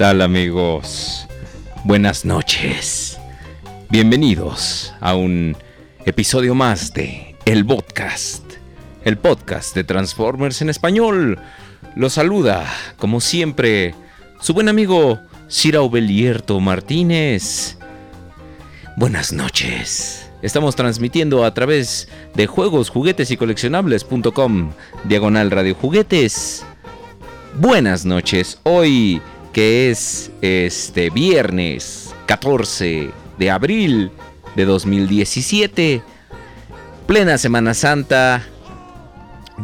Tal amigos? Buenas noches. Bienvenidos a un episodio más de El Podcast, el podcast de Transformers en español. Los saluda, como siempre, su buen amigo Cira Belierto Martínez. Buenas noches. Estamos transmitiendo a través de juegos, juguetes y coleccionables.com, diagonal radio juguetes. Buenas noches. Hoy que es este viernes 14 de abril de 2017, plena Semana Santa.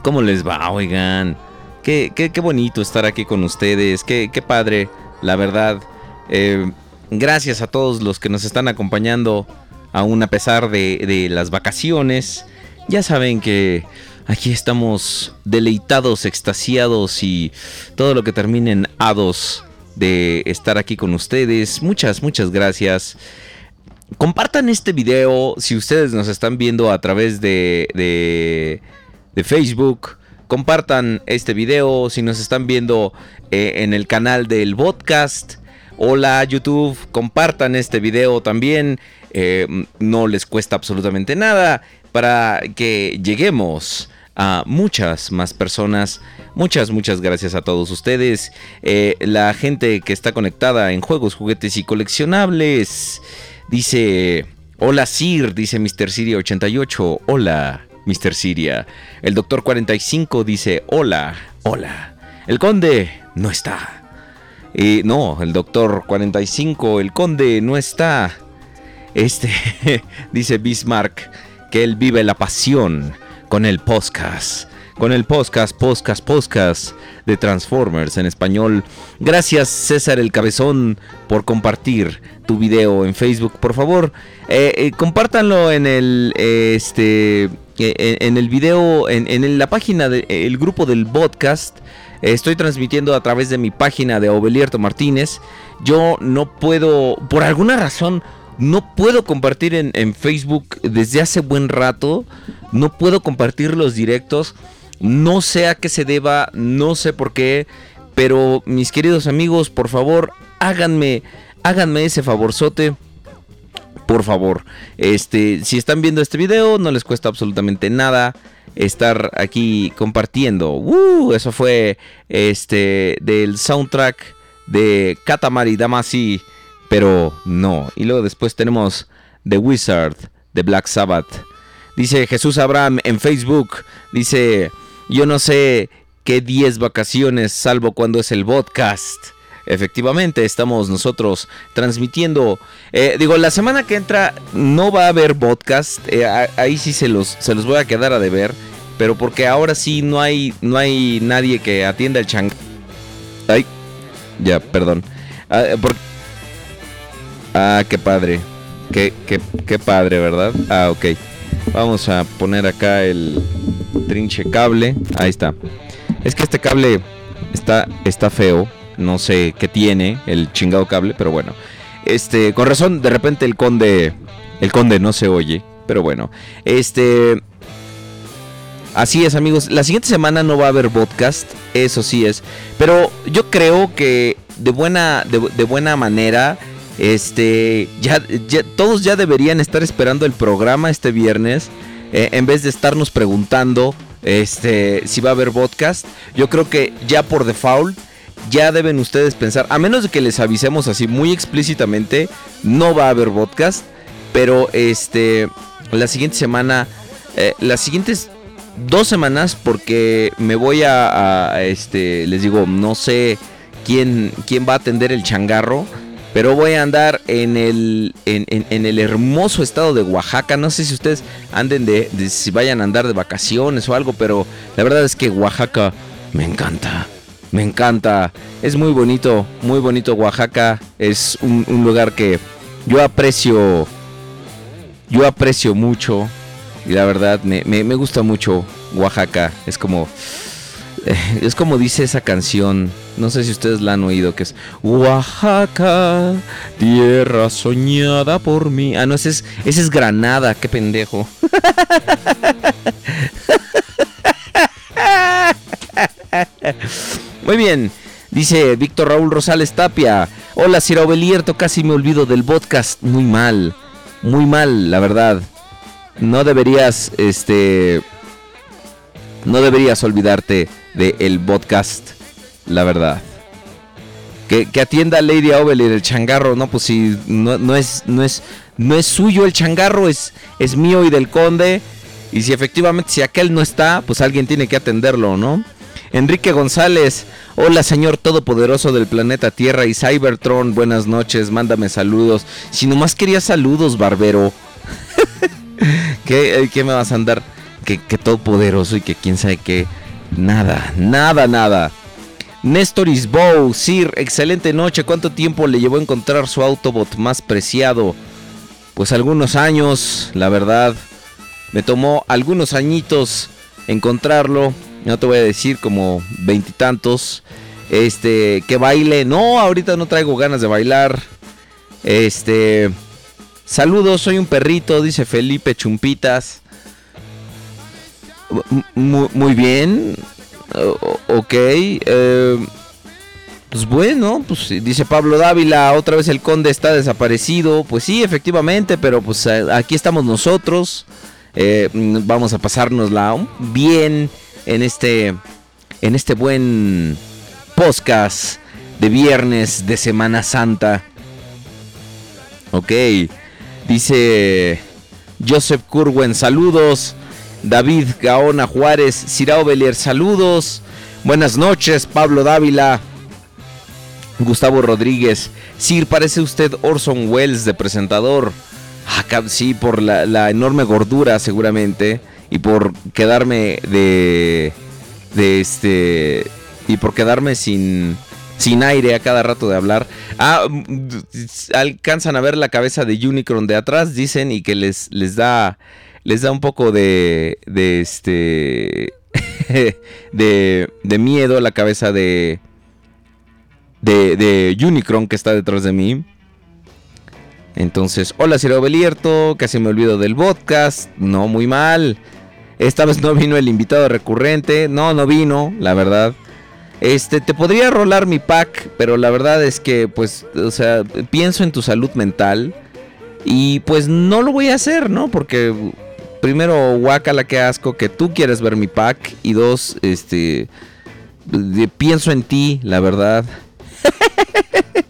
¿Cómo les va? Oigan, qué, qué- qué bonito estar aquí con ustedes, qué, qué padre, la verdad. Eh, gracias a todos los que nos están acompañando, aún a pesar de, de las vacaciones. Ya saben que aquí estamos deleitados, extasiados y todo lo que termine en hados de estar aquí con ustedes. Muchas, muchas gracias. Compartan este video si ustedes nos están viendo a través de, de, Facebook. Compartan este video si nos están viendo eh, en el canal del podcast. Hola YouTube, compartan este video también. eh, no les cuesta absolutamente nada para que lleguemos a muchas más personas. Muchas, muchas gracias a todos ustedes. Eh, la gente que está conectada en juegos, juguetes y coleccionables. Dice, hola Sir, dice Mr. Siria 88. Hola, Mr. Siria. El Doctor 45 dice, hola, hola. El Conde no está. Y no, el Doctor 45, el Conde no está. Este, dice Bismarck, que él vive la pasión con el podcast. Con el podcast, podcast, podcast de Transformers en español. Gracias César el Cabezón por compartir tu video en Facebook. Por favor, eh, eh, compártanlo en el, eh, este, en, el video, en, en la página del grupo del podcast. Estoy transmitiendo a través de mi página de Obelierto Martínez. Yo no puedo, por alguna razón, no puedo compartir en, Facebook desde hace buen rato. No puedo compartir los directos. No sé a qué se deba, no sé por qué. Pero mis queridos amigos, por favor, háganme, háganme ese favorzote. Por favor, este, si están viendo este video, no les cuesta absolutamente nada estar aquí compartiendo. Uh, eso fue este del soundtrack de Katamari Damacy, pero no. Y luego después tenemos The Wizard de Black Sabbath. Dice Jesús Abraham en Facebook, dice, "Yo no sé qué 10 vacaciones salvo cuando es el podcast." Efectivamente, estamos nosotros transmitiendo. Eh, digo, la semana que entra no va a haber podcast. Eh, ahí sí se los, se los voy a quedar a deber. Pero porque ahora sí no hay, no hay nadie que atienda el chang. Ay, ya, perdón. Ah, ah qué padre. Qué, qué, qué padre, ¿verdad? Ah, ok. Vamos a poner acá el trinche cable. Ahí está. Es que este cable está, está feo no sé qué tiene el chingado cable, pero bueno. Este, con razón, de repente el conde. El conde no se oye. Pero bueno. Este. Así es, amigos. La siguiente semana no va a haber podcast. Eso sí es. Pero yo creo que de buena. De, buena manera. Este. Ya, todos ya deberían estar esperando el programa este viernes. Eh, en vez de estarnos preguntando. Este. Si va a haber podcast. Yo creo que ya por default ya deben ustedes pensar, a menos de que les avisemos así muy explícitamente, no va a haber podcast, pero este, la siguiente semana, eh, las siguientes dos semanas, porque me voy a, este, les digo, no sé quién, quién va a atender el changarro. Pero voy a andar en el, en, el hermoso estado de Oaxaca. No sé si ustedes anden de, si vayan a andar de vacaciones o algo, pero la verdad es que Oaxaca me encanta. Me encanta. Es muy bonito, muy bonito Oaxaca. Es un, lugar que yo aprecio. Yo aprecio mucho. Y la verdad, me, gusta mucho Oaxaca. Es como. Es como dice esa canción. No sé si ustedes la han oído. Que es Oaxaca, tierra soñada por mí. Ah, no, ese es, ese es Granada. Qué pendejo. Muy bien. Dice Víctor Raúl Rosales Tapia. Hola, Sierra Obelierto, casi me olvido del podcast. Muy mal. Muy mal, la verdad. No deberías, este... No deberías olvidarte del podcast, la verdad. Que, atienda a Lady Obelir el changarro, no, pues si no, no, es, no, es, no es suyo el changarro, es, es mío y del conde. Y si efectivamente, si aquel no está, pues alguien tiene que atenderlo, ¿no? Enrique González, hola señor todopoderoso del planeta Tierra y Cybertron, buenas noches, mándame saludos. Si nomás quería saludos, barbero. ¿Qué, ¿Qué, me vas a andar? Que, que todopoderoso y que quién sabe qué. Nada, nada, nada. Néstor Isbow, Sir, excelente noche. ¿Cuánto tiempo le llevó a encontrar su Autobot más preciado? Pues algunos años, la verdad. Me tomó algunos añitos encontrarlo no te voy a decir como veintitantos. Este, que baile. No, ahorita no traigo ganas de bailar. Este, saludos, soy un perrito, dice Felipe Chumpitas. Muy, bien. ok. Eh, pues bueno, pues dice Pablo Dávila, otra vez el conde está desaparecido. Pues sí, efectivamente, pero pues aquí estamos nosotros. Eh, vamos a pasárnosla bien en este, en este buen podcast de viernes de Semana Santa. Ok, dice Joseph Curwen, saludos. David Gaona Juárez, Cirao Belier, saludos. Buenas noches, Pablo Dávila. Gustavo Rodríguez, Sir, parece usted Orson Welles de presentador. Ah, sí, por la, la enorme gordura seguramente. Y por quedarme de... De este... Y por quedarme sin... Sin aire a cada rato de hablar. Ah, mm, alcanzan a ver la cabeza de Unicron de atrás, dicen, y que les, les da. Les da un poco de. de este. de, de miedo la cabeza de. De, de Unicron que está detrás de mí. Entonces, hola Ciro Belierto, casi me olvido del podcast. No, muy mal. Esta vez no vino el invitado recurrente. No, no vino, la verdad. Este, te podría rolar mi pack, pero la verdad es que, pues, o sea, pienso en tu salud mental. Y pues no lo voy a hacer, ¿no? Porque primero, guácala, que asco que tú quieres ver mi pack. Y dos, este, de- pienso en ti, la verdad.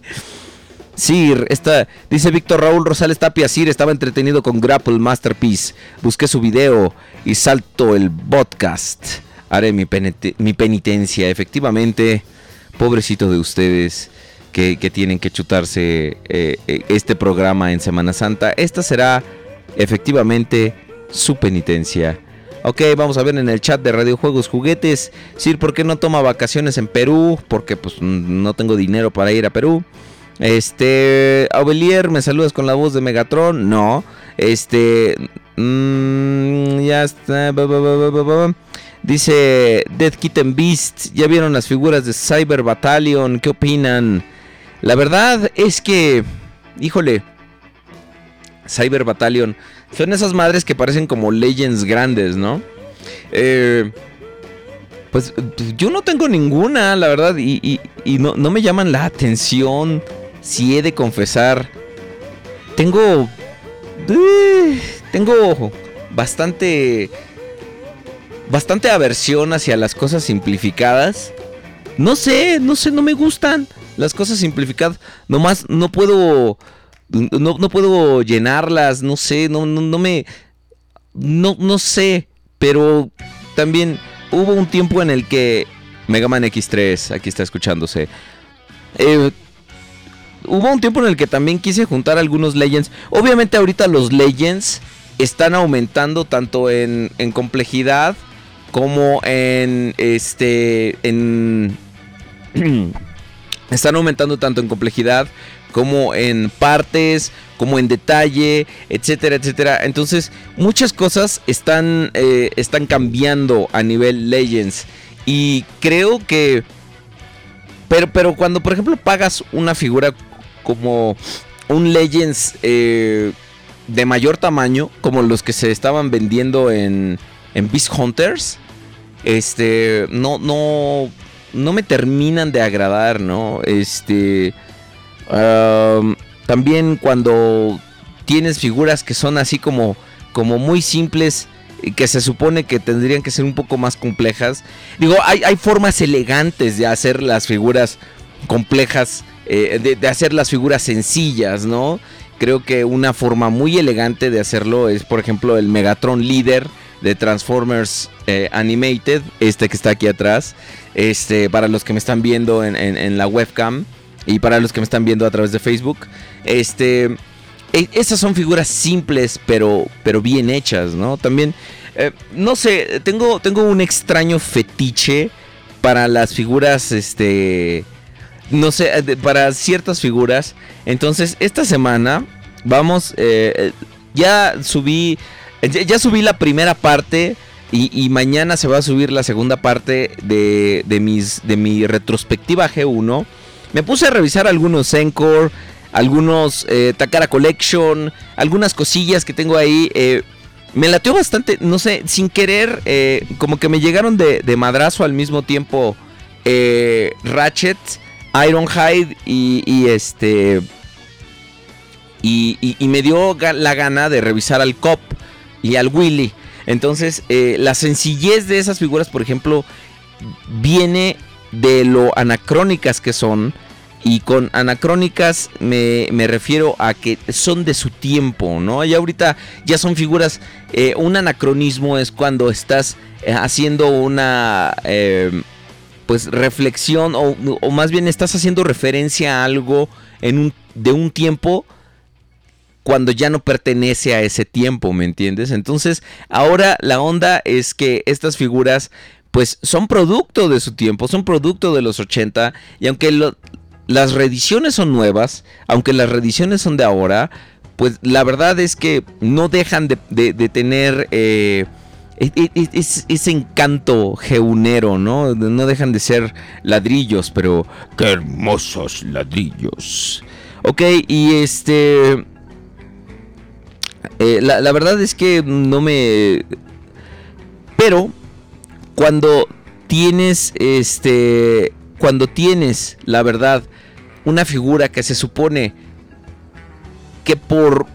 Sí, está, dice Víctor Raúl Rosales Tapia, Sir estaba entretenido con Grapple Masterpiece. Busqué su video y salto el podcast. Haré mi, penite- mi penitencia. Efectivamente, pobrecito de ustedes que, que tienen que chutarse eh, eh, este programa en Semana Santa. Esta será efectivamente su penitencia. Ok, vamos a ver en el chat de Radio Juegos Juguetes. Sir, ¿por qué no toma vacaciones en Perú? Porque pues no tengo dinero para ir a Perú. Este, Aubelier, ¿me saludas con la voz de Megatron? No. Este, mm, ya está. Dice Dead Kitten Beast, ¿ya vieron las figuras de Cyber Battalion? ¿Qué opinan? La verdad es que, híjole, Cyber Battalion son esas madres que parecen como Legends grandes, ¿no? Eh, pues yo no tengo ninguna, la verdad, y, y- no me llaman la atención, si he de confesar. Tengo... eh, tengo bastante... Bastante aversión hacia las cosas simplificadas. No sé, no sé, no me gustan las cosas simplificadas. Nomás no puedo... No, no puedo llenarlas, no sé, no, no, me... No, no sé, pero también hubo un tiempo en el que Mega Man X3, aquí está escuchándose. eh, hubo un tiempo en el que también quise juntar algunos Legends. Obviamente ahorita los Legends están aumentando tanto en, en complejidad como en este en están aumentando tanto en complejidad como en partes, como en detalle, etcétera, etcétera. Entonces, muchas cosas están, eh, están cambiando a nivel Legends. Y creo que... Pero, pero cuando, por ejemplo, pagas una figura como un Legends eh, de mayor tamaño, como los que se estaban vendiendo en, en Beast Hunters, este, no, no, no me terminan de agradar, ¿no? Este, am, también cuando tienes figuras que son así como, como muy simples y que se supone que tendrían que ser un poco más complejas. Digo, hay, hay formas elegantes de hacer las figuras complejas, eh, de, hacer las figuras sencillas, ¿no? Creo que una forma muy elegante de hacerlo es, por ejemplo, el Megatron líder de Transformers eh, Animated, este que está aquí atrás. Este, para los que me están viendo en, en- en la webcam y para los que me están viendo a través de Facebook. Este, e- esas son figuras simples, pero, pero bien hechas, ¿no? También, eh, no sé, tengo, tengo un extraño fetiche para las figuras, este, no sé, para ciertas figuras. Entonces, esta semana vamos, eh, ya subí, ya, ya subí la primera parte. Y, y mañana se va a subir la segunda parte de, de mis, de mi retrospectiva G1. Me puse a revisar algunos Encore, algunos eh, Takara Collection, algunas cosillas que tengo ahí. eh, me lateó bastante, no sé, sin querer, eh, como que me llegaron de, de madrazo al mismo tiempo Ratchet, Ironhide y, este... Y, me dio la gana de revisar al COP y al Willy. Entonces, la sencillez de esas figuras, por ejemplo, viene de lo anacrónicas que son. Y con anacrónicas me, me refiero a que son de su tiempo, ¿no? Y ahorita ya son figuras. eh, un anacronismo es cuando estás eh, haciendo una. eh, pues reflexión. O, o más bien estás haciendo referencia a algo en un, de un tiempo cuando ya no pertenece a ese tiempo, ¿me entiendes? Entonces, ahora la onda es que estas figuras, pues, son producto de su tiempo, son producto de los 80, y aunque lo- las reediciones son nuevas, aunque las reediciones son de ahora, pues la verdad es que no dejan de, tener eh, e- e- e- es- ese encanto geunero, ¿no? No dejan de ser ladrillos, pero qué hermosos ladrillos. Ok, y este... Eh, la, la verdad es que no me... Pero cuando tienes, este... Cuando tienes, la verdad, una figura que se supone que por...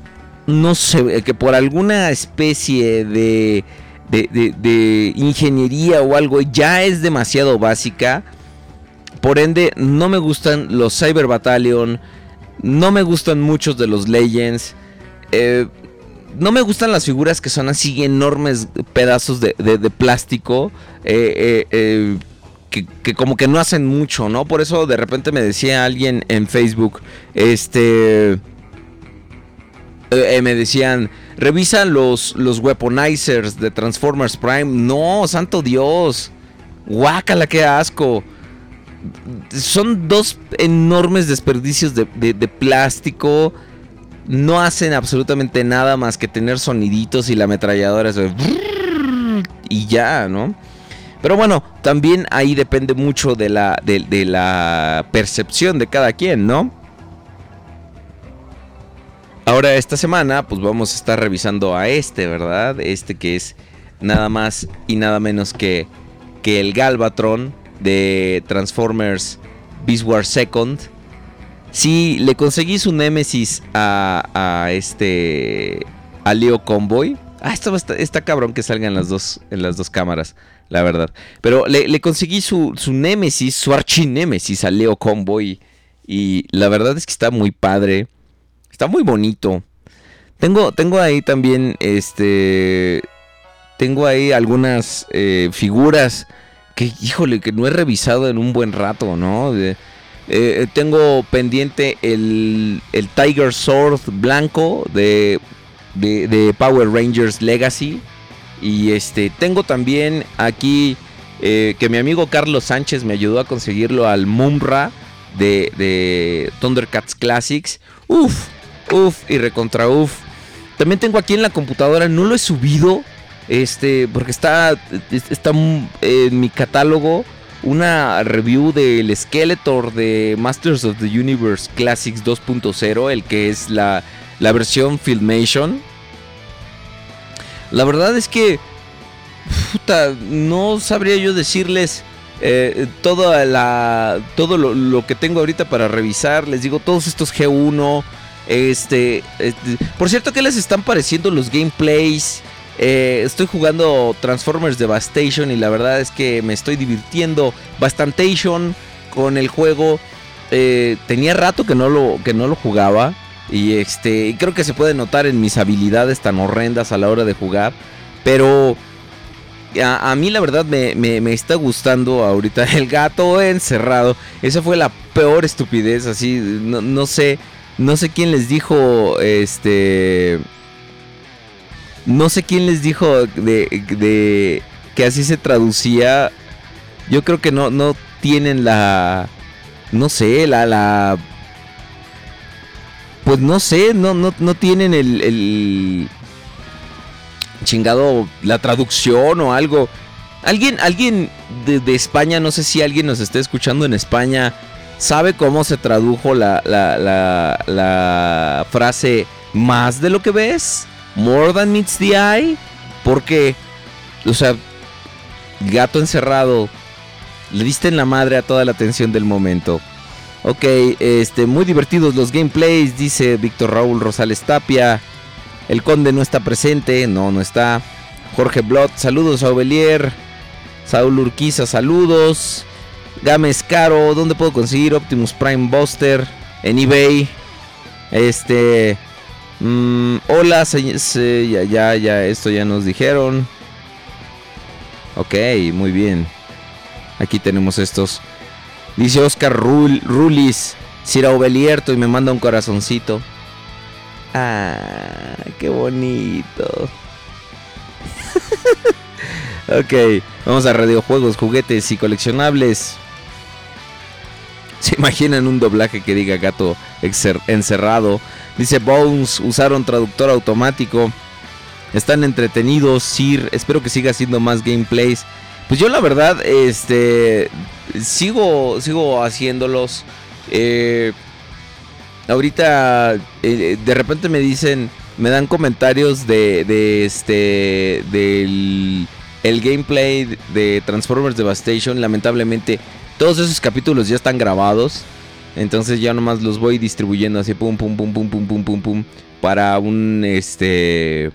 No sé, que por alguna especie de... De, de- ingeniería o algo ya es demasiado básica. Por ende, no me gustan los Cyber Battalion. No me gustan muchos de los Legends. Eh, no me gustan las figuras que son así enormes pedazos de, de- de plástico. eh, eh, eh, que, como que no hacen mucho, ¿no? Por eso de repente me decía alguien en Facebook, este... eh, me decían, revisa los, los weaponizers de Transformers Prime. No, santo Dios. Guácala, qué asco. Son dos enormes desperdicios de, plástico. No hacen absolutamente nada más que tener soniditos y la ametralladora y ya, ¿no? Pero bueno, también ahí depende mucho de la, de, la percepción de cada quien, ¿no? Ahora esta semana pues vamos a estar revisando a este, ¿verdad? Este que es nada más y nada menos que, que el Galvatron de Transformers Beast Second. Sí, le conseguí su némesis a, a este. a Leo Convoy. Ah, esto estar- está cabrón que salgan las dos, en las dos cámaras, la verdad. Pero le, conseguí su, su némesis, su archinémesis a Leo Convoy. Y la verdad es que está muy padre. Está muy bonito. Tengo, tengo ahí también, este... Tengo ahí algunas eh, figuras que, híjole, que no he revisado en un buen rato, ¿no? Eh, tengo pendiente el, el Tiger Sword blanco de, de Power Rangers Legacy. Y este, tengo también aquí eh, que mi amigo Carlos Sánchez me ayudó a conseguirlo al Mumra de, de Thundercats Classics. Uf, uf y recontra uf. También tengo aquí en la computadora, no lo he subido, este, porque está, está en mi catálogo una review del Skeletor de Masters of the Universe Classics 2.0, el que es la, la versión Filmation. La verdad es que, puta, no sabría yo decirles eh, toda la, todo lo, que tengo ahorita para revisar. Les digo, todos estos G1. Este, este, por cierto, ¿qué les están pareciendo los gameplays? Eh, estoy jugando Transformers Devastation y la verdad es que me estoy divirtiendo bastantation con el juego. Eh, tenía rato que no lo, que no lo jugaba. Y este, creo que se puede notar en mis habilidades tan horrendas a la hora de jugar. Pero a, mí la verdad me, me- me está gustando ahorita el gato encerrado. Esa fue la peor estupidez, así, no, no sé, no sé quién les dijo, este... No sé quién les dijo de, de que así se traducía. Yo creo que no, no tienen la... No sé, la... la pues no sé, no, no, no tienen el, chingado la traducción o algo. Alguien, alguien de, España, no sé si alguien nos esté escuchando en España, sabe cómo se tradujo la, la, la, la frase más de lo que ves, more than meets the eye, porque, o sea, gato encerrado, le diste en la madre a toda la atención del momento. Ok, este, muy divertidos los gameplays, dice Víctor Raúl Rosales Tapia. El conde no está presente, no, no está. Jorge Blot, saludos a Ovelier. Saúl Urquiza, saludos. Games Caro, ¿dónde puedo conseguir Optimus Prime Buster? En eBay. Este. mm, hola, se- ya, ya, ya, esto ya nos dijeron. Ok, muy bien. Aquí tenemos estos. Dice Oscar Rul- Rulis. Y me manda un corazoncito. Ah, qué bonito. ok, vamos a radiojuegos, juguetes y coleccionables. ¿Se imaginan un doblaje que diga gato encerrado? Dice Bones, usaron traductor automático. Están entretenidos, Sir. Espero que siga haciendo más gameplays. Pues yo la verdad, este, sigo, sigo haciéndolos. Eh, ahorita, eh, de repente me dicen, me dan comentarios de, de este, del el gameplay de Transformers Devastation. Lamentablemente, todos esos capítulos ya están grabados. Entonces ya nomás los voy distribuyendo así, pum, pum, pum, pum, pum, pum, pum, pum, para un, este,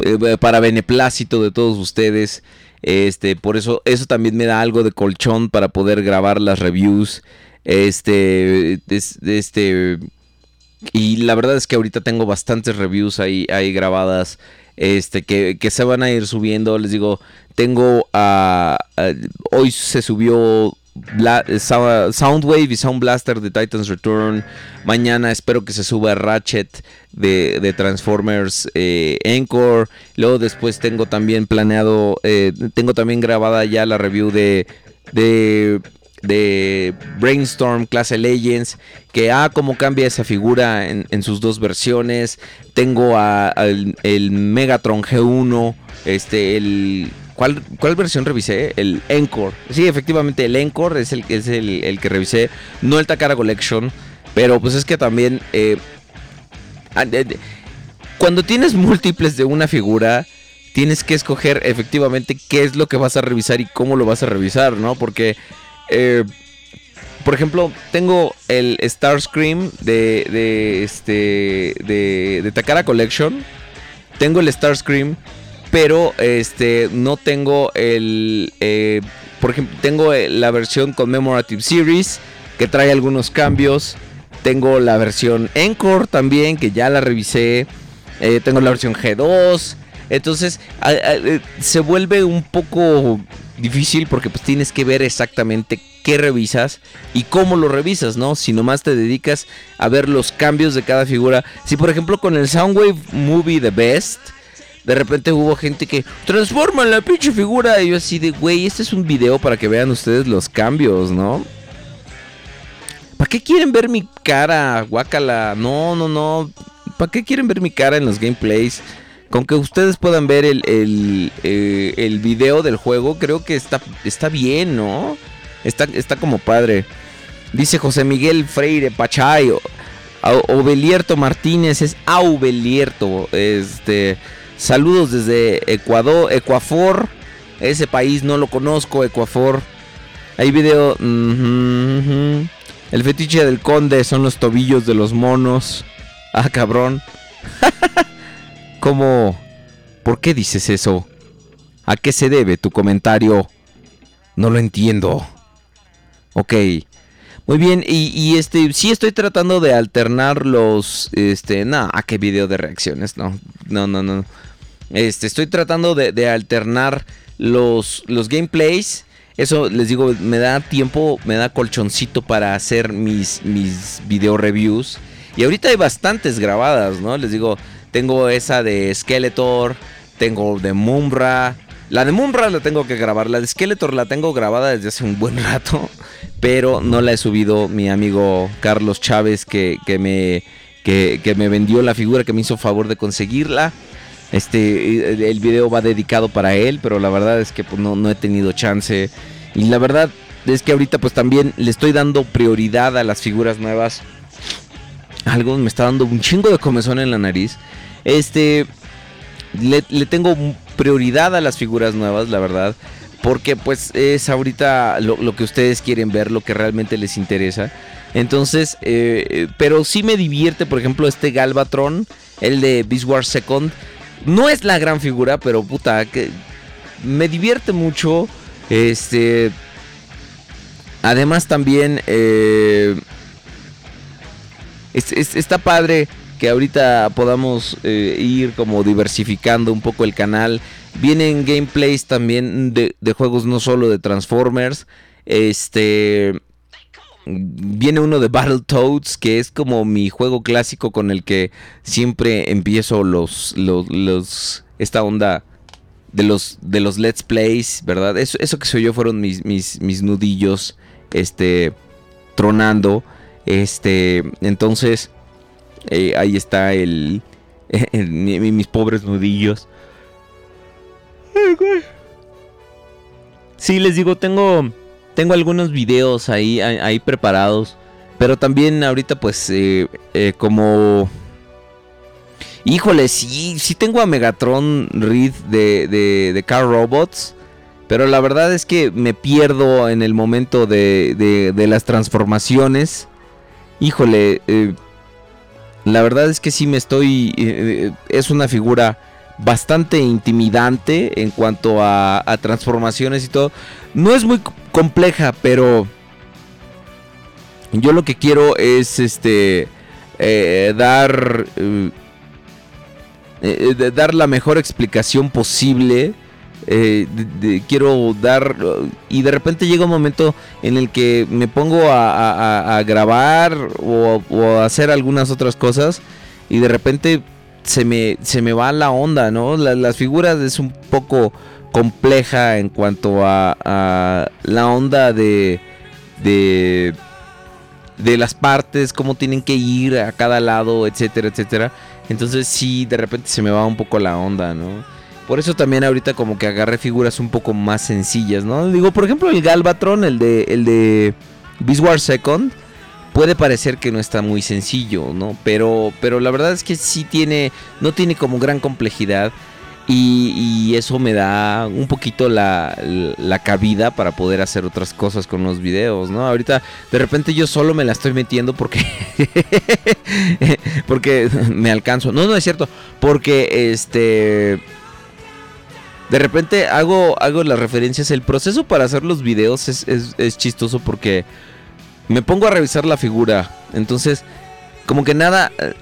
eh, para beneplácito de todos ustedes. Este, por eso, eso también me da algo de colchón para poder grabar las reviews. Este, este, y la verdad es que ahorita tengo bastantes reviews ahí, ahí grabadas. Este, que, que se van a ir subiendo. Les digo, tengo a. a- hoy se subió Bla- Sou- Soundwave y Sound Blaster de Titans Return. Mañana espero que se suba Ratchet de, Transformers eh, Encore. Luego después tengo también planeado. eh, tengo también grabada ya la review de. de de Brainstorm Clase Legends, que ah, cómo cambia esa figura en, sus dos versiones. Tengo al- el Megatron G1, este, el... ¿Cuál, cuál versión revisé? El Encore. Sí, efectivamente, el Encore es el, es el, que revisé, no el Takara Collection, pero pues es que también... eh, ah, cuando tienes múltiples de una figura, tienes que escoger efectivamente qué es lo que vas a revisar y cómo lo vas a revisar, ¿no? Porque, eh, por ejemplo, tengo el Starscream de, de, este, de, de Takara Collection. Tengo el Starscream, pero este, no tengo el... eh, por ejemplo, tengo eh, la versión Commemorative Series, que trae algunos cambios. Tengo la versión Encore también, que ya la revisé. Eh, tengo la versión G2. Entonces se vuelve un poco difícil porque pues tienes que ver exactamente qué revisas y cómo lo revisas, ¿no? Si nomás te dedicas a ver los cambios de cada figura. Si por ejemplo con el Soundwave Movie The Best, de repente hubo gente que transforma la pinche figura y yo así de, güey, este es un video para que vean ustedes los cambios, ¿no? ¿Para qué quieren ver mi cara, guácala? No, no, no. ¿Para qué quieren ver mi cara en los gameplays? Con que ustedes puedan ver el, el, eh, video del juego, creo que está, está bien, ¿no? Está, está como padre. Dice José Miguel Freire Pachayo. Obelierto Martínez es Aubelierto. Este, saludos desde Ecuador, Ecuafor. Ese país no lo conozco, Ecuafor. Hay video. El fetiche del conde son los tobillos de los monos. Ah, cabrón. ¿Cómo? ¿Por qué dices eso? ¿A qué se debe tu comentario? No lo entiendo. Ok. Muy bien, y, y, este, sí estoy tratando de alternar los, este, no, ¿a qué video de reacciones? No, no, no, no. Este, estoy tratando de, alternar los, los gameplays. Eso les digo, me da tiempo, me da colchoncito para hacer mis, mis video reviews. Y ahorita hay bastantes grabadas, ¿no? Les digo, tengo esa de Skeletor, tengo de Mumra. La de Mumra la tengo que grabar, la de Skeletor la tengo grabada desde hace un buen rato, pero no la he subido mi amigo Carlos Chávez que, que me, que me vendió la figura, que me hizo favor de conseguirla. Este, el- video va dedicado para él, pero la verdad es que pues, no, no he tenido chance. Y la verdad es que ahorita pues también le estoy dando prioridad a las figuras nuevas. Algo me está dando un chingo de comezón en la nariz. Este, le, tengo prioridad a las figuras nuevas, la verdad. Porque pues es ahorita lo, que ustedes quieren ver, lo que realmente les interesa. Entonces, eh, eh, pero sí me divierte, por ejemplo, este Galvatron. el de Beast Wars Second. No es la gran figura, pero puta, que me divierte mucho. Este. Además, también. eh, es- es- está padre que ahorita podamos eh, ir como diversificando un poco el canal. Vienen gameplays también de, de juegos no solo de Transformers. Este. Viene uno de Battletoads, que es como mi juego clásico con el que siempre empiezo los. los, esta onda de los, de los Let's Plays, ¿verdad? Eso, eso que se oyó fueron mis, mis, mis nudillos. Este. Tronando. Este. Entonces. eh, ahí está el. el- mi- mi- mis pobres nudillos. Sí, les digo, tengo. Tengo algunos videos ahí, ahí, preparados. Pero también ahorita, pues, eh, eh, como. Híjole, sí, sí tengo a Megatron Reed de, de, de Car Robots. Pero la verdad es que me pierdo en el momento de, de- de las transformaciones. Híjole, eh, la verdad es que sí me estoy... es una figura bastante intimidante en cuanto a, transformaciones y todo. No es muy compleja, pero... Yo lo que quiero es este... eh, dar... eh, eh, dar la mejor explicación posible. quiero dar. Y de repente llega un momento en el que me pongo a grabar o, o a hacer algunas otras cosas. Y de repente se me, se me va la onda, ¿no? La- las figuras es un poco compleja en cuanto a, la onda de. de de las partes, cómo tienen que ir a cada lado, etcétera, etcétera. Entonces sí, de repente se me va un poco la onda, ¿no? Por eso también ahorita como que agarré figuras un poco más sencillas, ¿no? Digo, por ejemplo, el Galvatron, el de el de Beast Second, puede parecer que no está muy sencillo, ¿no? Pero pero la verdad es que sí tiene no tiene como gran complejidad y, y eso me da un poquito la, la cabida para poder hacer otras cosas con los videos, ¿no? Ahorita de repente yo solo me la estoy metiendo porque porque me alcanzo. No, no es cierto, porque este de repente hago hago las referencias, el proceso para hacer los videos es, es, es chistoso porque me pongo a revisar la figura, entonces como que nada eh,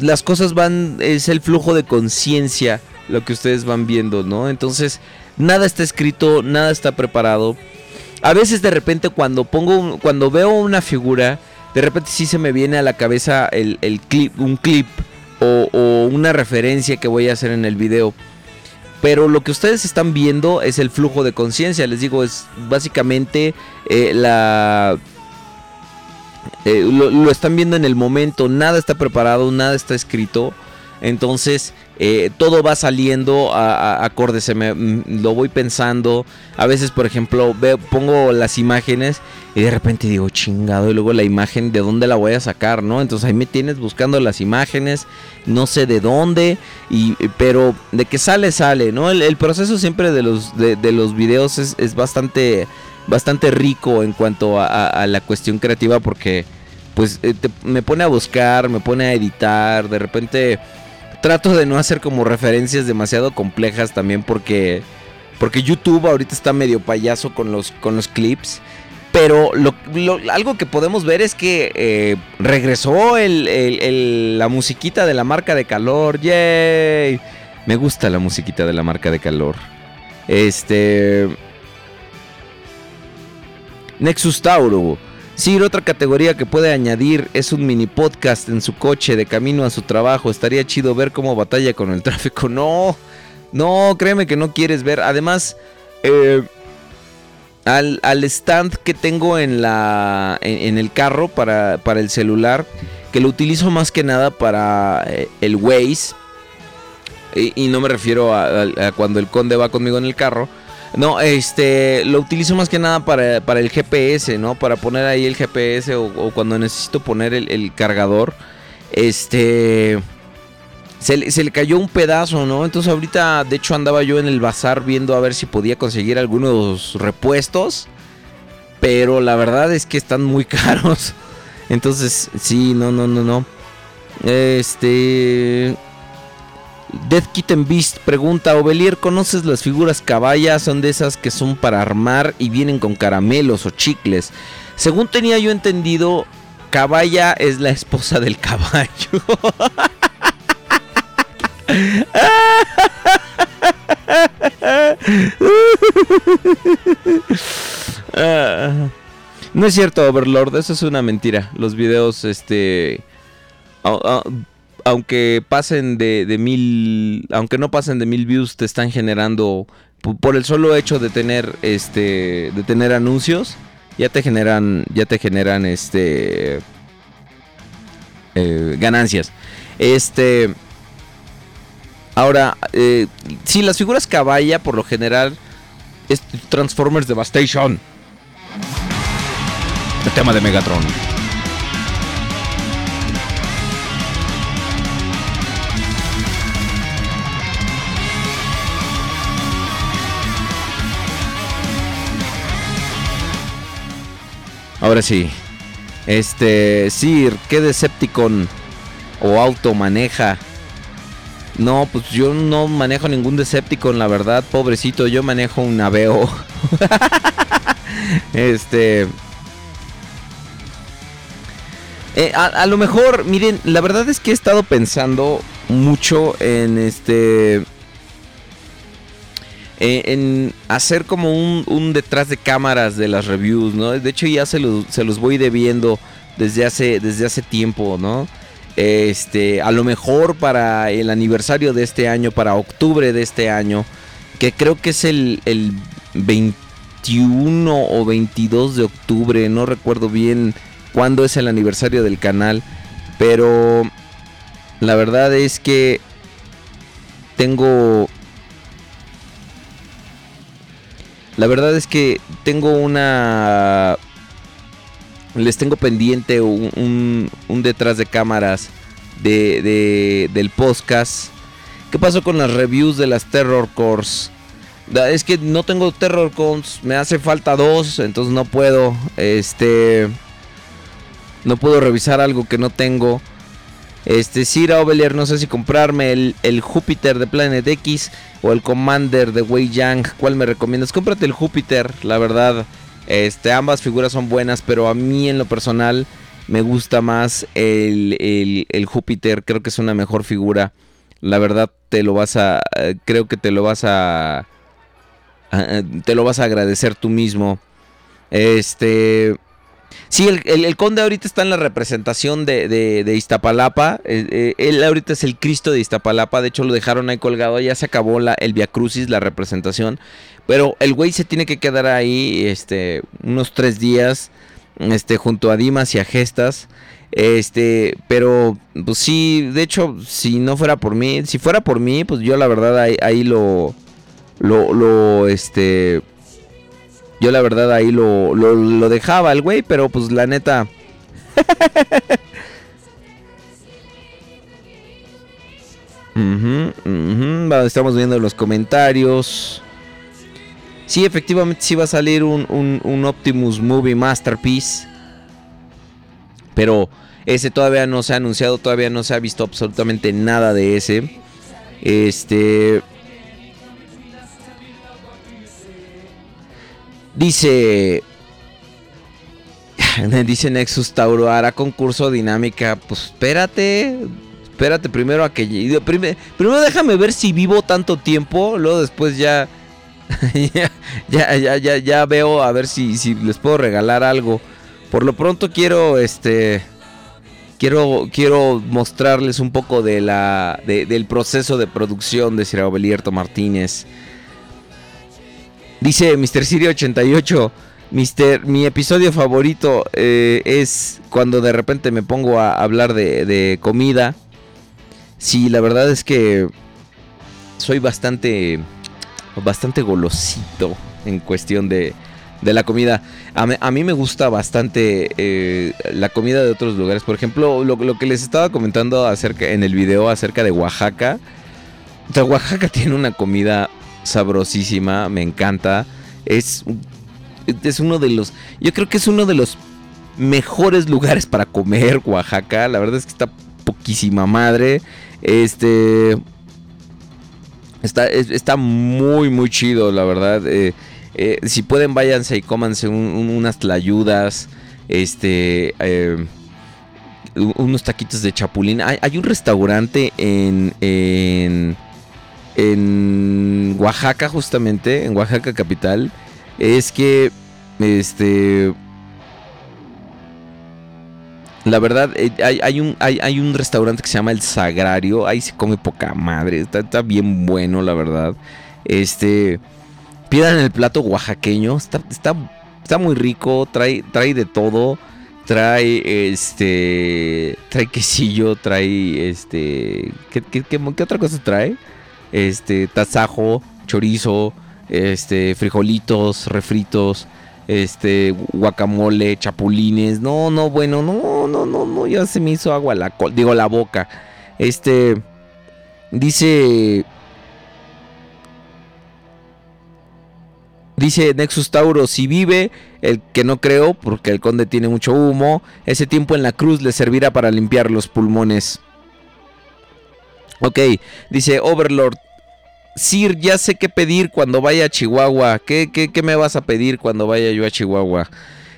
las cosas van es el flujo de conciencia lo que ustedes van viendo, ¿no? Entonces, nada está escrito, nada está preparado. A veces de repente cuando pongo un- cuando veo una figura, de repente sí se me viene a la cabeza el, clip, un clip o, o una referencia que voy a hacer en el video. Pero lo que ustedes están viendo es el flujo de conciencia. Les digo, es básicamente eh, la... eh, lo, están viendo en el momento. Nada está preparado, nada está escrito. Entonces, eh, todo va saliendo a, me, mm, lo voy pensando. A veces, por ejemplo, veo, pongo las imágenes y de repente digo, chingado, y luego la imagen, ¿de dónde la voy a sacar? ¿no? Entonces ahí me tienes buscando las imágenes, no sé de dónde, y, pero de que sale, sale, ¿no? El, el proceso siempre de los, de, de los videos es, es bastante, bastante rico en cuanto a, la cuestión creativa porque pues eh, me pone a buscar, me pone a editar, de repente trato de no hacer como referencias demasiado complejas también porque porque YouTube ahorita está medio payaso con los con los clips. Pero lo- algo que podemos ver es que eh, regresó el- la musiquita de la marca de calor. ¡Yay! Me gusta la musiquita de la marca de calor. Este. Nexus Tauro. Sí, otra categoría que puede añadir es un mini podcast en su coche de camino a su trabajo. Estaría chido ver cómo batalla con el tráfico. No, no, créeme que no quieres ver. Además, eh, al, stand que tengo en, la, en, el carro para, para el celular, que lo utilizo más que nada para eh, el Waze. Y, no me refiero a cuando el conde va conmigo en el carro. No, este, lo utilizo más que nada para, para el GPS, ¿no? Para poner ahí el GPS o, cuando necesito poner el, cargador. Este, se, se le cayó un pedazo, ¿no? Entonces ahorita, de hecho, andaba yo en el bazar viendo a ver si podía conseguir algunos repuestos. Pero la verdad es que están muy caros. Entonces, sí, no, no, no, no. Este... Death Kitten Beast pregunta, Ovelier, ¿conoces las figuras caballa? Son de esas que son para armar y vienen con caramelos o chicles. Según tenía yo entendido, caballa es la esposa del caballo. Ah, no es cierto, Overlord, eso es una mentira. Los videos, este... au- au- aunque pasen de, de mil... Aunque no pasen de mil views, te están generando... po- Por el solo hecho de tener, este... De tener anuncios, ya te generan... Ya te generan, este... eh, ganancias. Este... Ahora, eh, sí, las figuras caballa, por lo general, es Transformers Devastation. El tema de Megatron. Ahora sí. Este, Sir, ¿qué Decepticon o auto maneja? No, pues yo no manejo ningún Decepticon, la verdad, pobrecito, yo manejo un Aveo. este. Eh, a, a lo mejor, miren, la verdad es que he estado pensando mucho en este. Eh, en hacer como un, un detrás de cámaras de las reviews, ¿no? De hecho ya se los, se los voy debiendo desde hace, desde hace tiempo, ¿no? Este, a lo mejor para el aniversario de este año, para octubre de este año, que creo que es el, el 21 o 22 de octubre, no recuerdo bien cuándo es el aniversario del canal, pero la verdad es que tengo... La verdad es que tengo una les tengo pendiente un, un- detrás de cámaras de, de- del podcast. ¿Qué pasó con las reviews de las Terror Cores? Es que no tengo Terror Cores, me hace falta dos, entonces no puedo. Este. No puedo revisar algo que no tengo. Este, Sira Ovelier, no sé si comprarme el, el Júpiter de Planet X o el Commander de Wei Yang. ¿Cuál me recomiendas? Cómprate el Júpiter, la verdad. Este, ambas figuras son buenas, pero a mí en lo personal me gusta más el, el- el Júpiter. Creo que es una mejor figura. La verdad te lo vas a, eh, creo que te lo vas a, a- te lo vas a agradecer tú mismo. Este, sí, el, el- conde ahorita está en la representación de, de- de Iztapalapa. Eh, eh, él ahorita es el Cristo de Iztapalapa. De hecho lo dejaron ahí colgado. Ya se acabó la, el Via Crucis, la representación. Pero el güey se tiene que quedar ahí este, unos tres días este, junto a Dimas y a Gestas. Este, pero pues sí, de hecho, si no fuera por mí, si fuera por mí, pues yo la verdad ahí, ahí lo, lo, lo, este, yo la verdad ahí lo, lo, lo dejaba el güey, pero pues la neta... Va, Estamos viendo los comentarios. Sí, efectivamente sí va a salir un, un- un Optimus Movie Masterpiece. Pero ese todavía no se ha anunciado, todavía no se ha visto absolutamente nada de ese. Este... Dice... Dice Nexus Tauro, hará concurso dinámica. Pues espérate. Espérate primero a que... Primero, déjame ver si vivo tanto tiempo. Luego después ya... ya, ya, ya, veo a ver si, si les puedo regalar algo. Por lo pronto quiero, este, quiero, quiero mostrarles un poco de la, de- del proceso de producción de Sir Abelierto Martínez. Dice Mr. Sirio 88, Mister, mi episodio favorito eh, es cuando de repente me pongo a hablar de, comida. Sí, la verdad es que soy bastante bastante golosito en cuestión de, de la comida. A, mí me gusta bastante eh, la comida de otros lugares. Por ejemplo, lo, lo que les estaba comentando acerca en el video acerca de Oaxaca. O sea, Oaxaca tiene una comida sabrosísima, me encanta. Es, es uno de los... Yo creo que es uno de los mejores lugares para comer Oaxaca. La verdad es que está poquísima madre. Este... Está, es- está muy, muy chido, la verdad. Eh, eh, si pueden, váyanse y cómanse un- un- unas tlayudas. Este. eh, unos taquitos de chapulín. Hay, un restaurante en. En Oaxaca, justamente. En Oaxaca capital. Es que. Este. La verdad, eh, hay, hay un, hay, hay un restaurante que se llama El Sagrario. Ahí se come poca madre. Está, está bien bueno, la verdad. Este. Pidan el plato oaxaqueño. Está, está, está muy rico. Trae, trae de todo. Trae este. Trae quesillo. Trae este. ¿Qué, qué- qué- qué otra cosa trae? Este. Tasajo. Chorizo. Este. Frijolitos. Refritos este guacamole, chapulines. No, no, bueno, no, no, no, no, ya se me hizo agua la digo la boca. Este dice Dice Nexus Tauro, si vive, el que no creo, porque el conde tiene mucho humo, ese tiempo en la cruz le servirá para limpiar los pulmones. Ok, dice Overlord, Sir, ya sé qué pedir cuando vaya a Chihuahua. ¿Qué, qué, qué me vas a pedir cuando vaya yo a Chihuahua?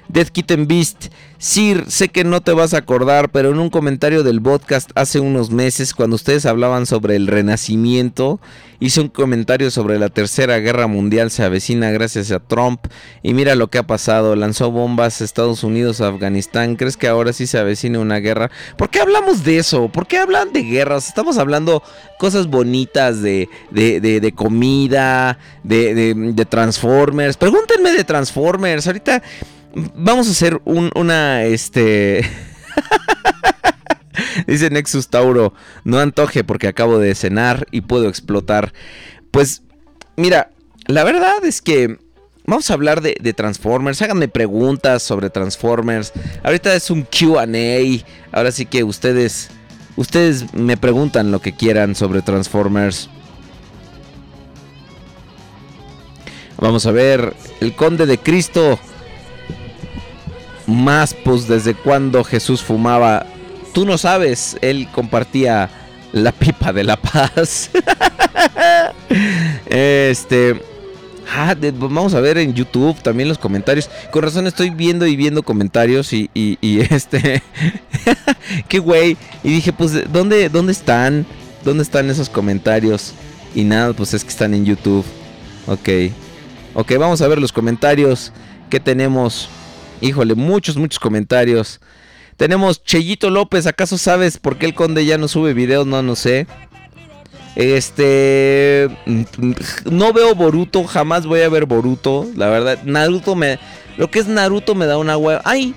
Death Kitten Beast. Sir, sé que no te vas a acordar, pero en un comentario del podcast hace unos meses, cuando ustedes hablaban sobre el renacimiento, hice un comentario sobre la tercera guerra mundial se avecina gracias a Trump. Y mira lo que ha pasado. Lanzó bombas a Estados Unidos, a Afganistán. ¿Crees que ahora sí se avecina una guerra? ¿Por qué hablamos de eso? ¿Por qué hablan de guerras? Estamos hablando cosas bonitas de, de, de- de comida, de, de- de Transformers. Pregúntenme de Transformers. Ahorita vamos a hacer un- una, este... Dice Nexus Tauro, no antoje porque acabo de cenar y puedo explotar. Pues, mira, la verdad es que vamos a hablar de, Transformers. Háganme preguntas sobre Transformers. Ahorita es un QA. Ahora sí que ustedes, ustedes me preguntan lo que quieran sobre Transformers. Vamos a ver, el conde de Cristo. Más, pues, desde cuando Jesús fumaba. Tú no sabes, él compartía la pipa de la paz. este. ah, de- vamos a ver en YouTube también los comentarios. Con razón estoy viendo y viendo comentarios y, y- este. Qué güey. Y dije, pues, ¿dónde, ¿dónde están? ¿Dónde están esos comentarios? Y nada, pues es que están en YouTube. Ok. Ok, vamos a ver los comentarios que tenemos. Híjole, muchos, muchos comentarios. Tenemos Cheyito López. ¿Acaso sabes por qué el conde ya no sube videos? No, no sé. Este. No veo Boruto. Jamás voy a ver Boruto. La verdad, Naruto me. Lo que es Naruto me da una hueva. Hay.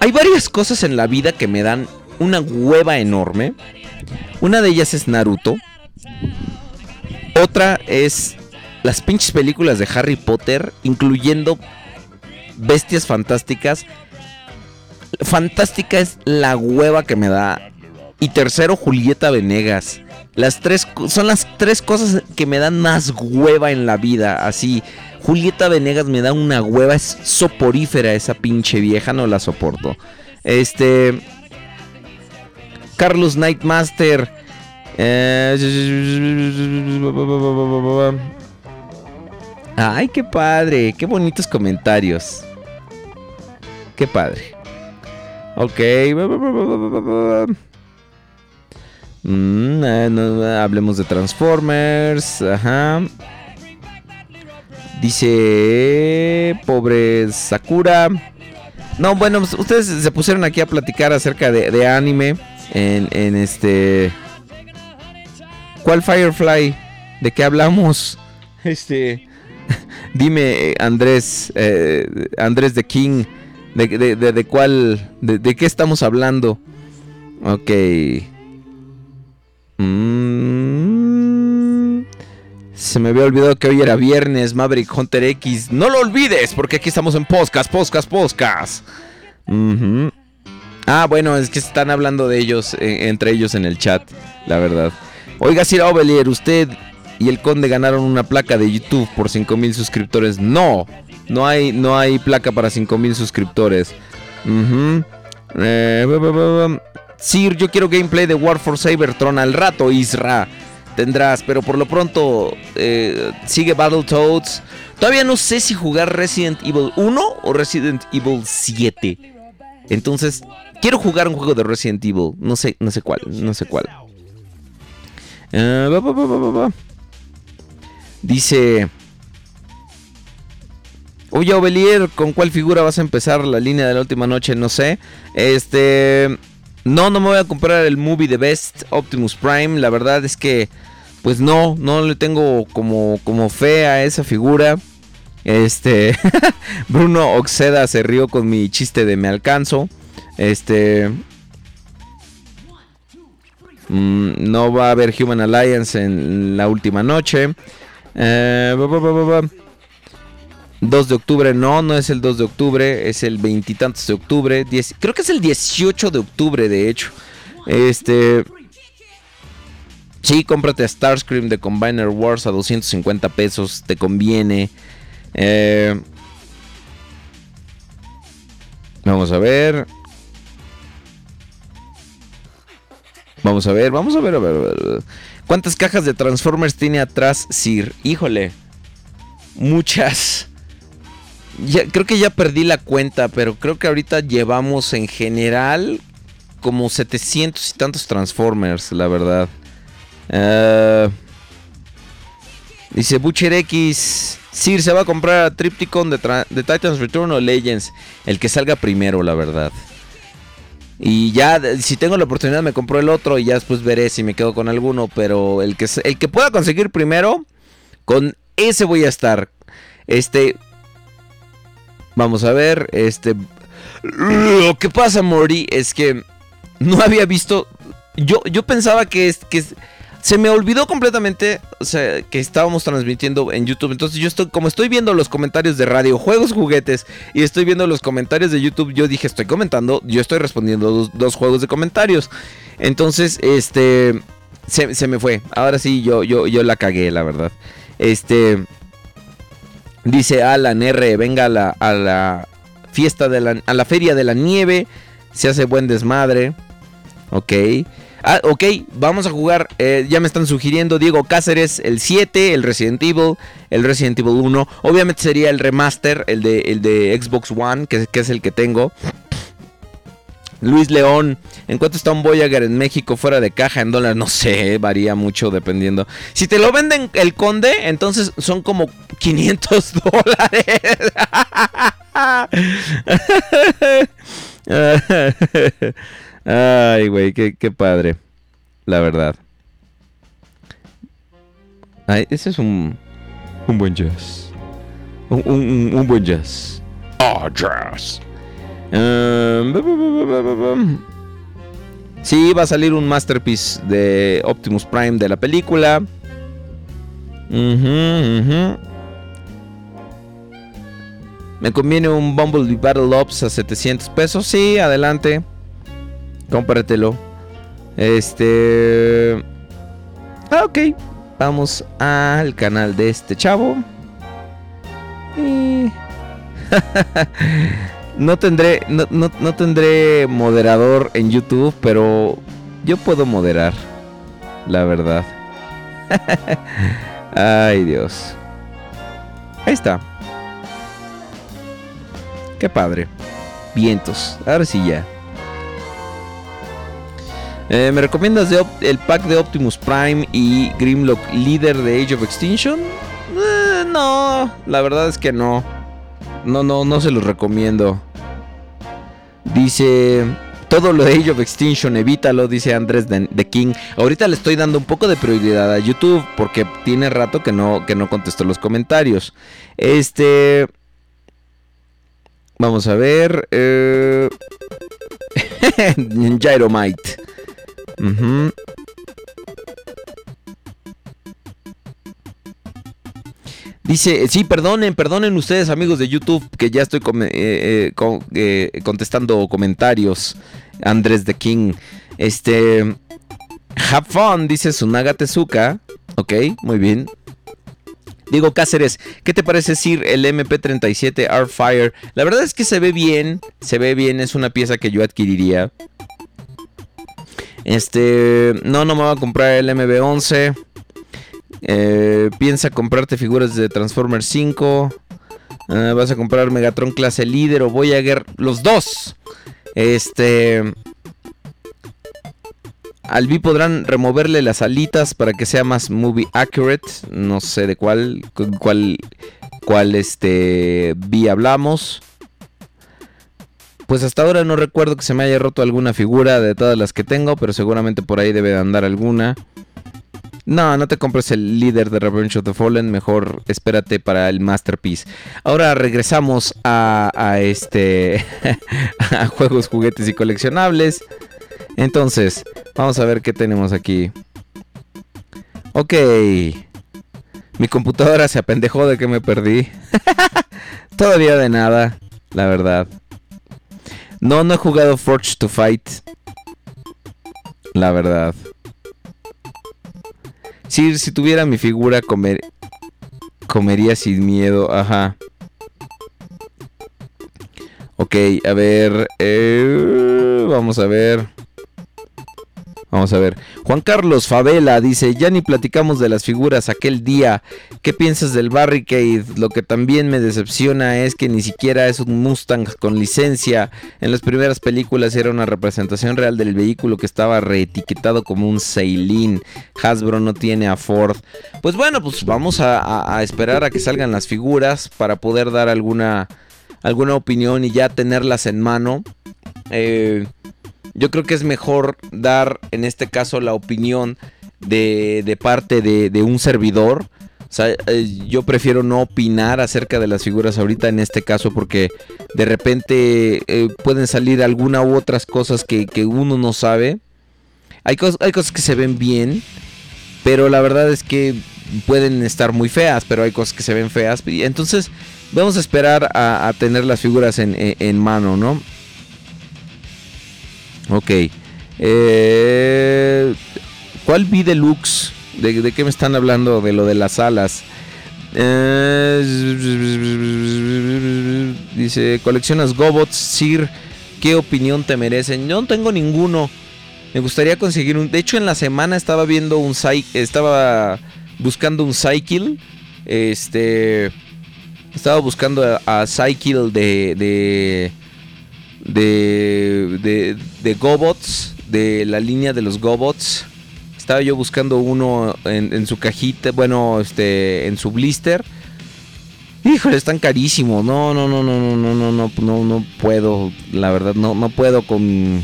Hay varias cosas en la vida que me dan una hueva enorme. Una de ellas es Naruto. Otra es las pinches películas de Harry Potter, incluyendo Bestias Fantásticas. Fantástica es la hueva que me da. Y tercero, Julieta Venegas. Las tres son las tres cosas que me dan más hueva en la vida. Así, Julieta Venegas me da una hueva. Es soporífera esa pinche vieja, no la soporto. Este. Carlos Nightmaster. Eh, Ay, qué padre, qué bonitos comentarios. Qué padre. Ok. Hablemos de Transformers. Ajá. Dice. Pobre Sakura. No, bueno, pues, ustedes se pusieron aquí a platicar acerca de, anime. En, en este. ¿Cuál Firefly? ¿De qué hablamos? Este. Dime, eh, Andrés. eh, Andrés de King. ¿De, de, de- de cuál? De, qué estamos hablando? Ok. Mm, se me había olvidado que hoy era viernes, Maverick Hunter X. No lo olvides, porque aquí estamos en podcast, podcast, podcast. Ah, bueno, es que están hablando de ellos, eh, entre ellos en el chat, la verdad. Oiga, Sir Ovelier, usted y el conde ganaron una placa de YouTube por 5000 suscriptores. No, no hay, no hay placa para 5000 suscriptores. Ujú. Eh, Sir, yo quiero gameplay de War for Cybertron al rato, Isra. tendrás, pero por lo pronto eh, sigue Battletoads. Todavía no sé si jugar Resident Evil 1 o Resident Evil 7. Entonces, quiero jugar un juego de Resident Evil. No sé, no sé cuál, no sé cuál. Eh. Dice. Oye, Ovelier, ¿con cuál figura vas a empezar la línea de la última noche? No sé. Este. No, no me voy a comprar el movie de Best Optimus Prime. La verdad es que. Pues no, no le tengo como, como fe a esa figura. Este. Bruno Oxeda se rió con mi chiste de me alcanzo. Este. Mm, no va a haber Human Alliance en la última noche. Eh, ba, ba, ba, ba, ba. 2 de octubre, no, no es el 2 de octubre, es el veintitantos de octubre. 10 creo que es el 18 de octubre, de hecho. Este. Sí, cómprate a Starscream de Combiner Wars a 250 pesos, te conviene. Eh, vamos a ver. Vamos a ver, vamos a ver, a ver, a ver. ¿Cuántas cajas de Transformers tiene atrás Sir? Híjole. Muchas. Creo que ya perdí la cuenta, pero creo que ahorita llevamos en general como 700 y tantos Transformers, la verdad. Eh, dice Butcher X. Sir, ¿se va a comprar a Tripticon de, de Titans Return o Legends? El que salga primero, la verdad. Y ya, si tengo la oportunidad, me compro el otro y ya después veré si me quedo con alguno. Pero el que, el que pueda conseguir primero, con ese voy a estar. Este. Vamos a ver. Este. Lo que pasa, Mori, es que no había visto. Yo, yo pensaba que, es, que se me olvidó completamente. O sea, que estábamos transmitiendo en YouTube. Entonces, yo estoy. Como estoy viendo los comentarios de radio, juegos, juguetes. Y estoy viendo los comentarios de YouTube. Yo dije, estoy comentando. Yo estoy respondiendo dos, dos juegos de comentarios. Entonces, este. Se, se me fue. Ahora sí, yo, yo, yo la cagué, la verdad. Este. Dice Alan R, venga a la, a la fiesta de la, a la feria de la nieve. Se hace buen desmadre. Ok. Ah, ok, vamos a jugar. eh, ya me están sugiriendo Diego Cáceres, el 7, el Resident Evil, el Resident Evil 1. Obviamente sería el remaster, el de, el de Xbox One, que, que es el que tengo. Luis León, ¿en cuánto está un Voyager en México fuera de caja en dólares? No sé, varía mucho dependiendo. Si te lo venden el conde, entonces son como 500 dólares. Ay, güey, qué, qué padre. La verdad. Ay, ese es un, un buen jazz. Un, un- un- un buen jazz. Ah, jazz. Um, Sí, va a salir un masterpiece de Optimus Prime de la película. Me conviene un Bumblebee Battle Ops a 700 pesos. Sí, adelante. Cómpratelo. Este. Ah, ok. Vamos al canal de este chavo. Y. no tendré. No, no- no tendré moderador en YouTube, pero yo puedo moderar. La verdad. Ay, Dios. Ahí está. Qué padre. Vientos. Ahora sí ya. Eh, ¿Me recomiendas el pack de Optimus Prime y Grimlock líder de Age of Extinction? Eh, no, la verdad es que no. No, no, no se los recomiendo. Dice, todo lo de Age of Extinction, evítalo, dice Andrés de, King. Ahorita le estoy dando un poco de prioridad a YouTube porque tiene rato que no, que no contestó los comentarios. Este... Vamos a ver. Eh... Gyromite. Dice, sí, perdonen, perdonen ustedes amigos de YouTube que ya estoy eh, eh, eh, contestando comentarios. Andrés de King. Este... Have fun, dice Sunaga Tezuka. Ok, muy bien. Diego Cáceres, ¿qué te parece Sir el MP37 Artfire? La verdad es que se ve bien, se ve bien, es una pieza que yo adquiriría. Este, no, no me voy a comprar el MB11. Eh, piensa comprarte figuras de Transformers 5. Eh, vas a comprar Megatron clase líder o Voyager. Los dos. Este. Al B podrán removerle las alitas para que sea más movie accurate. No sé de cuál. cuál. cuál este. B hablamos. Pues hasta ahora no recuerdo que se me haya roto alguna figura de todas las que tengo, pero seguramente por ahí debe de andar alguna. No, no te compres el líder de Revenge of the Fallen, mejor espérate para el Masterpiece. Ahora regresamos a, a este a juegos, juguetes y coleccionables. Entonces, vamos a ver qué tenemos aquí. Ok. Mi computadora se apendejó de que me perdí. Todavía de nada, la verdad. No, no he jugado Forge to Fight. La verdad. Si, tuviera mi figura, comer, comería sin miedo. Ajá. Ok, a ver. Eh, vamos a ver. Vamos a ver. Juan Carlos Favela dice, ya ni platicamos de las figuras aquel día. ¿Qué piensas del Barricade? Lo que también me decepciona es que ni siquiera es un Mustang con licencia. En las primeras películas era una representación real del vehículo que estaba reetiquetado como un Ceylin. Hasbro no tiene a Ford. Pues bueno, pues vamos a, a esperar a que salgan las figuras para poder dar alguna, alguna opinión y ya tenerlas en mano. Eh, yo creo que es mejor dar en este caso la opinión de, de parte de, de, un servidor. O sea, eh, yo prefiero no opinar acerca de las figuras ahorita en este caso porque de repente eh, pueden salir alguna u otras cosas que, que uno no sabe. Hay, cos hay cosas que se ven bien, pero la verdad es que pueden estar muy feas, pero hay cosas que se ven feas. Entonces vamos a esperar a, tener las figuras en, en mano, ¿no? Ok. Eh, ¿Cuál vi deluxe? ¿De, ¿De, qué me están hablando? De lo de las alas. Eh, dice, coleccionas Gobots, Sir. ¿Qué opinión te merecen? Yo no tengo ninguno. Me gustaría conseguir un... De hecho, en la semana estaba viendo un... Estaba buscando un Cycle. Este... Estaba buscando a, a de... de de, de, de Gobots, de la línea de los Gobots. Estaba yo buscando uno en, su cajita, bueno, este, en su blister. Híjole, están carísimos. No, no, no, no, no, no, no, no, no, no puedo. La verdad, no, no puedo con,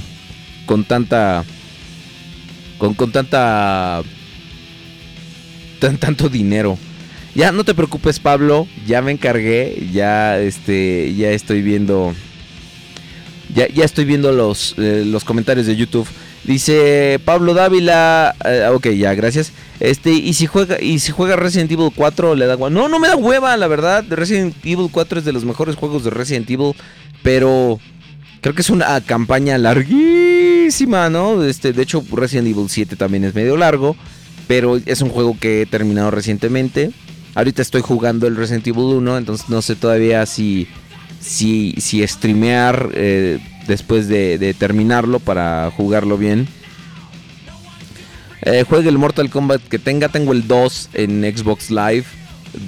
con tanta, con, con tanta, tan, tanto dinero. Ya no te preocupes, Pablo. Ya me encargué. Ya, este, ya estoy viendo ya, ya estoy viendo los, eh, los comentarios de YouTube. Dice Pablo Dávila, eh, ok, ya, gracias. Este, y si juega y si juega Resident Evil 4 le da. No, no me da hueva, la verdad. Resident Evil 4 es de los mejores juegos de Resident Evil, pero creo que es una campaña larguísima, ¿no? Este, de hecho Resident Evil 7 también es medio largo, pero es un juego que he terminado recientemente. Ahorita estoy jugando el Resident Evil 1, entonces no sé todavía si si, si streamear eh, después de, terminarlo para jugarlo bien. Eh, juegue el Mortal Kombat que tenga, tengo el 2 en Xbox Live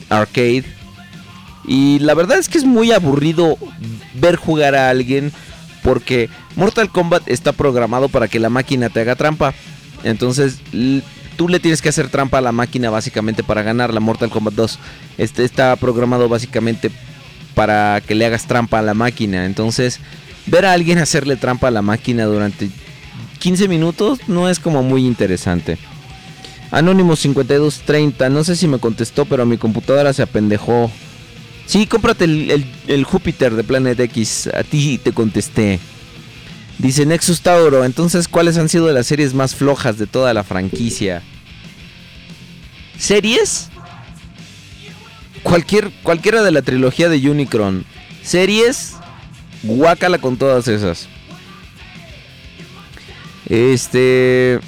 Arcade. Y la verdad es que es muy aburrido ver jugar a alguien porque Mortal Kombat está programado para que la máquina te haga trampa. Entonces tú le tienes que hacer trampa a la máquina básicamente para ganar la Mortal Kombat 2. Este está programado básicamente para que le hagas trampa a la máquina. Entonces, ver a alguien hacerle trampa a la máquina durante 15 minutos no es como muy interesante. Anónimo 5230, no sé si me contestó, pero mi computadora se apendejó. Sí, cómprate el, el, Júpiter de Planet X, a ti te contesté. Dice Nexus Tauro, entonces ¿cuáles han sido las series más flojas de toda la franquicia? ¿Series? Cualquier, cualquiera de la trilogía de Unicron. Series, guácala con todas esas. Este.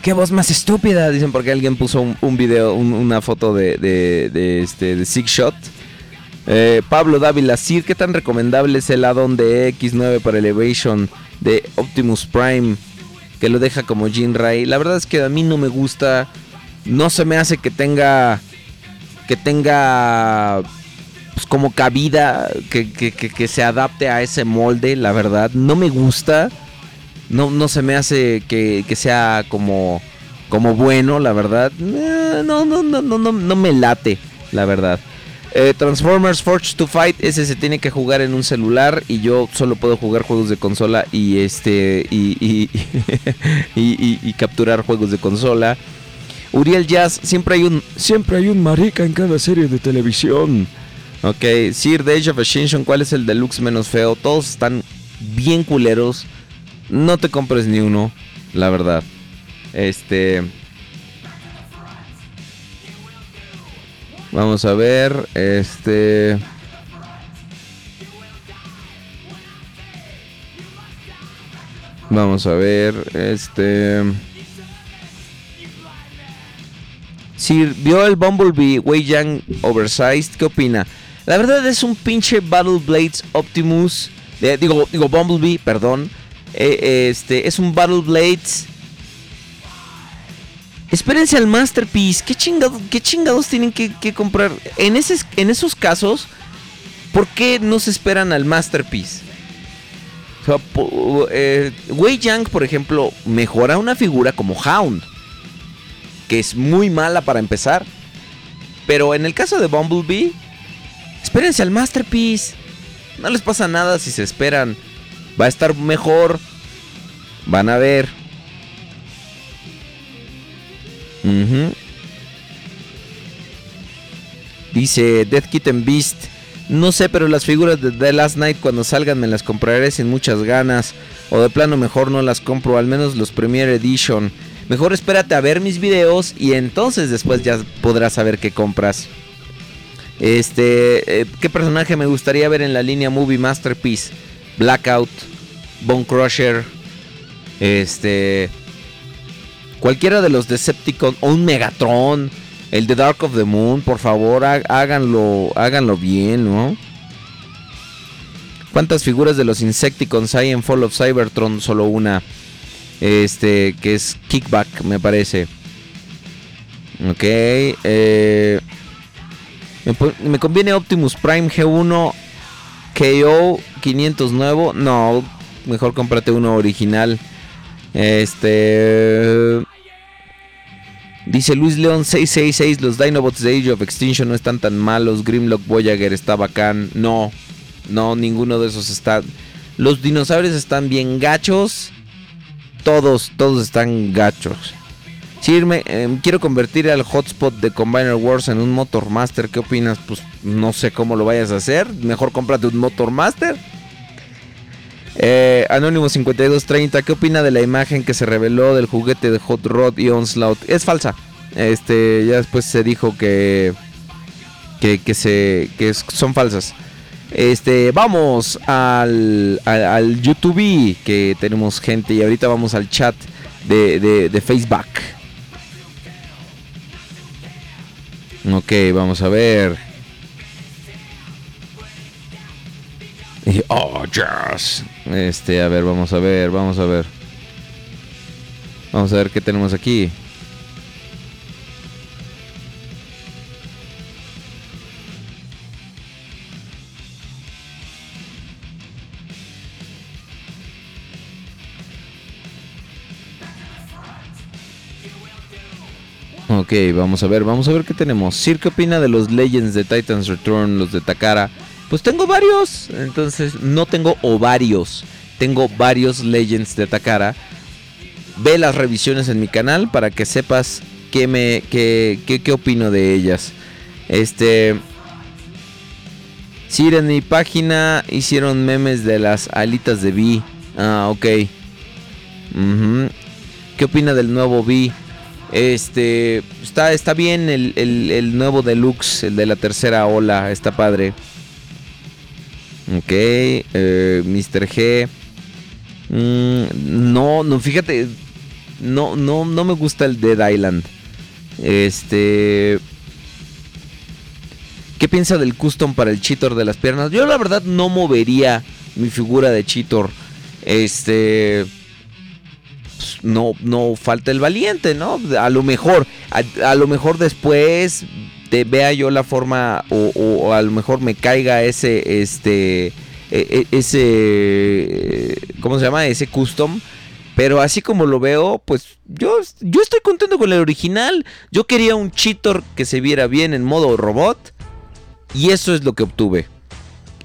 Qué voz más estúpida, dicen porque alguien puso un, video, un, una foto de, de, de, este, de Six Shot. Eh, Pablo Dávila, Sir, ¿qué tan recomendable es el addon de X9 para Elevation de Optimus Prime? Que lo deja como Jin Ray. La verdad es que a mí no me gusta no se me hace que tenga que tenga pues, como cabida que, que- que- se adapte a ese molde, la verdad. No me gusta. No, no se me hace que, sea como, como bueno, la verdad. Eh, No, no, no, no, no, no me late, la verdad. Eh, Transformers Forge to Fight, ese se tiene que jugar en un celular y yo solo puedo jugar juegos de consola y este y- y- y capturar juegos de consola. Uriel Jazz, siempre hay un siempre hay un marica en cada serie de televisión. Ok, Sir The Age of Ascension, ¿cuál es el deluxe menos feo? Todos están bien culeros. No te compres ni uno, la verdad. Este. Vamos a ver, este. Vamos a ver, este. Si vio el Bumblebee Wei Yang Oversized, ¿qué opina? La verdad es un pinche Battle Blades Optimus. digo, digo Bumblebee, perdón. Eh, este es un Battle Blades. Espérense al Masterpiece. ¿Qué, qué chingados tienen que, comprar? En, ese, en esos casos, ¿por qué no se esperan al Masterpiece? O eh, Wei Yang, por ejemplo, mejora una figura como Hound que es muy mala para empezar. Pero en el caso de Bumblebee, espérense al Masterpiece. No les pasa nada si se esperan. Va a estar mejor. Van a ver. Dice Death Kitten Beast. No sé, pero las figuras de The Last Night cuando salgan me las compraré sin muchas ganas. O de plano mejor no las compro, al menos los Premier Edition. Mejor espérate a ver mis videos y entonces después ya podrás saber qué compras. Este, eh, ¿qué personaje me gustaría ver en la línea Movie Masterpiece? Blackout, Bone Crusher, este, cualquiera de los Decepticon o un Megatron, el de Dark of the Moon, por favor, há- háganlo, háganlo bien, ¿no? ¿Cuántas figuras de los Insecticons hay en Fall of Cybertron? Solo una. Este, que es Kickback, me parece. Ok. eh, me, conviene Optimus Prime G1 KO 500 nuevo. No, mejor cómprate uno original. Este. Dice Luis León 666, los Dinobots de Age of Extinction no están tan malos, Grimlock Voyager está bacán. No, no, ninguno de esos está. Los dinosaurios están bien gachos. Todos, todos están gachos. Eh, quiero convertir al hotspot de Combiner Wars en un Motor Master. ¿Qué opinas? Pues no sé cómo lo vayas a hacer. Mejor cómprate un Motor Master. Eh, Anónimo 5230, ¿qué opina de la imagen que se reveló del juguete de Hot Rod y Onslaught? Es falsa. Este, ya después se dijo que que, se que son falsas. Este, vamos al, al, al YouTube que tenemos gente y ahorita vamos al chat de, de, de Facebook. Ok, vamos a ver. Oh, yes. Este, a ver, vamos a ver, vamos a ver. Vamos a ver qué tenemos aquí. Ok, vamos a ver, vamos a ver qué tenemos. Sir, ¿qué opina de los Legends de Titans Return, los de Takara? Pues tengo varios, entonces no tengo ovarios, tengo varios Legends de Takara. Ve las revisiones en mi canal para que sepas qué me qué, qué, qué opino de ellas. Este Sir, en mi página hicieron memes de las alitas de Vi. Ah, ok. ¿Qué opina del nuevo Vi? Este está, está bien el, el- nuevo deluxe, el de la tercera ola, está padre. Ok, eh, Mr. G. Mm, no, no, fíjate. No, no, no me gusta el Dead Island. Este. ¿Qué piensa del custom para el cheater de las piernas? Yo la verdad no movería mi figura de cheater. Este. No, no falta el valiente, ¿no? A lo mejor, a, lo mejor después te vea yo la forma o, o, a lo mejor me caiga ese, este, e, e, ese, ¿cómo se llama? Ese custom. Pero así como lo veo, pues yo, yo estoy contento con el original. Yo quería un cheater que se viera bien en modo robot. Y eso es lo que obtuve.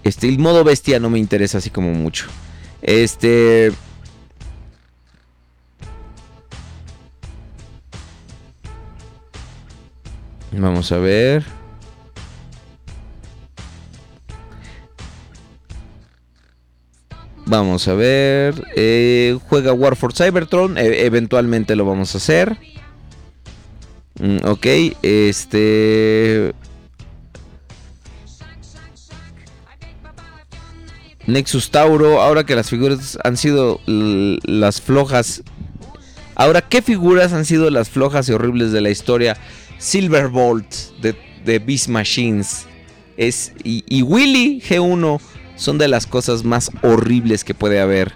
Este, el modo bestia no me interesa así como mucho. Este. Vamos a ver. Vamos a ver. Eh, juega War for Cybertron. E, eventualmente lo vamos a hacer. Mm, ok. Este. Nexus Tauro, ahora que las figuras han sido las flojas. Ahora, ¿qué figuras han sido las flojas y horribles de la historia? Silverbolt de, de Beast Machines es, y, Willy G1 son de las cosas más horribles que puede haber.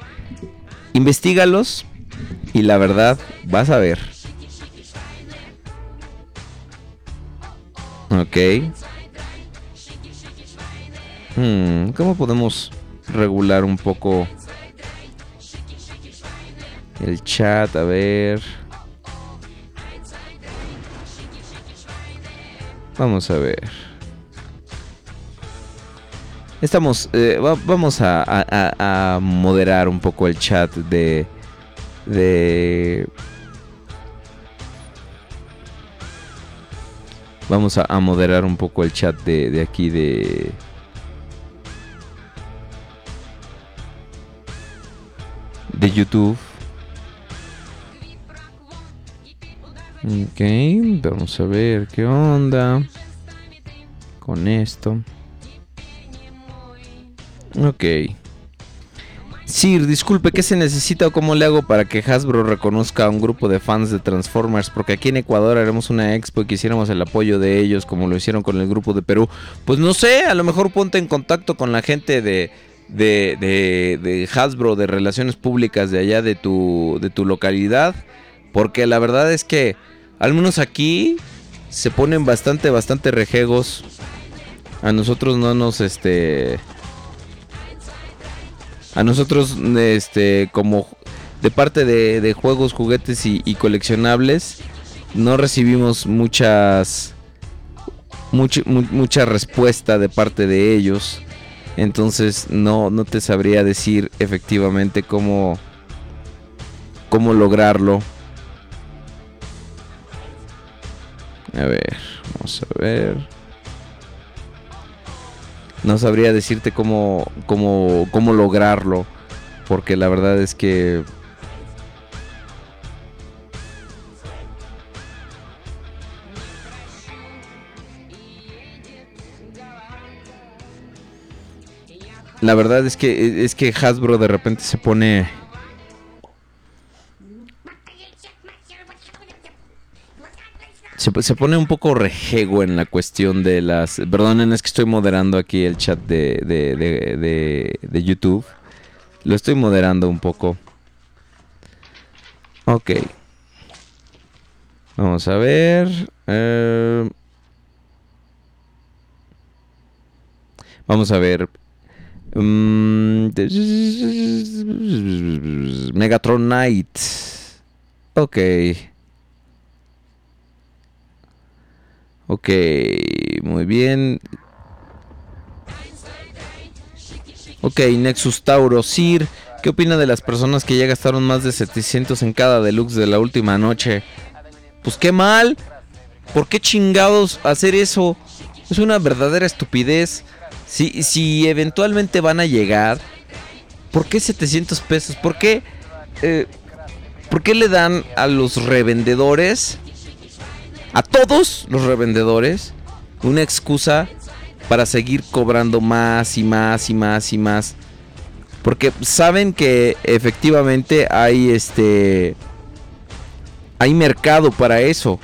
Investígalos y la verdad vas a ver. Ok. Hmm, ¿Cómo podemos regular un poco el chat, a ver. Vamos a ver. Estamos, eh, vamos a, moderar un poco el chat de, de, vamos a, moderar un poco el chat de, de aquí de, de YouTube. Ok, vamos a ver qué onda con esto. Ok. Sir, disculpe, ¿qué se necesita o cómo le hago para que Hasbro reconozca a un grupo de fans de Transformers? Porque aquí en Ecuador haremos una expo y quisiéramos el apoyo de ellos como lo hicieron con el grupo de Perú. Pues no sé, a lo mejor ponte en contacto con la gente de, de, de, Hasbro, de relaciones públicas de allá de tu, de tu localidad. Porque la verdad es que, al menos aquí, se ponen bastante, bastante rejegos. A nosotros no nos, este... A nosotros, este, como de parte de, juegos, juguetes y, coleccionables, no recibimos muchas... mucha respuesta de parte de ellos. Entonces no, no te sabría decir efectivamente cómo, cómo lograrlo. A ver, vamos a ver. No sabría decirte cómo, cómo, cómo lograrlo. Porque la verdad es que la verdad es que es que Hasbro de repente se pone se, pone un poco rejego en la cuestión de las perdonen es que estoy moderando aquí el chat de, de, de, YouTube lo estoy moderando un poco ok vamos a ver eh, vamos a ver Mm, Megatron Knight. Ok. Ok, muy bien. Ok, Nexus Tauro. Sir, ¿qué opina de las personas que ya gastaron más de 700 en cada deluxe de la última noche? Pues qué mal. ¿Por qué chingados hacer eso? Es una verdadera estupidez. Si, si eventualmente van a llegar, ¿por qué 700 pesos? ¿Por qué, eh, ¿Por qué le dan a los revendedores, a todos los revendedores, una excusa para seguir cobrando más y más y más y más? Porque saben que efectivamente hay este hay mercado para eso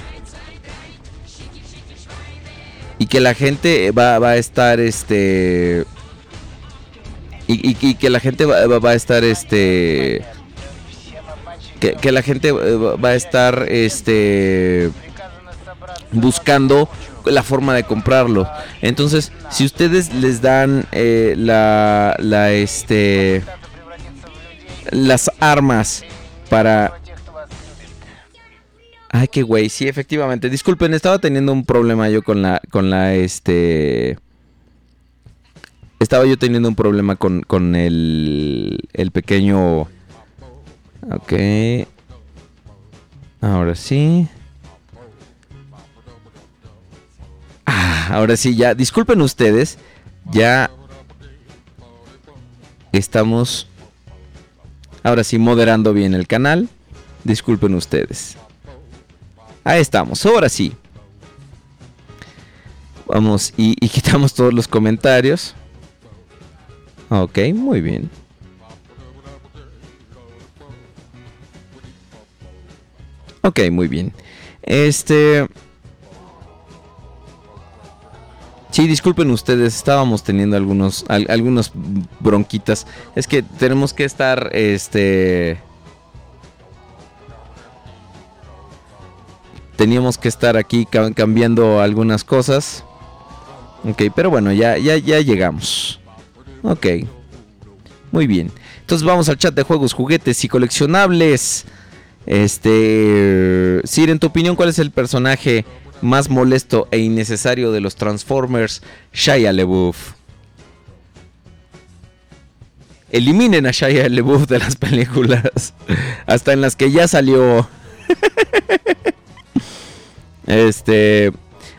y que la gente va, a estar este y, que la gente va, a estar este que, la gente eh, va va a estar este buscando la forma de comprarlo. Entonces, si ustedes les dan eh, la, la este las armas para Ay, qué güey, sí, efectivamente. Disculpen, estaba teniendo un problema yo con la con la este estaba yo teniendo un problema con, con el el pequeño Ok. Ahora sí. Ahora sí, ya. Disculpen ustedes. Ya estamos. Ahora sí, moderando bien el canal. Disculpen ustedes. Ahí estamos, ahora sí. Vamos y, quitamos todos los comentarios. Ok, muy bien. Ok, muy bien. Este. Sí, disculpen ustedes, estábamos teniendo algunos, al- algunos bronquitas. Es que tenemos que estar, este... Teníamos que estar aquí ca- cambiando algunas cosas. Ok, pero bueno, ya, ya, ya llegamos. Ok. Muy bien. Entonces vamos al chat de juegos, juguetes y coleccionables. Este, Sir, en tu opinión, ¿cuál es el personaje más molesto e innecesario de los Transformers? Shia LaBeouf. Eliminen a Shia LaBeouf de las películas, hasta en las que ya salió. este,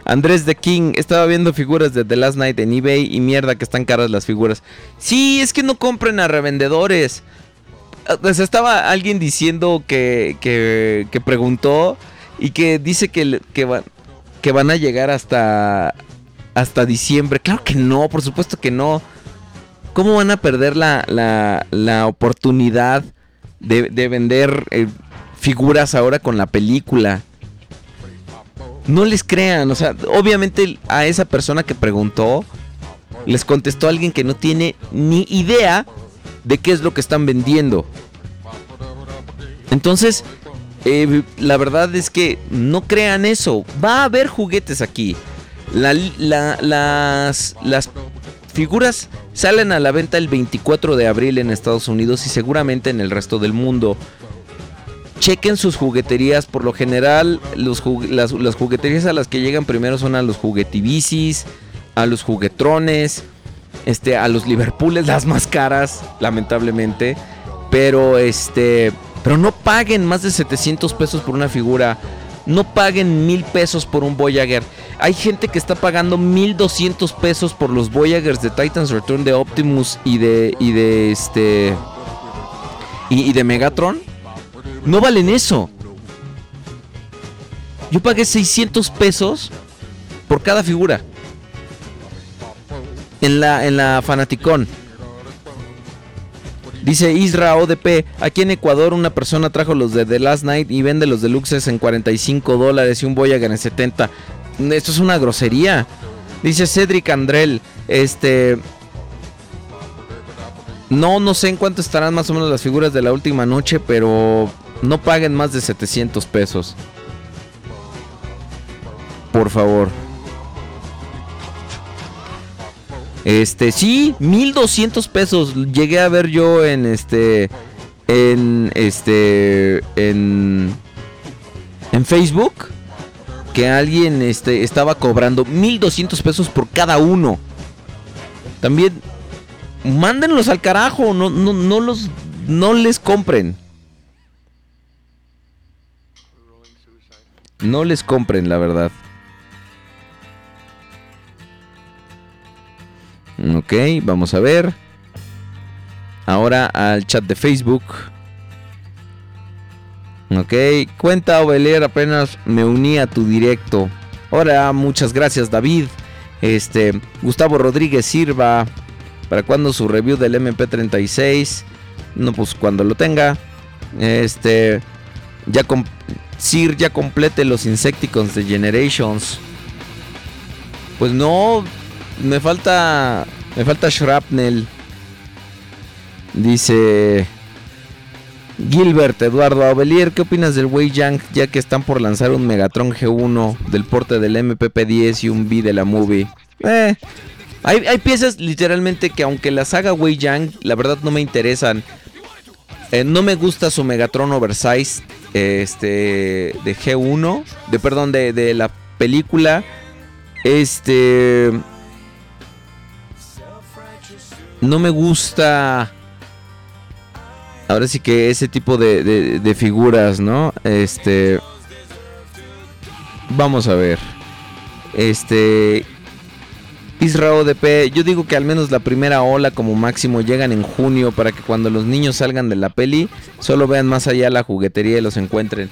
Andrés The King estaba viendo figuras de The Last Night en eBay y mierda que están caras las figuras. Sí, es que no compren a revendedores. Ah, Pues estaba alguien diciendo que, que, preguntó y que dice que, que, van, que van a llegar hasta, hasta diciembre. Claro que no, por supuesto que no. ¿Cómo van a perder la, la, la oportunidad de, de vender eh, figuras ahora con la película? No les crean, o sea, obviamente a esa persona que preguntó les contestó alguien que no tiene ni idea de qué es lo que están vendiendo. Entonces, eh, la verdad es que no crean eso. Va a haber juguetes aquí. La- la- las, figuras salen a la venta el 24 de abril en Estados Unidos y seguramente en el resto del mundo. Chequen sus jugueterías. Por lo general, las jugueterías a las que llegan primero son a los juguetibicis, a los juguetrones, este, a los Liverpooles, las más caras, lamentablemente. Pero este, pero no paguen más de 700 pesos por una figura. No paguen mil pesos por un Voyager. Hay gente que está pagando 1200 pesos por los Voyagers de Titans Return de Optimus y de y de este y, y de Megatron. No valen eso. Yo pagué 600 pesos por cada figura en la, en la Fanaticón. Dice Isra ODP, aquí en Ecuador una persona trajo los de The Last Night y vende los deluxes en 45 dólares y un Voyager en 70. Esto es una grosería. Dice Cedric Andrel, este... No, no sé en cuánto estarán más o menos las figuras de la última noche, pero no paguen más de 700 pesos. Por favor. Este, sí, 1200 pesos. Llegué a ver yo en este. En este. En. En Facebook. Que alguien este, estaba cobrando 1200 pesos por cada uno. También. Mándenlos al carajo. No, no, no los. No les compren. No les compren, la verdad. Ok, vamos a ver. Ahora al chat de Facebook. Ok, cuenta Ovelier, apenas me uní a tu directo. Hola, muchas gracias David. Este, Gustavo Rodríguez Sirva. ¿Para cuándo su review del MP36? No, pues cuando lo tenga. Este, ya Sir ya complete los Insecticons de Generations. Pues no, me falta. Me falta Shrapnel. Dice. Gilbert Eduardo Avelier, ¿qué opinas del Wei Yang ya que están por lanzar un Megatron G1 del porte del MPP-10 y un B de la movie? Eh, hay, hay piezas literalmente que aunque las haga Wei Yang, la verdad no me interesan. Eh, no me gusta su Megatron Oversize este, de G1, de perdón, de, de la película. Este... No me gusta ahora sí que ese tipo de, figuras, ¿no? Este. Vamos a ver. Este. Israel ODP, yo digo que al menos la primera ola como máximo llegan en junio para que cuando los niños salgan de la peli solo vean más allá la juguetería y los encuentren.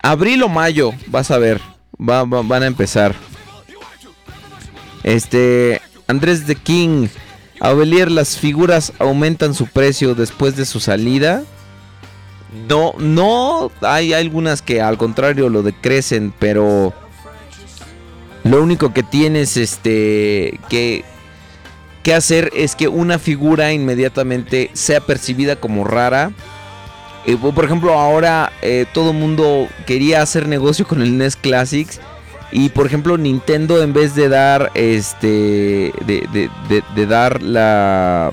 Abril o mayo, vas a ver, va, va, van a empezar. Este, Andrés de King, Avelier, las figuras aumentan su precio después de su salida. No, no, hay algunas que al contrario lo decrecen, pero lo único que tienes este que, que hacer es que una figura inmediatamente sea percibida como rara. Eh, por ejemplo, ahora eh, todo mundo quería hacer negocio con el NES Classics. Y por ejemplo, Nintendo en vez de dar este. de, de, de, dar la.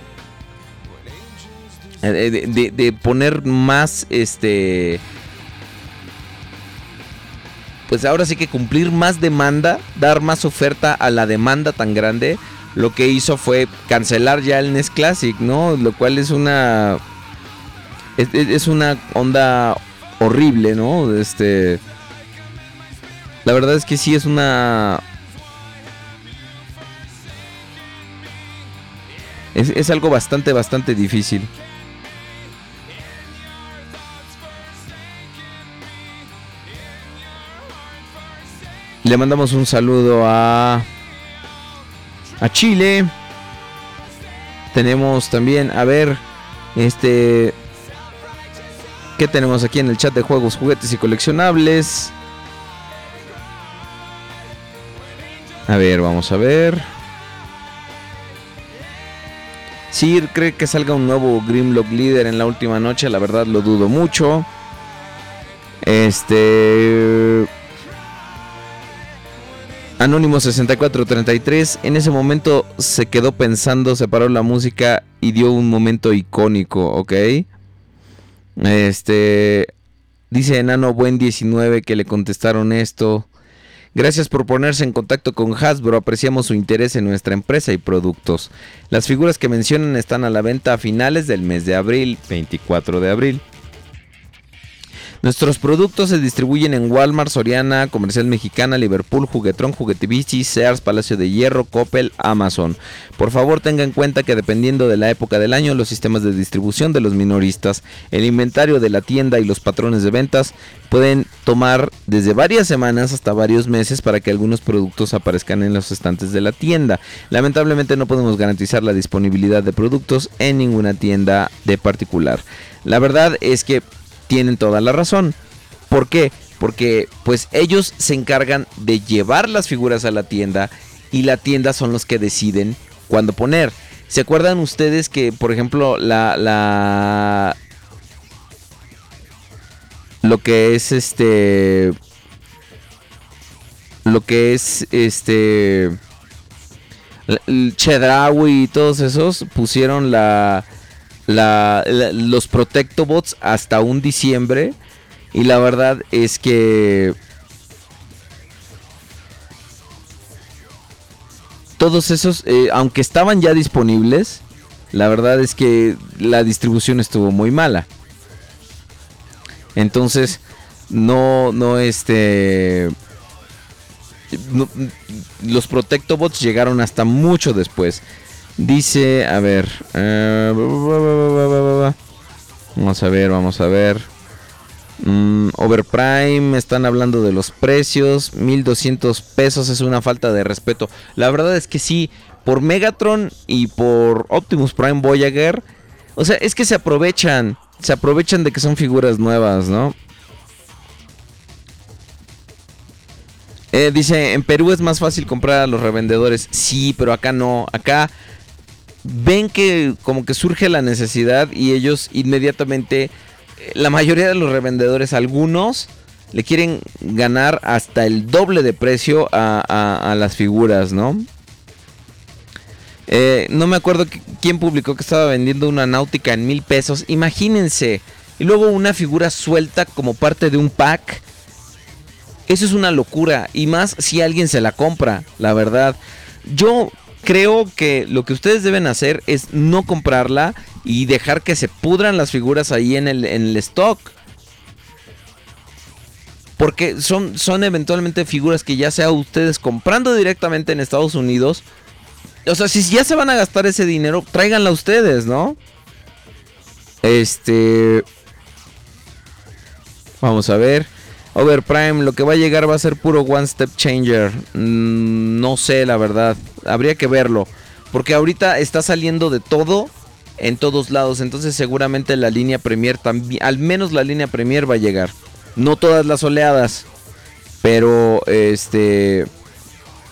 De, de, poner más este. Pues ahora sí que cumplir más demanda, dar más oferta a la demanda tan grande. Lo que hizo fue cancelar ya el NES Classic, ¿no? Lo cual es una. Es, es una onda horrible, ¿no? Este. La verdad es que sí es una... Es, algo bastante, bastante difícil. Le mandamos un saludo a... A Chile. Tenemos también, a ver, este... ¿Qué tenemos aquí en el chat de juegos, juguetes y coleccionables? A ver, vamos a ver. Sir cree que salga un nuevo Grimlock líder en la última noche. La verdad lo dudo mucho. Este. Anónimo 6433. En ese momento se quedó pensando, separó la música y dio un momento icónico, ¿ok? Este. Dice Enano Buen 19 que le contestaron esto. Gracias por ponerse en contacto con Hasbro, apreciamos su interés en nuestra empresa y productos. Las figuras que mencionan están a la venta a finales del mes de abril, 24 de abril. Nuestros productos se distribuyen en Walmart, Soriana, Comercial Mexicana, Liverpool, Juguetrón, Juguetivici, Sears, Palacio de Hierro, Coppel, Amazon. Por favor tenga en cuenta que dependiendo de la época del año, los sistemas de distribución de los minoristas, el inventario de la tienda y los patrones de ventas pueden tomar desde varias semanas hasta varios meses para que algunos productos aparezcan en los estantes de la tienda. Lamentablemente no podemos garantizar la disponibilidad de productos en ninguna tienda de particular. La verdad es que tienen toda la razón. ¿Por qué? Porque pues ellos se encargan de llevar las figuras a la tienda y la tienda son los que deciden cuándo poner. ¿Se acuerdan ustedes que, por ejemplo, la, la lo que es este lo que es este Chedraui y todos esos pusieron la la, los Protectobots hasta un diciembre. Y la verdad es que todos esos, eh, aunque estaban ya disponibles, la verdad es que la distribución estuvo muy mala. Entonces, no, no, este... No, los Protectobots llegaron hasta mucho después. Dice, a ver. Uh, vamos a ver, vamos a ver. Um, Overprime, están hablando de los precios. 1200 pesos es una falta de respeto. La verdad es que sí, por Megatron y por Optimus Prime Voyager. O sea, es que se aprovechan. Se aprovechan de que son figuras nuevas, ¿no? Eh, dice, en Perú es más fácil comprar a los revendedores. Sí, pero acá no. Acá ven que como que surge la necesidad y ellos inmediatamente la mayoría de los revendedores, algunos, le quieren ganar hasta el doble de precio a, a- las figuras, ¿no? Eh, no me acuerdo qui- quién publicó que estaba vendiendo una náutica en mil pesos. Imagínense. Y luego una figura suelta como parte de un pack. Eso es una locura. Y más si alguien se la compra, la verdad. Yo creo que lo que ustedes deben hacer es no comprarla y dejar que se pudran las figuras ahí en el, en el stock. Porque son, son eventualmente figuras que ya sea ustedes comprando directamente en Estados Unidos. O sea, si ya se van a gastar ese dinero, tráiganla ustedes, ¿no? Este... Vamos a ver. Overprime, lo que va a llegar va a ser puro One Step Changer. Mm, no sé, la verdad. Habría que verlo. Porque ahorita está saliendo de todo en todos lados. Entonces seguramente la línea Premier también, al menos la línea Premier va a llegar. No todas las oleadas. Pero este...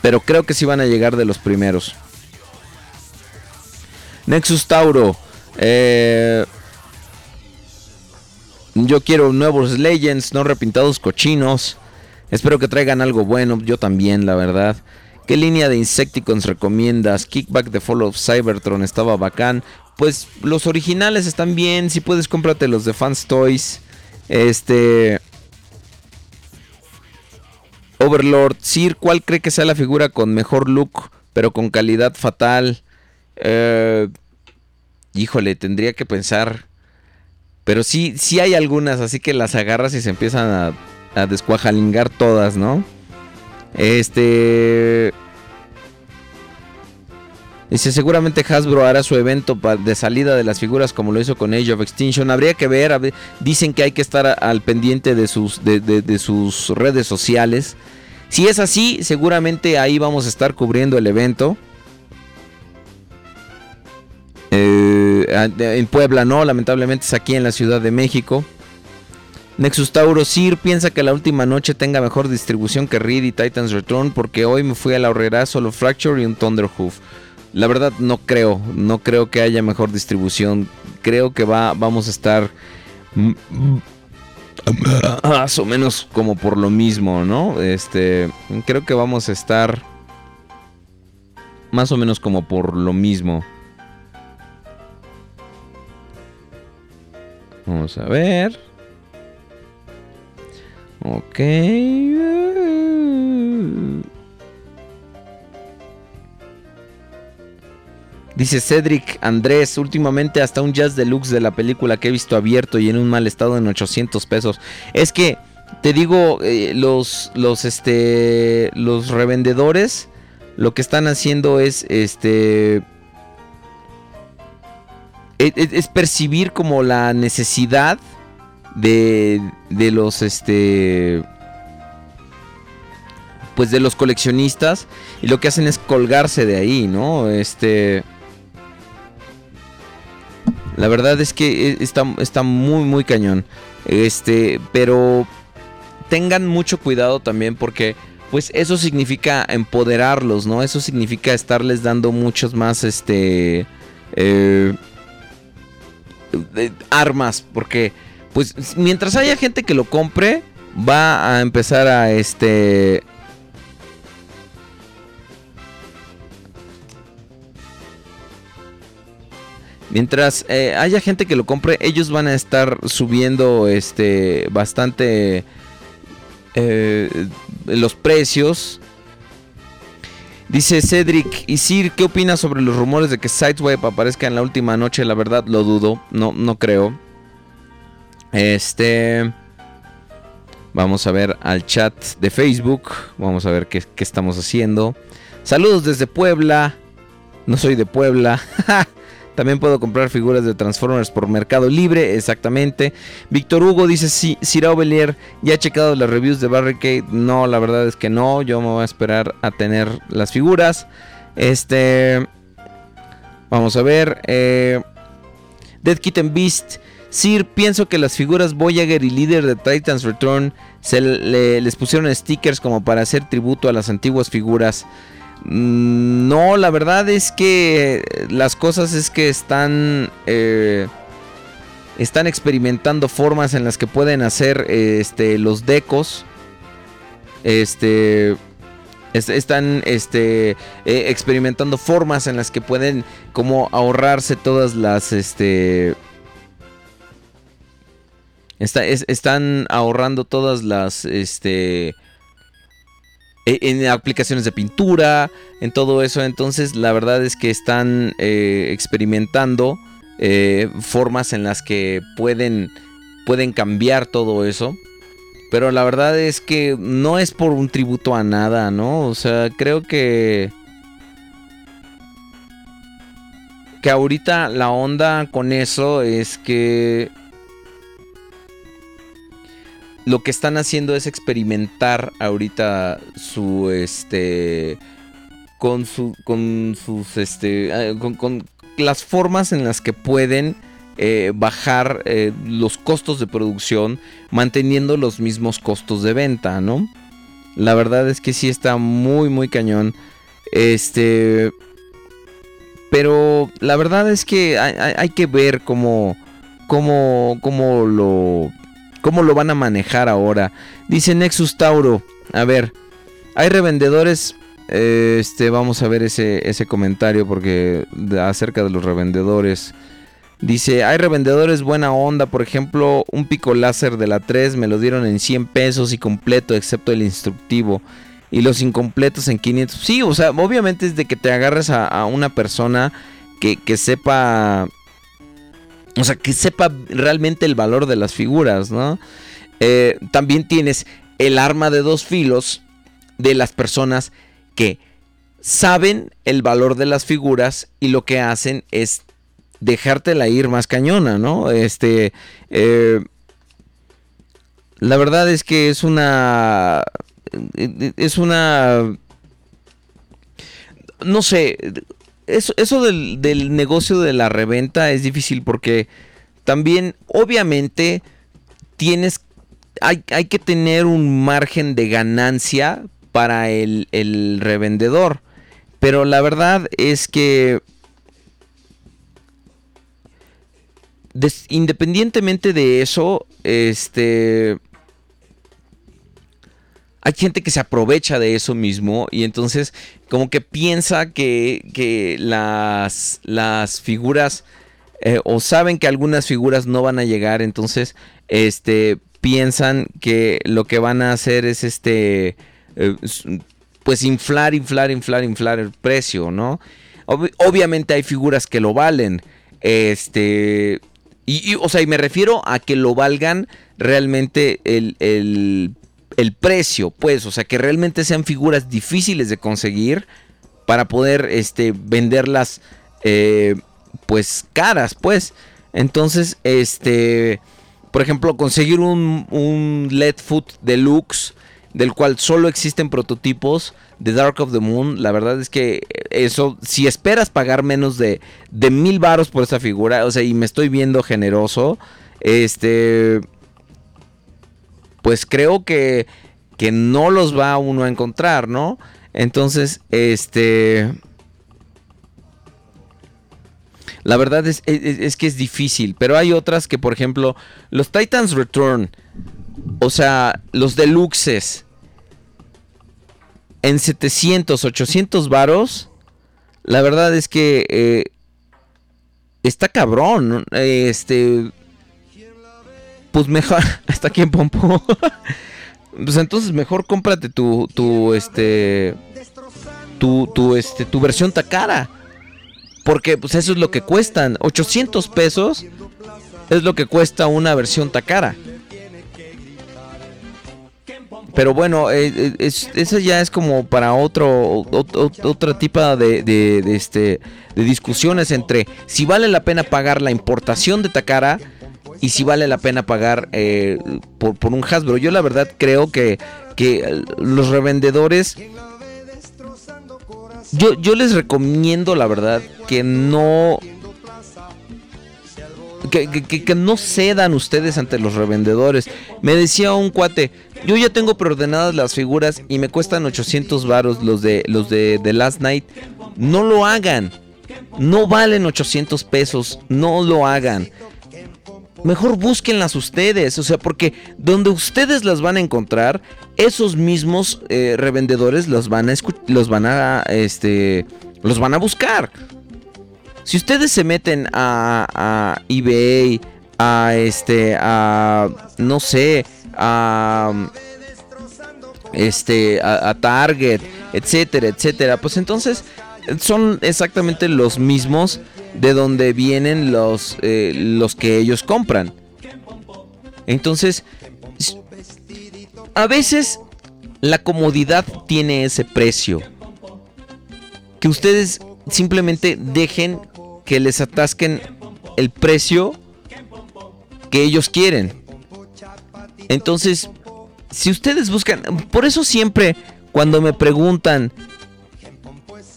Pero creo que sí van a llegar de los primeros. Nexus Tauro. Eh, yo quiero nuevos Legends, no repintados cochinos. Espero que traigan algo bueno, yo también, la verdad. ¿Qué línea de Insecticons recomiendas? Kickback de Fall of Cybertron estaba bacán. Pues los originales están bien, si puedes cómprate los de Fans Toys. Este... Overlord, Sir, ¿cuál cree que sea la figura con mejor look, pero con calidad fatal? Eh, híjole, tendría que pensar. Pero sí, sí hay algunas, así que las agarras y se empiezan a, a descuajalingar todas, ¿no? Este. Dice, seguramente Hasbro hará su evento de salida de las figuras como lo hizo con Age of Extinction. Habría que ver, dicen que hay que estar al pendiente de sus, de- de sus redes sociales. Si es así, seguramente ahí vamos a estar cubriendo el evento. Eh, en Puebla no, lamentablemente es aquí en la Ciudad de México. Nexus Tauro Sir piensa que la última noche tenga mejor distribución que Reed y Titans Return porque hoy me fui a la horrera solo Fracture y un Thunderhoof. La verdad no creo, no creo que haya mejor distribución. Creo que va, vamos a estar más o menos como por lo mismo, ¿no? Este, creo que vamos a estar más o menos como por lo mismo. Vamos a ver. Ok. Dice Cedric Andrés, últimamente hasta un jazz deluxe de la película que he visto abierto y en un mal estado en 800 pesos. Es que, te digo, eh, los, los, este, los revendedores lo que están haciendo es, este, es, percibir como la necesidad de, de los, este, pues de los coleccionistas y lo que hacen es colgarse de ahí, ¿no? Este... La verdad es que eh, está, está muy, muy cañón. Este, pero tengan mucho cuidado también porque pues eso significa empoderarlos, ¿no? Eso significa estarles dando muchos más, este, eh, eh, armas, porque pues mientras haya gente que lo compre, va a empezar a, este, Mientras eh, haya gente que lo compre, ellos van a estar subiendo este bastante eh, los precios. Dice Cedric y Sir, ¿qué opinas sobre los rumores de que Sideswipe aparezca en la última noche? La verdad lo dudo, no, no creo. Este. Vamos a ver al chat de Facebook. Vamos a ver qué, qué estamos haciendo. Saludos desde Puebla. No soy de Puebla. También puedo comprar figuras de Transformers por Mercado Libre, exactamente. Víctor Hugo dice, sí, Cira Ovelier, ¿ya ha checado las reviews de Barricade? No, la verdad es que no, yo me voy a esperar a tener las figuras. Este... Vamos a ver. Eh, Dead Kitten Beast. Sir, pienso que las figuras Voyager y líder de Titans Return se le- les pusieron stickers como para hacer tributo a las antiguas figuras. Mm, No, la verdad es que las cosas es que están... eh, están experimentando formas en las que pueden hacer este, los decos. Este, están este, eh, experimentando formas en las que pueden como ahorrarse todas las... Este, están ahorrando todas las... Este, en aplicaciones de pintura, en todo eso. Entonces la verdad es que están eh, experimentando eh, formas en las que pueden, pueden cambiar todo eso. Pero la verdad es que no es por un tributo a nada, ¿no? O sea, creo que... Que ahorita la onda con eso es que... Lo que están haciendo es experimentar ahorita su este con su con sus este eh, con, las formas en las que pueden eh, bajar eh, los costos de producción manteniendo los mismos costos de venta, ¿no? La verdad es que sí está muy, muy cañón. Este. Pero la verdad es que hay, que ver cómo, cómo, cómo, lo, cómo lo van a manejar ahora. Dice Nexus Tauro. A ver, hay revendedores este, vamos a ver ese, ese comentario porque acerca de los revendedores. Dice, hay revendedores buena onda, por ejemplo, un pico láser de la 3 me lo dieron en 100 pesos y completo, excepto el instructivo. Y los incompletos en 500. Sí, o sea, obviamente es de que te agarres a, una persona que, que, sepa... O sea, que sepa realmente el valor de las figuras, ¿no? Eh, también tienes el arma de dos filos de las personas que saben el valor de las figuras y lo que hacen es dejártela ir más cañona, ¿no? Este, eh, la verdad es que es una, es una, no sé, eso, eso del, del negocio de la reventa es difícil porque también, obviamente, tienes, hay, hay que tener un margen de ganancia para el, revendedor. Pero la verdad es que independientemente de eso, este hay gente que se aprovecha de eso mismo y entonces como que piensa que, las, las figuras eh, o saben que algunas figuras no van a llegar, entonces este piensan que lo que van a hacer es este eh, pues inflar, inflar, inflar, inflar el precio, ¿no? obviamente hay figuras que lo valen. Este. Y, o sea, y me refiero a que lo valgan realmente el, el, precio, pues. O sea, que realmente sean figuras difíciles de conseguir para poder este, venderlas, eh, pues, caras, pues. Entonces, este. Por ejemplo, conseguir un, un LED Foot Deluxe del cual solo existen prototipos de Dark of the Moon. La verdad es que eso, si esperas pagar menos de, de mil varos por esa figura, o sea, y me estoy viendo generoso, este, pues creo que, que no los va uno a encontrar, ¿no? Entonces, este... La verdad es, que es difícil, pero hay otras que, por ejemplo, los Titans Return, o sea, los deluxes, en 700, 800 varos, la verdad es que eh, está cabrón. Este, pues mejor, hasta aquí en Pompo. pues entonces mejor cómprate tu, tu, este, tu, tu, este, tu versión Takara. Porque pues eso es lo que cuestan. 800 pesos es lo que cuesta una versión Takara. Pero bueno, eh, eh, eso ya es como para otro, otra tipo de, este, de discusiones entre si vale la pena pagar la importación de Takara y si vale la pena pagar eh, por, por, un Hasbro. Yo la verdad creo que, que los revendedores... Yo, yo les recomiendo la verdad que no que, que, no cedan ustedes ante los revendedores. Me decía un cuate, yo ya tengo preordenadas las figuras y me cuestan 800 varos los de los de Last Night. No lo hagan. No valen 800 pesos. No lo hagan. Mejor búsquenlas ustedes. O sea, porque donde ustedes las van a encontrar, esos mismos eh, revendedores los van a los van a este los van a buscar. Si ustedes se meten a, a eBay, a este, a no sé, a este, a, Target, etcétera, etcétera, pues entonces son exactamente los mismos de donde vienen los, eh, los que ellos compran. Entonces, a veces la comodidad tiene ese precio. Que ustedes simplemente dejen que les atasquen el precio que ellos quieren. Entonces, si ustedes buscan, por eso siempre cuando me preguntan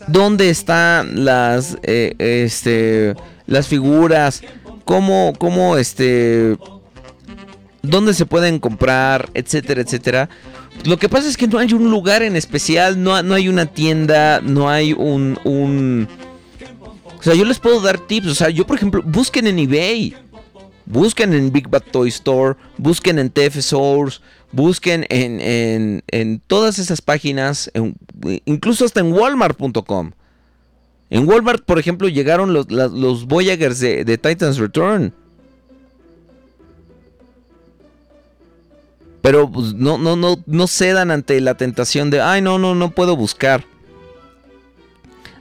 dónde están las, eh, este, las figuras, cómo, cómo, este, dónde se pueden comprar, etcétera, etcétera. Lo que pasa es que no hay un lugar en especial, no, no hay una tienda, no hay un, un... O sea, yo les puedo dar tips. O sea, yo por ejemplo, busquen en eBay. Busquen en Big Bad Toy Store, busquen en TF Source, busquen en, en, todas esas páginas, incluso hasta en walmart.com. En Walmart, por ejemplo, llegaron los, los Voyagers de, de, Titans Return. Pero pues, no, no, no, no cedan ante la tentación de, ay, no, no, no puedo buscar.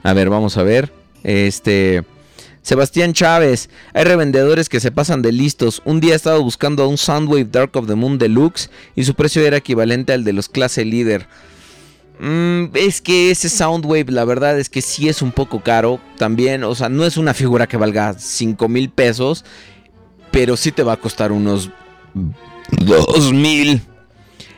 A ver, vamos a ver. Este... Sebastián Chávez, hay revendedores que se pasan de listos. Un día he estado buscando un Soundwave Dark of the Moon Deluxe y su precio era equivalente al de los clase líder. Mm, es que ese Soundwave, la verdad es que sí es un poco caro. También, o sea, no es una figura que valga 5 mil pesos, pero sí te va a costar unos 2 mil.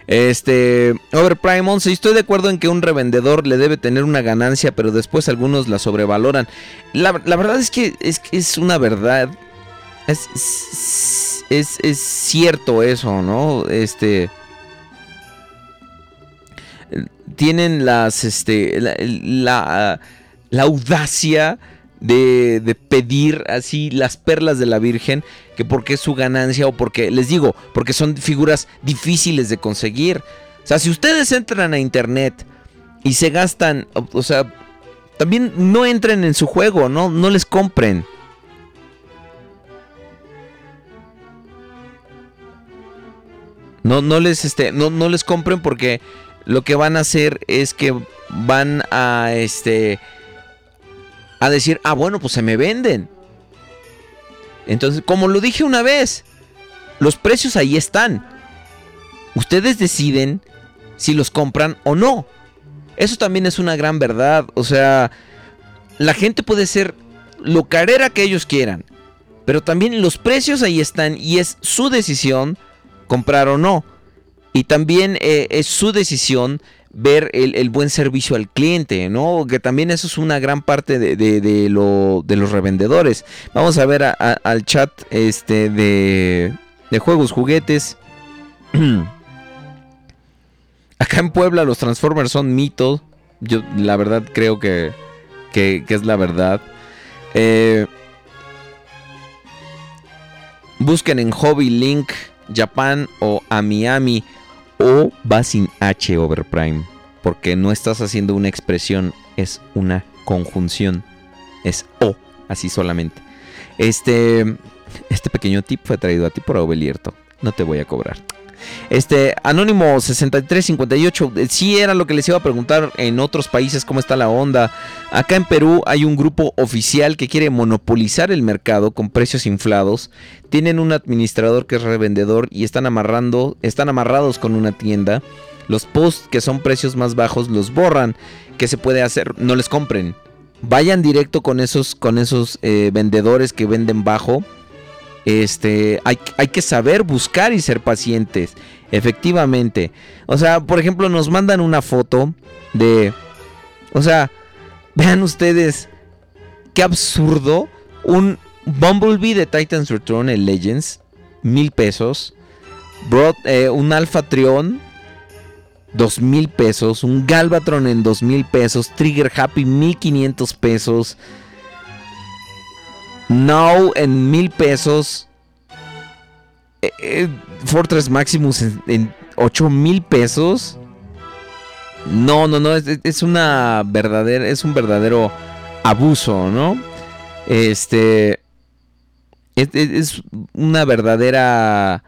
Este, Overprime 11, estoy de acuerdo en que un revendedor le debe tener una ganancia, pero después algunos la sobrevaloran. La, verdad es que es, es una verdad. Es, es, cierto eso, ¿no? Este. Tienen las. Este. La, la audacia de, pedir así las perlas de la Virgen, que porque es su ganancia o porque, les digo, porque son figuras difíciles de conseguir. O sea, si ustedes entran a internet y se gastan, o, sea, también no entren en su juego, no, no les compren. No, no les este, no, no les compren porque lo que van a hacer es que van a este a decir, ah, bueno, pues se me venden. Entonces, como lo dije una vez, los precios ahí están. Ustedes deciden si los compran o no. Eso también es una gran verdad. O sea, la gente puede ser lo carera que ellos quieran. Pero también los precios ahí están y es su decisión comprar o no. Y también eh, es su decisión ver el, buen servicio al cliente, ¿no? Que también eso es una gran parte de, lo, de los revendedores. Vamos a ver al chat este, de, de juegos, juguetes. Acá en Puebla los Transformers son mitos. Yo la verdad creo que, que, es la verdad. Eh, busquen en Hobby Link Japan o a Miami o va sin H over prime, porque no estás haciendo una expresión, es una conjunción. Es O, así solamente. Este, este pequeño tip fue traído a ti por Aubelierto. No te voy a cobrar. Este, Anónimo 6358, eh, sí era lo que les iba a preguntar en otros países cómo está la onda. Acá en Perú hay un grupo oficial que quiere monopolizar el mercado con precios inflados. Tienen un administrador que es revendedor y están amarrando, están amarrados con una tienda. Los posts que son precios más bajos los borran. ¿Qué se puede hacer? No les compren. Vayan directo con esos, con esos eh, vendedores que venden bajo este, hay, que saber buscar y ser pacientes. Efectivamente. O sea, por ejemplo, nos mandan una foto de... O sea, vean ustedes qué absurdo. Un Bumblebee de Titans Return en Legends, mil pesos. Eh, un Alpha Trion, dos mil pesos. Un Galvatron en dos mil pesos. Trigger Happy, mil quinientos pesos. Now en mil pesos. eh, eh, Fortress Maximus en, en 8 mil pesos. No, no, no, es, una verdadera, es un verdadero abuso, ¿no? Este es, es- una verdadera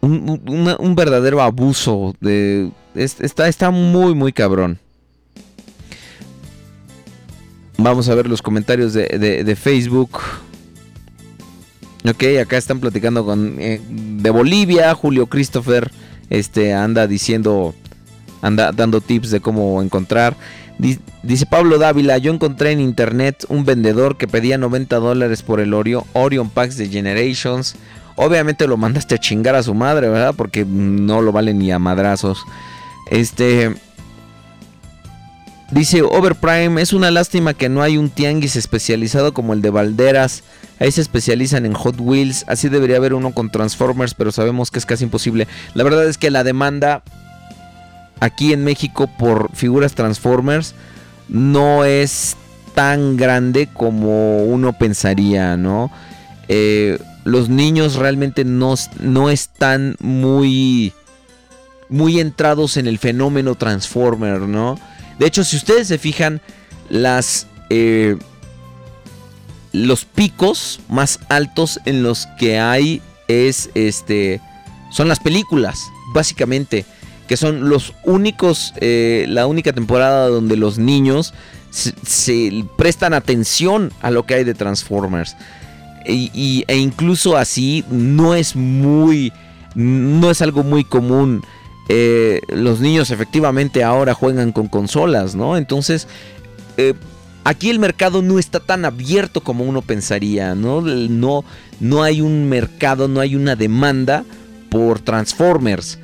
un, verdadero abuso de es- está está muy muy cabrón. Vamos a ver los comentarios de, de- Facebook. Ok, acá están platicando con eh, de Bolivia, Julio Christopher, este anda diciendo, anda dando tips de cómo encontrar. Di- Dice Pablo Dávila, yo encontré en internet un vendedor que pedía 90 dólares por el Oreo, Orion Packs de Generations. Obviamente lo mandaste a chingar a su madre, ¿verdad? Porque no lo vale ni a madrazos. Este... Dice Overprime, es una lástima que no hay un tianguis especializado como el de Valderas. Ahí se especializan en Hot Wheels. Así debería haber uno con Transformers, pero sabemos que es casi imposible. La verdad es que la demanda aquí en México por figuras Transformers no es tan grande como uno pensaría, ¿no? Eh, los niños realmente no, no están muy, muy entrados en el fenómeno Transformer, ¿no? De hecho, si ustedes se fijan, las eh, los picos más altos en los que hay es este son las películas, básicamente, que son los únicos eh, la única temporada donde los niños se, prestan atención a lo que hay de Transformers. Y- e incluso así no es muy no es algo muy común eh, los niños efectivamente ahora juegan con consolas, ¿no? Entonces, eh, aquí el mercado no está tan abierto como uno pensaría, ¿no? No, no hay un mercado, no hay una demanda por Transformers.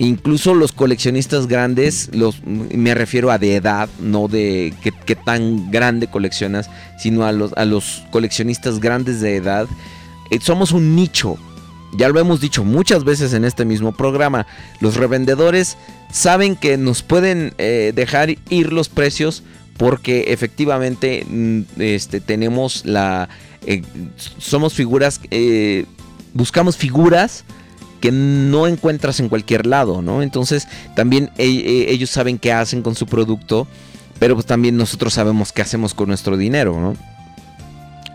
Incluso los coleccionistas grandes, los, me refiero a de edad, no de qué, qué tan grande coleccionas, sino a los, a los coleccionistas grandes de edad. eh, somos un nicho, ya lo hemos dicho muchas veces en este mismo programa. Los revendedores saben que nos pueden eh, dejar ir los precios porque efectivamente mm, este, tenemos la... eh, somos figuras... eh, buscamos figuras que no encuentras en cualquier lado, ¿no? Entonces también eh, eh, ellos saben qué hacen con su producto, pero pues también nosotros sabemos qué hacemos con nuestro dinero, ¿no?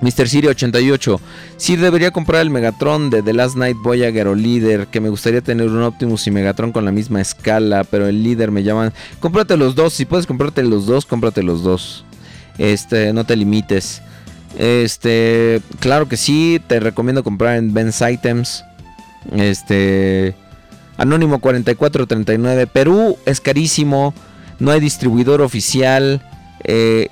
Mr. Siri 88. Sí debería comprar el Megatron de The Last Night Voyager o Líder. Que me gustaría tener un Optimus y Megatron con la misma escala. Pero el líder me llaman. Cómprate los dos. Si puedes comprarte los dos, cómprate los dos. Este, no te limites. Este, claro que sí. Te recomiendo comprar en Ben's Items. Este. Anónimo 4439. Perú es carísimo. No hay distribuidor oficial. Eh,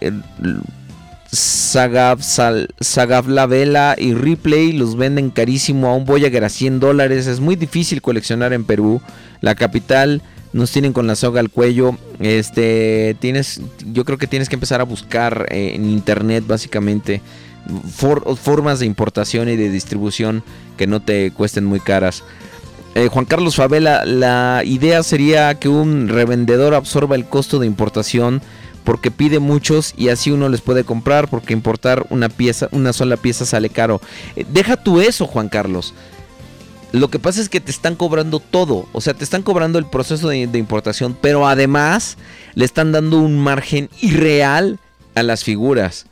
Sal- Sagavlavela y Ripley los venden carísimo a un Voyager a 100 dólares. Es muy difícil coleccionar en Perú. La capital nos tienen con la soga al cuello. Este, tienes, yo creo que tienes que empezar a buscar eh, en internet básicamente for- formas de importación y de distribución que no te cuesten muy caras. Eh, Juan Carlos Favela, la idea sería que un revendedor absorba el costo de importación porque pide muchos y así uno les puede comprar porque importar una pieza, una sola pieza sale caro. Eh, deja tú eso, Juan Carlos. Lo que pasa es que te están cobrando todo, o sea, te están cobrando el proceso de, importación, pero además le están dando un margen irreal a las figuras.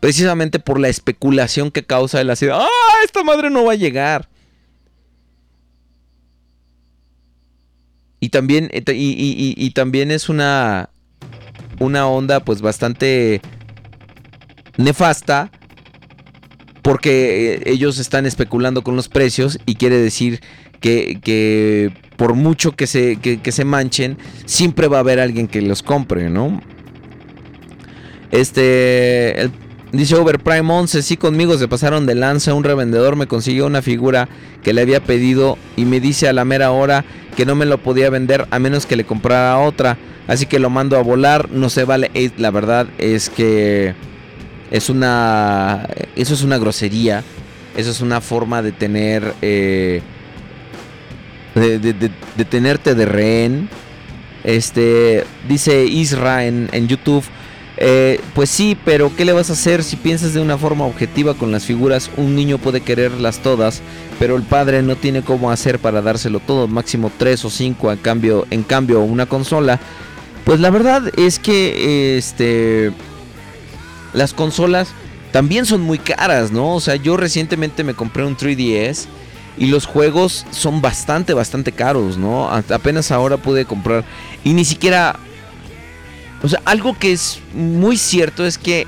Precisamente por la especulación que causa el de, ¡ah, esta madre no va a llegar! Y también, y- y también es una, una onda pues bastante nefasta porque eh, ellos están especulando con los precios y quiere decir que, que por mucho que se, que, se manchen, siempre va a haber alguien que los compre, ¿no? Este, el- dice Overprime 11, sí conmigo se pasaron de lanza, un revendedor me consiguió una figura que le había pedido y me dice a la mera hora que no me lo podía vender a menos que le comprara otra. Así que lo mando a volar, no se vale. La verdad es que es una. Eso es una grosería. Eso es una forma de tener. eh, de- de tenerte de rehén. Este. Dice Isra en, en YouTube. Eh, pues sí, pero ¿qué le vas a hacer si piensas de una forma objetiva con las figuras? Un niño puede quererlas todas, pero el padre no tiene cómo hacer para dárselo todo, máximo 3 o 5 en cambio, en cambio una consola. Pues la verdad es que este las consolas también son muy caras, ¿no? O sea, yo recientemente me compré un 3DS y los juegos son bastante, bastante caros, ¿no? apenas ahora pude comprar y ni siquiera o sea, algo que es muy cierto es que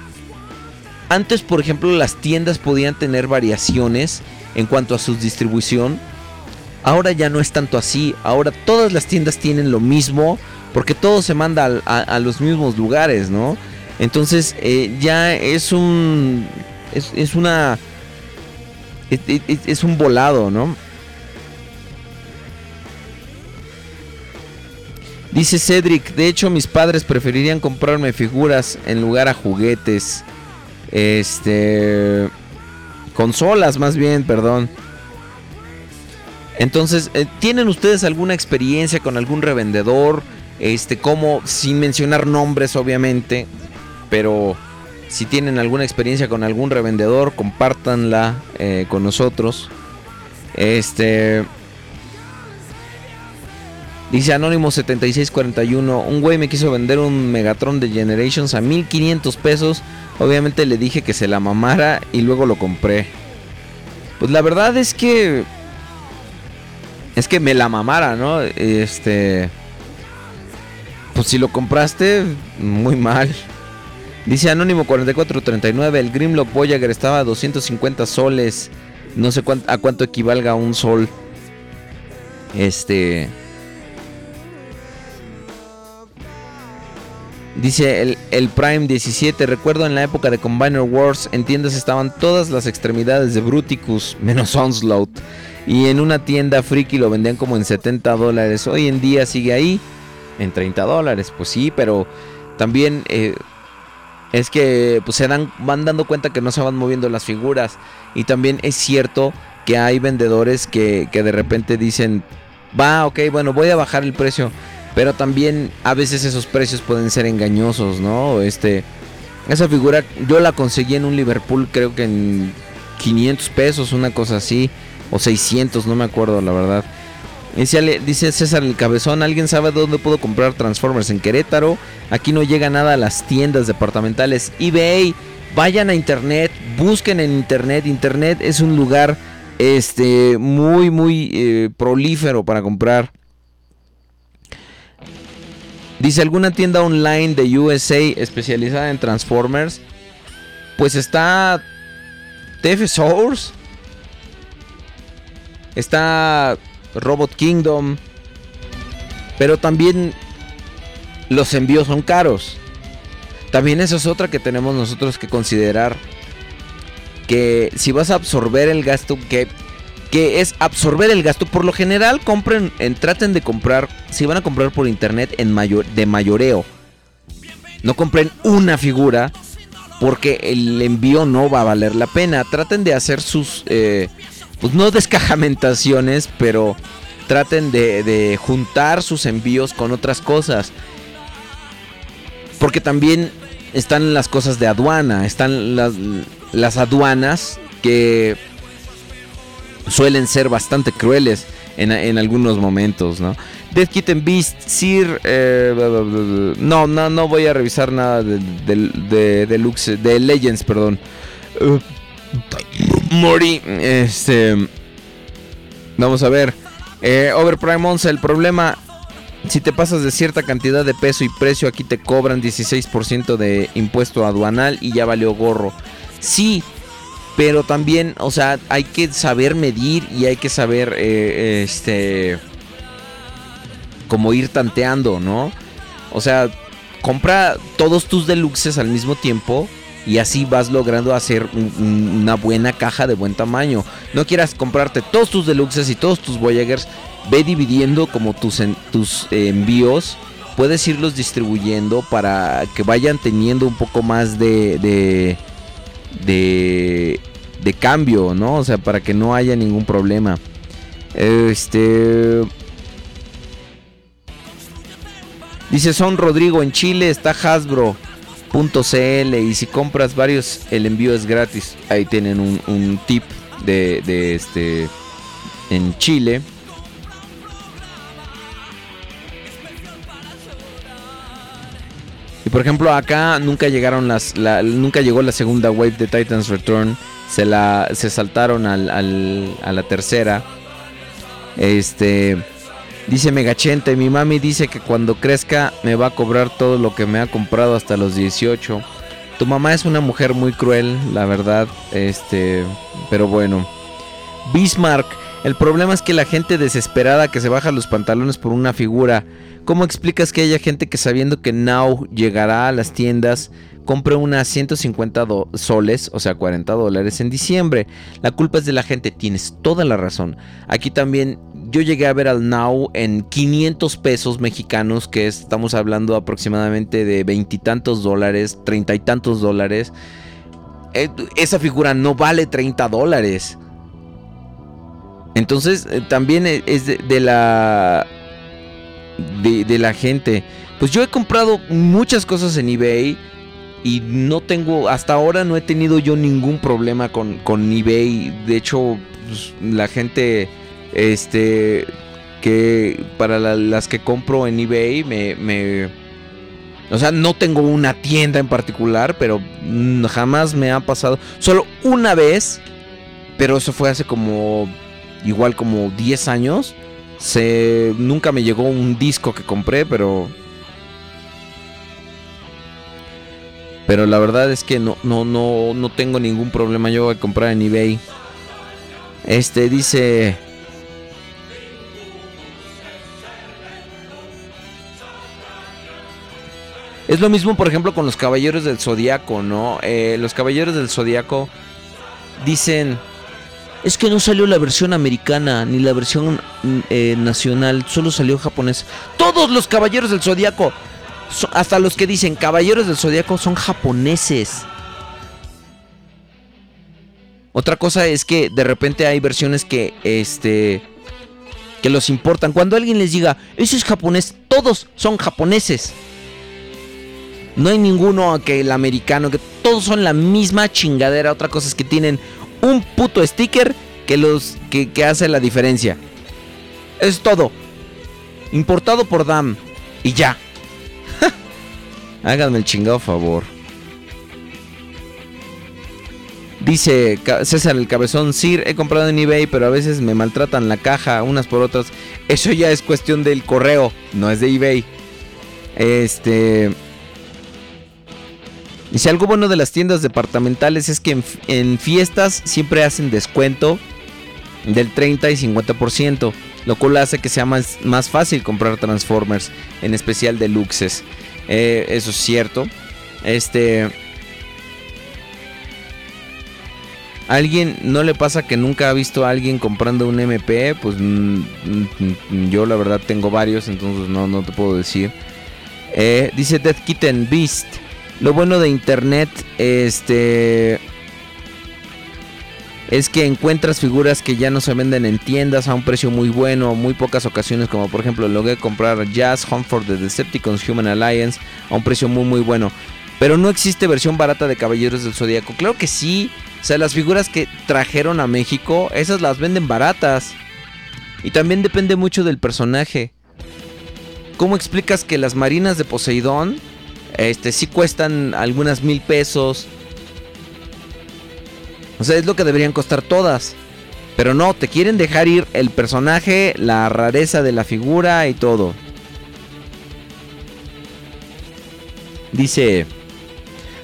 antes, por ejemplo, las tiendas podían tener variaciones en cuanto a su distribución. Ahora ya no es tanto así. Ahora todas las tiendas tienen lo mismo porque todo se manda a, los mismos lugares, ¿no? Entonces eh, ya es un... Es, una... es un volado, ¿no? Dice Cedric, de hecho mis padres preferirían comprarme figuras en lugar a juguetes. Este... Consolas más bien, perdón. Entonces, eh, ¿tienen ustedes alguna experiencia con algún revendedor? Este, como, sin mencionar nombres obviamente, pero si tienen alguna experiencia con algún revendedor, compártanla eh, con nosotros. Este, Dice Anónimo 7641, un güey me quiso vender un Megatron de Generations a 1500 pesos. Obviamente le dije que se la mamara y luego lo compré. Pues la verdad es que es que me la mamara, ¿no? Este pues si lo compraste muy mal. Dice Anónimo 4439, el Grimlock Voyager estaba a 250 soles. No sé a cuánto equivalga un sol. Este Dice el, Prime 17, recuerdo en la época de Combiner Wars, en tiendas estaban todas las extremidades de Bruticus, menos Onslaught. Y en una tienda friki lo vendían como en 70 dólares. Hoy en día sigue ahí en 30 dólares. Pues sí, pero también eh, es que pues, se dan, van dando cuenta que no se van moviendo las figuras. Y también es cierto que hay vendedores que, que de repente dicen, va, ok, bueno, voy a bajar el precio. Pero también a veces esos precios pueden ser engañosos, ¿no? Este, esa figura yo la conseguí en un Liverpool, creo que en 500 pesos, una cosa así, o 600, no me acuerdo la verdad. Dice, César el Cabezón, ¿alguien sabe dónde puedo comprar Transformers en Querétaro? Aquí no llega nada a las tiendas departamentales. eBay, vayan a internet, busquen en internet. Internet es un lugar este, muy, muy eh, prolífero para comprar. Dice alguna tienda online de USA especializada en Transformers. Pues está TF Source. Está Robot Kingdom. Pero también los envíos son caros. También eso es otra que tenemos nosotros que considerar. Que si vas a absorber el gasto que que es absorber el gasto. Por lo general, compren, en, traten de comprar, si van a comprar por internet en mayor, de mayoreo, no compren una figura porque el envío no va a valer la pena. Traten de hacer sus, eh, pues no descajamentaciones, pero traten de, juntar sus envíos con otras cosas. Porque también están las cosas de aduana, están las, las aduanas que suelen ser bastante crueles en, algunos momentos, ¿no? Death Kitten Beast, Sir. Eh, no, no, no voy a revisar nada de, de, de, de Legends, perdón. Uh, Mori, este. Vamos a ver. Eh, Overprime 11, el problema. Si te pasas de cierta cantidad de peso y precio, aquí te cobran 16% de impuesto aduanal y ya valió gorro. Sí, pero también, o sea, hay que saber medir y hay que saber, eh, este, como ir tanteando, ¿no? O sea, compra todos tus deluxes al mismo tiempo y así vas logrando hacer una buena caja de buen tamaño. No quieras comprarte todos tus deluxes y todos tus Voyagers, ve dividiendo como tus, tus envíos. Puedes irlos distribuyendo para que vayan teniendo un poco más de, de de, de cambio, ¿no? O sea, para que no haya ningún problema. Este... Dice Son Rodrigo, en Chile está Hasbro. y si compras varios el envío es gratis. Ahí tienen un, un tip de, de este en Chile. Por ejemplo acá nunca llegaron las la- nunca llegó la segunda wave de Titans Return. Se la se saltaron al- al- a la tercera. Este dice Megachente, mi mami dice que cuando crezca me va a cobrar todo lo que me ha comprado hasta los 18. Tu mamá es una mujer muy cruel, la verdad. Este, pero bueno. Bismarck, el problema es que la gente desesperada que se baja los pantalones por una figura. ¿Cómo explicas que haya gente que sabiendo que Now llegará a las tiendas, compre unas 150 do- soles, o sea 40 dólares en diciembre? La culpa es de la gente, tienes toda la razón. Aquí también yo llegué a ver al Now en 500 pesos mexicanos, que es- estamos hablando aproximadamente de veintitantos dólares, treinta y tantos dólares. Eh, esa figura no vale 30 dólares. Entonces, eh, también e- es de, la. De, la gente. Pues yo he comprado muchas cosas en eBay. Y no tengo. Hasta ahora no he tenido yo ningún problema con, con eBay. De hecho, pues, la gente. Este. Que para la- las que compro en eBay me, me. O sea, no tengo una tienda en particular. Pero jamás me ha pasado. Solo una vez. Pero eso fue hace como igual como 10 años. Se, nunca me llegó un disco que compré, pero... Pero la verdad es que no, no, no, no tengo ningún problema yo de comprar en eBay. Este dice... Es lo mismo, por ejemplo, con los Caballeros del Zodiaco, ¿no? Eh, los Caballeros del Zodiaco dicen... Es que no salió la versión americana ni la versión mm, eh, nacional, solo salió japonés. Todos los caballeros del zodiaco, hasta los que dicen caballeros del zodiaco, son japoneses. Otra cosa es que de repente hay versiones que este que los importan. Cuando alguien les diga, "Eso es japonés", todos son japoneses. No hay ninguno que el americano, que todos son la misma chingadera. Otra cosa es que tienen un puto sticker que los que, que hace la diferencia. Es todo. Importado por DAM. Y ya. Háganme el chingado favor. Dice César el Cabezón, Sir, he comprado en eBay, pero a veces me maltratan la caja unas por otras. Eso ya es cuestión del correo, no es de eBay. Este... Dice, algo bueno de las tiendas departamentales es que en, fiestas siempre hacen descuento del 30 y 50%, lo cual hace que sea más, más fácil comprar Transformers, en especial deluxes. Eh, eso es cierto. Este... ¿Alguien no le pasa que nunca ha visto a alguien comprando un MP? Pues mm, mm, mm, yo la verdad tengo varios, entonces no, no te puedo decir. Eh, dice Death Kitten Beast. Lo bueno de internet, este. Es que encuentras figuras que ya no se venden en tiendas a un precio muy bueno, muy pocas ocasiones, como por ejemplo logré comprar Jazz Home for the Decepticons Human Alliance a un precio muy muy bueno. Pero no existe versión barata de Caballeros del Zodíaco. Claro que sí. O sea, las figuras que trajeron a México, esas las venden baratas. Y también depende mucho del personaje. ¿Cómo explicas que las marinas de Poseidón este sí cuestan algunas mil pesos? O sea, es lo que deberían costar todas. Pero no, te quieren dejar ir el personaje, la rareza de la figura y todo. Dice,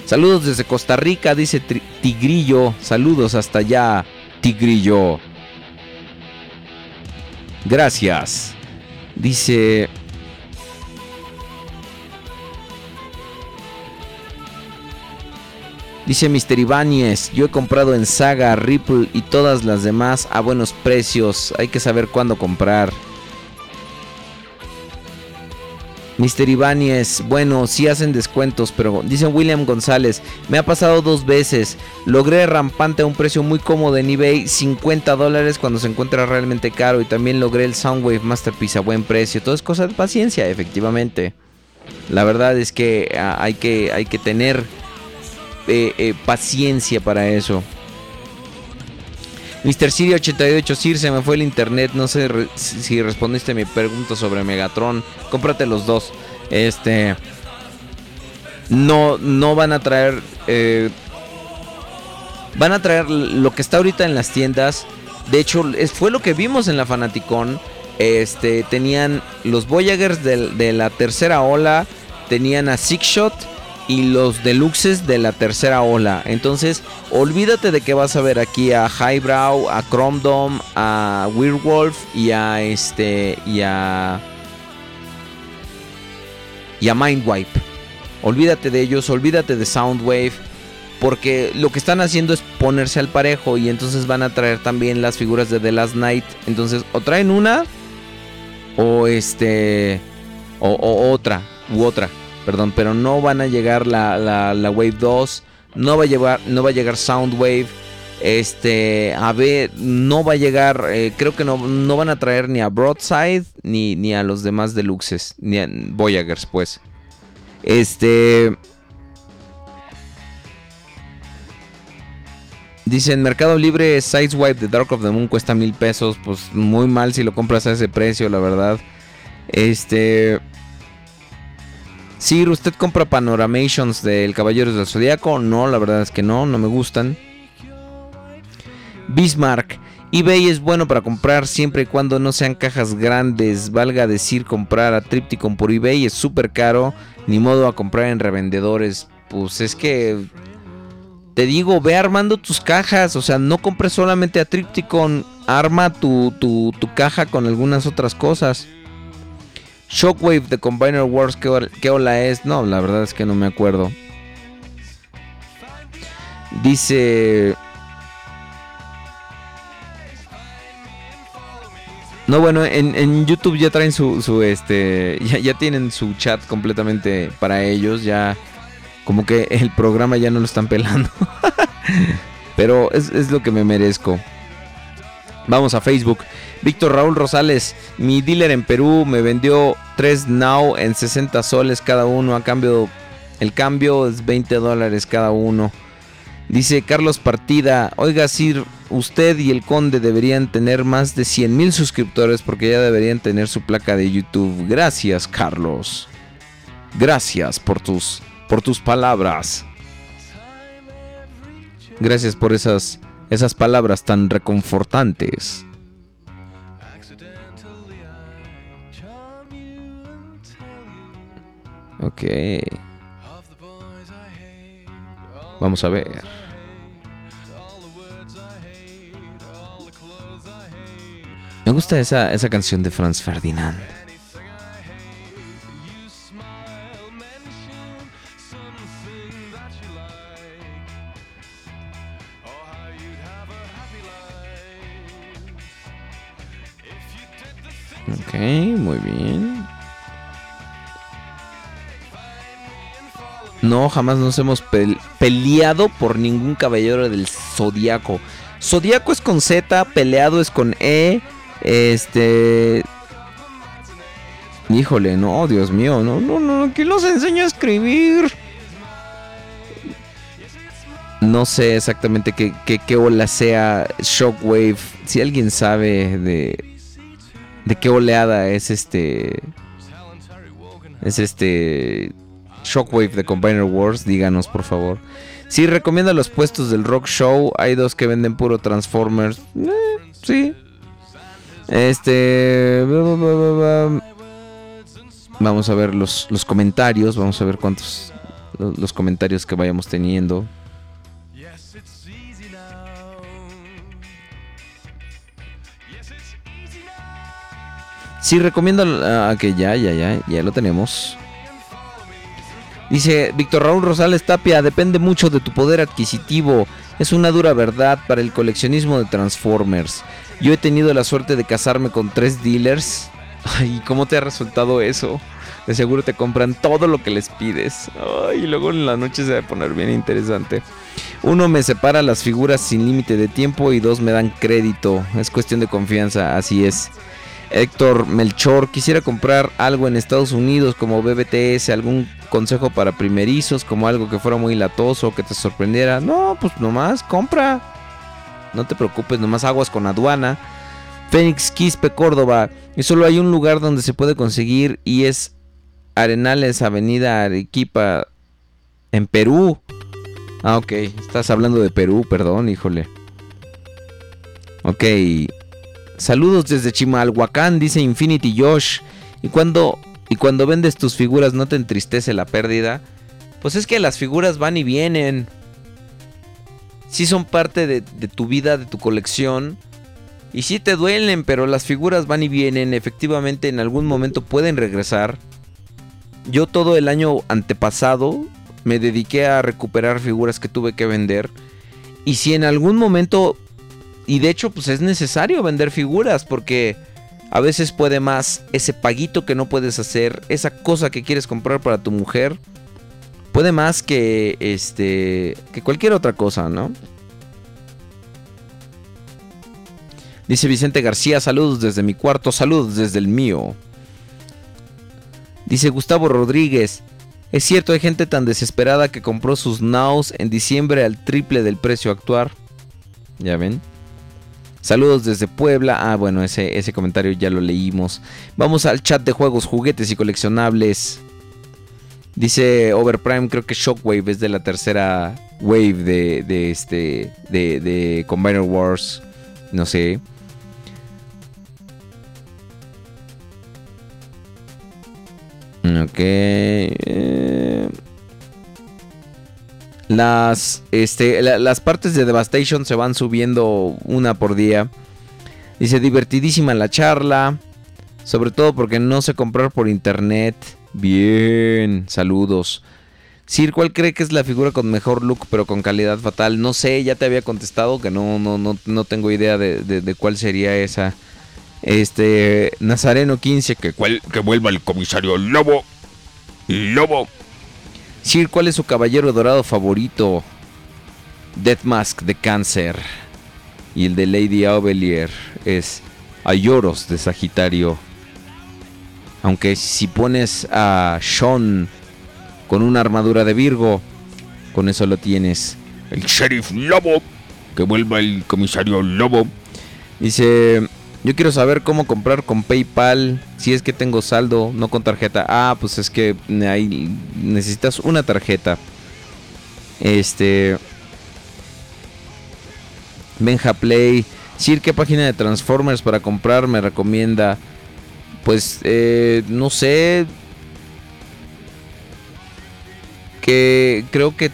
saludos desde Costa Rica, dice Tigrillo. Saludos hasta allá, Tigrillo. Gracias. Dice... Dice Mr. Ibáñez, yo he comprado en Saga, Ripple y todas las demás a buenos precios. Hay que saber cuándo comprar. Mr. Ibáñez, bueno, sí hacen descuentos, pero dice William González, me ha pasado dos veces. Logré rampante a un precio muy cómodo en eBay, 50 dólares cuando se encuentra realmente caro. Y también logré el Soundwave Masterpiece a buen precio. Todo es cosa de paciencia, efectivamente. La verdad es que ah, hay que, hay que tener eh, eh, paciencia para eso. Mr. Siri 88 Sir, se me fue el internet. No sé si respondiste mi pregunta sobre Megatron. Cómprate los dos. Este. No, no van a traer. eh, van a traer lo que está ahorita en las tiendas. De hecho, fue lo que vimos en la Fanaticon. Este, tenían los Voyagers de, la tercera ola. Tenían a Six Shot y los deluxes de la tercera ola. Entonces, olvídate de que vas a ver aquí a Highbrow, a Chrome Dome, a Werewolf y a este y a y a Mindwipe. Olvídate de ellos, olvídate de Soundwave, porque lo que están haciendo es ponerse al parejo y entonces van a traer también las figuras de The Last Night. Entonces, o traen una o este o otra u otra, perdón, pero no van a llegar la, la, Wave 2, no va a llegar no va a llegar Soundwave. Este, a ver, no va a llegar, eh, creo que no, no van a traer ni a Broadside ni, ni a los demás deluxes, ni a Voyagers, pues. Este. Dice en Mercado Libre Sideswipe de Dark of the Moon cuesta mil pesos. Pues muy mal si lo compras a ese precio, la verdad. Este. Sir, ¿usted compra Panoramations del Caballeros del Zodíaco? No, la verdad es que no, no me gustan. Bismarck. eBay es bueno para comprar siempre y cuando no sean cajas grandes. Valga decir, comprar a Tripticon por eBay es súper caro. Ni modo a comprar en revendedores. Pues es que. Te digo, ve armando tus cajas. O sea, no compres solamente a Tripticon. Arma tu, tu, tu caja con algunas otras cosas. Shockwave de Combiner Wars, ¿qué, hora- qué ola es? No, la verdad es que no me acuerdo. Dice. No, bueno, en, YouTube ya traen su, su este, ya, tienen su chat completamente para ellos, ya como que el programa ya no lo están pelando. Pero es lo que me merezco. Vamos a Facebook. Víctor Raúl Rosales, mi dealer en Perú me vendió 3 Now en 60 soles cada uno. A cambio, el cambio es 20 dólares cada uno. Dice Carlos Partida, oiga Sir, usted y el conde deberían tener más de 100 mil suscriptores porque ya deberían tener su placa de YouTube. Gracias Carlos. Gracias por tus, por tus palabras. Gracias por esas, esas palabras tan reconfortantes. Ok. Vamos a ver. Me gusta esa, esa canción de Franz Ferdinand. Ok, muy bien. No, jamás nos hemos pel- peleado por ningún caballero del zodiaco. Zodiaco es con Z, peleado es con E. Este. Híjole, no, Dios mío, no, no, no, ¿quién los enseña a escribir? No sé exactamente qué, qué, qué ola sea Shockwave. Si alguien sabe de. De qué oleada es este. Es este. Shockwave de Combiner Wars, díganos por favor. Si recomienda los puestos del Rock Show, hay dos que venden puro Transformers. Eh, sí. Este. Vamos a ver los, los comentarios. Vamos a ver cuántos. lo- Los comentarios que vayamos teniendo. Sí, recomiendo. ah, que ya, ya, ya. Ya lo tenemos. Dice Víctor Raúl Rosales Tapia, depende mucho de tu poder adquisitivo. Es una dura verdad para el coleccionismo de Transformers. Yo he tenido la suerte de casarme con tres dealers. Ay, ¿cómo te ha resultado eso? De seguro te compran todo lo que les pides. Ay, y luego en la noche se va a poner bien interesante. Uno me separa las figuras sin límite de tiempo y dos me dan crédito. Es cuestión de confianza, así es. Héctor Melchor, quisiera comprar algo en Estados Unidos como BBTS, algún consejo para primerizos, como algo que fuera muy latoso, que te sorprendiera. No, pues nomás compra. No te preocupes, nomás aguas con aduana. Fénix Quispe, Córdoba. Y solo hay un lugar donde se puede conseguir y es Arenales, Avenida Arequipa, en Perú. Ah, ok. Estás hablando de Perú, perdón, híjole. Ok. Saludos desde Chimalhuacán, dice Infinity Josh. ¿Y cuando, y cuando vendes tus figuras no te entristece la pérdida? Pues es que las figuras van y vienen. Sí son parte de, de tu vida, de tu colección. Y sí te duelen, pero las figuras van y vienen. Efectivamente en algún momento pueden regresar. Yo todo el año antepasado me dediqué a recuperar figuras que tuve que vender. Y si en algún momento y de hecho, pues es necesario vender figuras porque a veces puede más ese paguito que no puedes hacer, esa cosa que quieres comprar para tu mujer, puede más que este que cualquier otra cosa, ¿no? Dice Vicente García, saludos desde mi cuarto, saludos desde el mío. Dice Gustavo Rodríguez, es cierto, hay gente tan desesperada que compró sus Naus en diciembre al triple del precio actual. ¿Ya ven? Saludos desde Puebla. Ah, bueno, ese, ese comentario ya lo leímos. Vamos al chat de juegos, juguetes y coleccionables. Dice Overprime, creo que Shockwave es de la tercera wave de, este de, de Combiner Wars. No sé. Ok. Las, este, la- las partes de Devastation se van subiendo una por día. Dice, divertidísima la charla. Sobre todo porque no sé comprar por internet. Bien, saludos. Sir, ¿cuál cree que es la figura con mejor look pero con calidad fatal? No sé, ya te había contestado que no, no, no, no tengo idea de, de- de cuál sería esa. Este, Nazareno 15, que, cuál- que vuelva el comisario Lobo. Lobo. Sir, ¿cuál es su caballero dorado favorito? Death Mask de Cáncer. Y el de Lady Aubelier es Ayoros de Sagitario. Aunque si pones a Sean con una armadura de Virgo, con eso lo tienes. El sheriff Lobo. Que vuelva el comisario Lobo. Dice, yo quiero saber cómo comprar con PayPal. Si es que tengo saldo, no con tarjeta. Ah, pues es que necesitas una tarjeta. Este... Benja Play. Sir, ¿qué página de Transformers para comprar me recomienda? Pues, eh, no sé. Que creo que...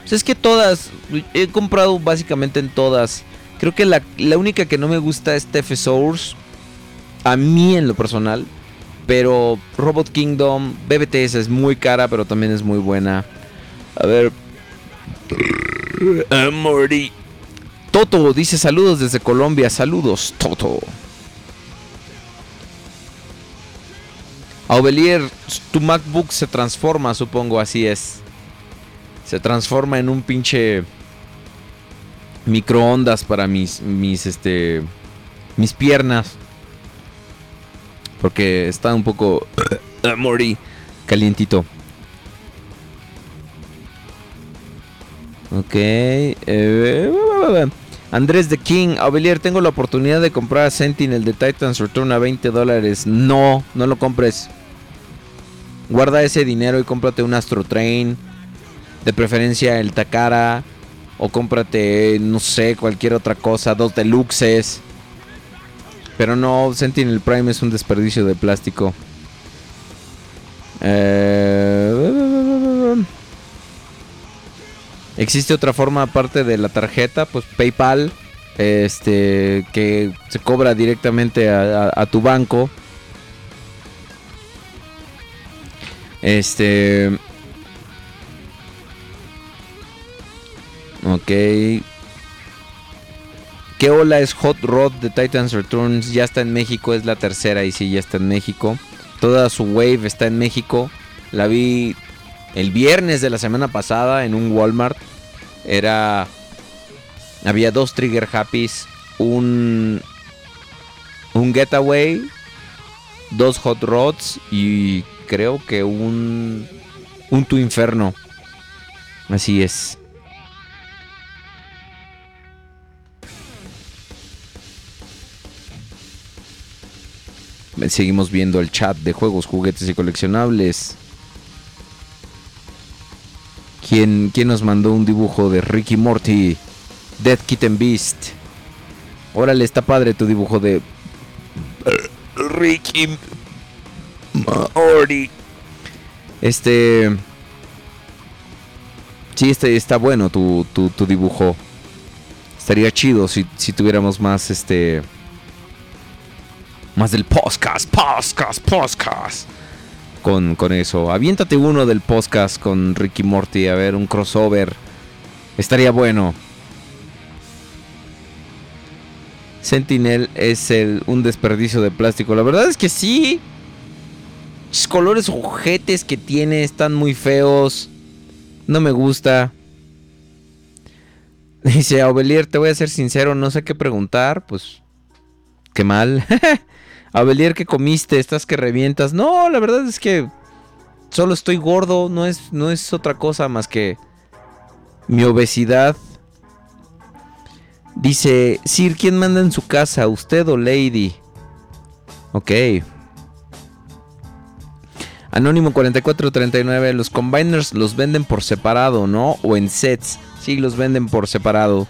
Pues es que todas. He comprado básicamente en todas. Creo que la, la única que no me gusta es TF Source. A mí en lo personal. Pero Robot Kingdom, BBTS es muy cara, pero también es muy buena. A ver. Morty. Toto dice saludos desde Colombia. Saludos, Toto. Aubelier, tu MacBook se transforma, supongo, así es. Se transforma en un pinche microondas para mis mis este mis piernas. Porque está un poco ah, Morty calientito. Ok. eh, Andrés de King. Avelier, tengo la oportunidad de comprar Sentinel de Titans Return a 20 dólares. No, no lo compres. Guarda ese dinero y cómprate un Astro Train. De preferencia el Takara. O cómprate, no sé, cualquier otra cosa. Dos deluxes. Pero no, Sentinel Prime es un desperdicio de plástico. Eh... Existe otra forma aparte de la tarjeta, pues PayPal, este, que se cobra directamente a, tu banco. Este, ok. ¿Qué ola es Hot Rod de Titans Returns? Ya está en México, es la tercera y sí, ya está en México. Toda su wave está en México. La vi el viernes de la semana pasada en un Walmart. Era. Había dos Trigger Happies. Un. Un Getaway dos Hot Rods y creo que un, un Tu Inferno. Así es. Seguimos viendo el chat de juegos, juguetes y coleccionables. ¿Quién, quién nos mandó un dibujo de Ricky Morty? Dead Kitten Beast. Órale, está padre tu dibujo de Ricky Morty. Este. Sí, este, está bueno tu, tu, tu dibujo. Estaría chido si, si tuviéramos más este. Más del podcast, podcast, podcast. Con, con eso. Aviéntate uno del podcast con Ricky Morty. A ver, un crossover. Estaría bueno. Sentinel es el, un desperdicio de plástico. La verdad es que sí. Los colores ojetes que tiene están muy feos. No me gusta. Dice Abelier, te voy a ser sincero, no sé qué preguntar. Pues, qué mal. Abelier, ¿qué comiste? ¿Estás que revientas? No, la verdad es que solo estoy gordo. No es, no es otra cosa más que mi obesidad. Dice, Sir, ¿quién manda en su casa? ¿Usted o Lady? Ok. Anónimo 4439, los combiners los venden por separado, ¿no? O en sets. Sí, los venden por separado.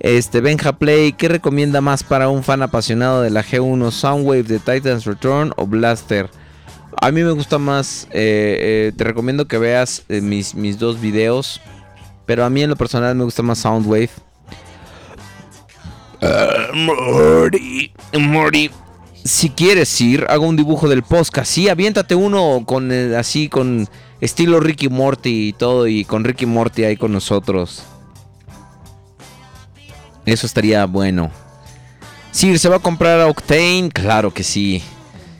Este, Benja Play, ¿qué recomienda más para un fan apasionado de la G1? ¿Soundwave de Titan's Return o Blaster? A mí me gusta más, eh, eh, te recomiendo que veas eh, mis, mis dos videos. Pero a mí en lo personal me gusta más Soundwave. Morty, Morty. Si quieres ir, hago un dibujo del podcast. Sí, aviéntate uno con así, con estilo Ricky Morty y todo. Y con Ricky Morty ahí con nosotros. Eso estaría bueno. Sir, ¿se va a comprar a Octane? Claro que sí.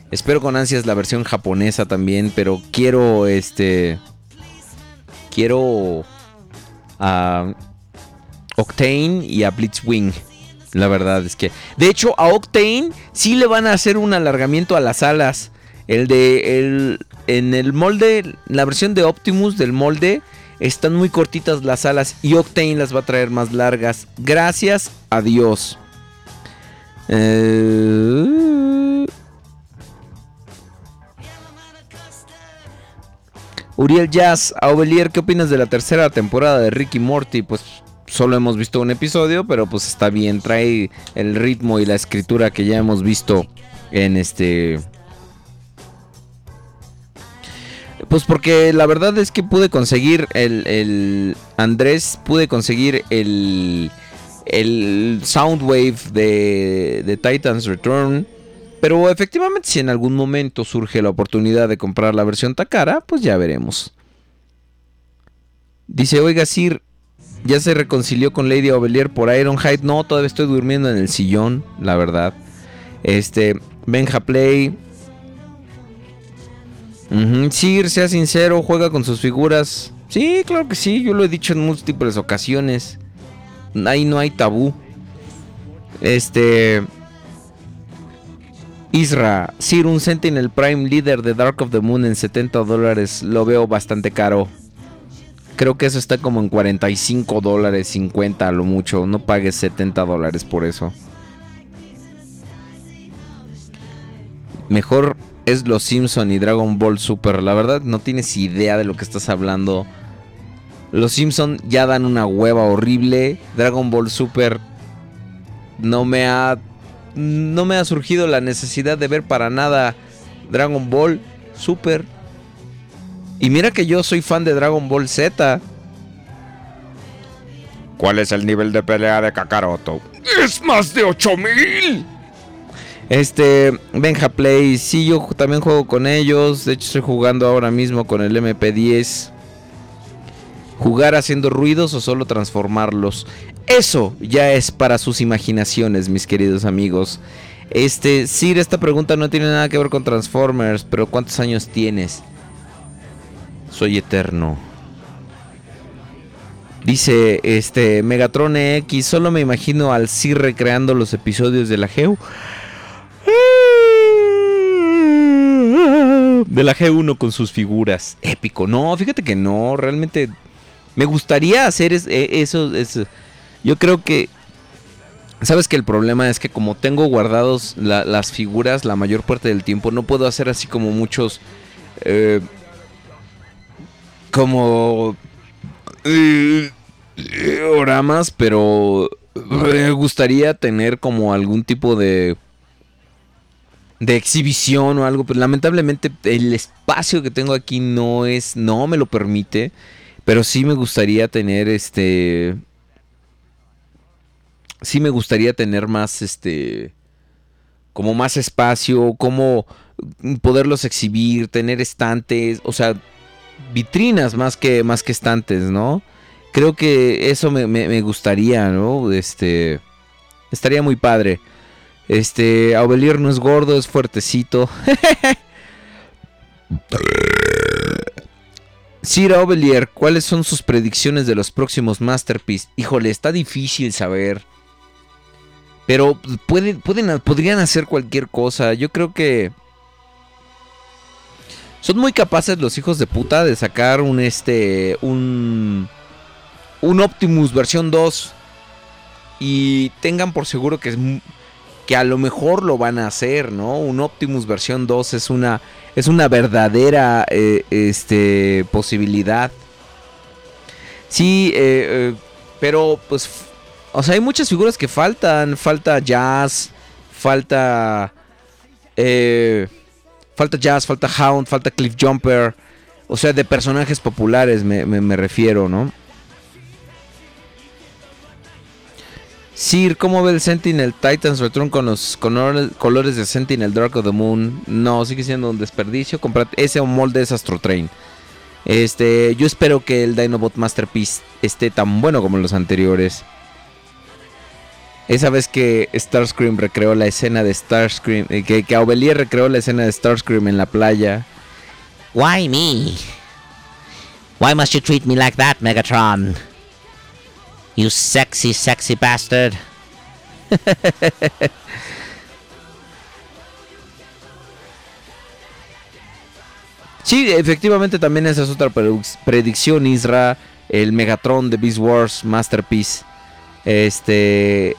Espero con ansias la versión japonesa también. Pero quiero este. Quiero. A Octane y a Blitzwing. La verdad es que. De hecho, a Octane sí le van a hacer un alargamiento a las alas. El de. El, en el molde. La versión de Optimus del molde. Están muy cortitas las alas. Y Octane las va a traer más largas. Gracias a Dios. Eh, Uriel Jazz, Aubelier, ¿qué opinas de la tercera temporada de Ricky Morty? Pues solo hemos visto un episodio, pero pues está bien, trae el ritmo y la escritura que ya hemos visto en este... Pues porque la verdad es que pude conseguir el, el Andrés, pude conseguir el, el Soundwave de, de Titans Return. Pero efectivamente si en algún momento surge la oportunidad de comprar la versión Takara, pues ya veremos. Dice, oiga Sir, ya se reconcilió con Lady Ovelier por Ironhide. No, todavía estoy durmiendo en el sillón, la verdad. Este, Benja Play. Ujú, Sir, sea sincero, juega con sus figuras. Sí, claro que sí, yo lo he dicho en múltiples ocasiones. Ahí no hay tabú. Este. Isra, Sir, un Sentinel Prime líder de Dark of the Moon en 70 dólares. Lo veo bastante caro. Creo que eso está como en 45 dólares, 50 a lo mucho. No pagues 70 dólares por eso. Mejor es Los Simpson y Dragon Ball Super. La verdad no tienes idea de lo que estás hablando. Los Simpson ya dan una hueva horrible. Dragon Ball Super no me ha no me ha surgido la necesidad de ver para nada Dragon Ball Super. Y mira que yo soy fan de Dragon Ball Z. ¿Cuál es el nivel de pelea de Kakaroto? ¡Es más de 8000! Este, Benja Play, sí, yo también juego con ellos. De hecho, estoy jugando ahora mismo con el MP10. Jugar haciendo ruidos o solo transformarlos. Eso ya es para sus imaginaciones, mis queridos amigos. Este, Sir, esta pregunta no tiene nada que ver con Transformers, pero ¿cuántos años tienes? Soy eterno. Dice, este, Megatron X, solo me imagino al Sir recreando los episodios de la Geo. De la G1 con sus figuras. Épico. No, fíjate que no, realmente me gustaría hacer es- e- eso, eso. Yo creo que... Sabes que el problema es que como tengo guardados la- las figuras la mayor parte del tiempo, no puedo hacer así como muchos... eh, como... eh, oramas, pero me gustaría tener como algún tipo de de exhibición o algo, pero lamentablemente el espacio que tengo aquí no es no me lo permite, pero sí me gustaría tener este sí me gustaría tener más este como más espacio, como poderlos exhibir, tener estantes, o sea, vitrinas más que más que estantes, ¿no? Creo que eso me, me- me gustaría, ¿no? Este. Estaría muy padre. Este. Aubelier no es gordo, es fuertecito. Sir Aubelier, ¿cuáles son sus predicciones de los próximos Masterpiece? Híjole, está difícil saber. Pero pueden, podrían hacer cualquier cosa. Yo creo que. Son muy capaces los hijos de puta de sacar un este. un un Optimus versión 2 y tengan por seguro que es que a lo mejor lo van a hacer, ¿no? Un Optimus versión 2 es una es una verdadera eh, este posibilidad. Sí, eh, eh, pero pues o sea, hay muchas figuras que faltan, falta Jazz, falta falta Jazz, falta Hound, falta Cliff Jumper, o sea, de personajes populares me- me refiero, ¿no? Sir, ¿cómo ve el Sentinel Titans Return con los color- colores de Sentinel Dark of the Moon? No, sigue siendo un desperdicio. Comprar ese molde es Astro Train. Este, yo espero que el Dinobot Masterpiece esté tan bueno como los anteriores. Esa vez que Starscream recreó la escena de Starscream, eh, que, que Aubelier recreó la escena de Starscream en la playa. Why me? Why must you treat me like that, Megatron? You sexy, sexy bastard. Sí, efectivamente también esa es otra predicción, Isra. El Megatron de Beast Wars Masterpiece. Este.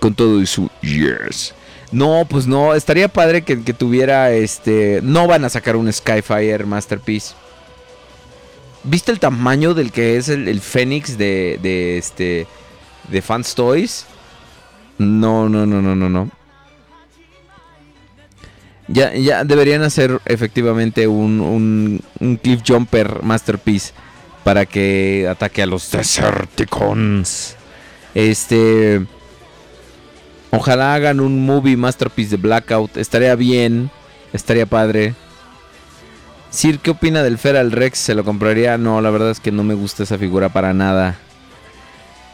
Con todo y su yes. No, pues no, estaría padre que, que tuviera este. No van a sacar un Skyfire Masterpiece. ¿Viste el tamaño del que es el, el Fénix de, de este. de Fans Toys? No, no, no, no, no, no. Ya, ya deberían hacer efectivamente un, un, un Cliff Jumper Masterpiece para que ataque a los Deserticons. Este. Ojalá hagan un movie Masterpiece de Blackout. Estaría bien. Estaría padre. Sir, ¿qué opina del Feral Rex? ¿Se lo compraría? No, la verdad es que no me gusta esa figura para nada.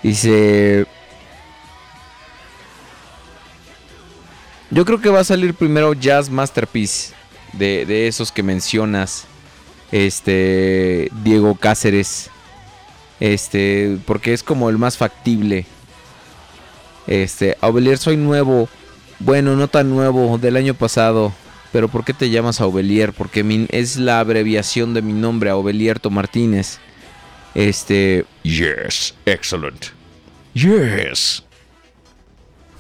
Dice. Yo creo que va a salir primero Jazz Masterpiece. De, de esos que mencionas. Este. Diego Cáceres. Este. Porque es como el más factible. Este. Aubelier, soy nuevo. Bueno, no tan nuevo. Del año pasado. Pero ¿por qué te llamas Aubelier? Porque mi- es la abreviación de mi nombre, Aubelierto Martínez. Este. Yes, excellent. Yes.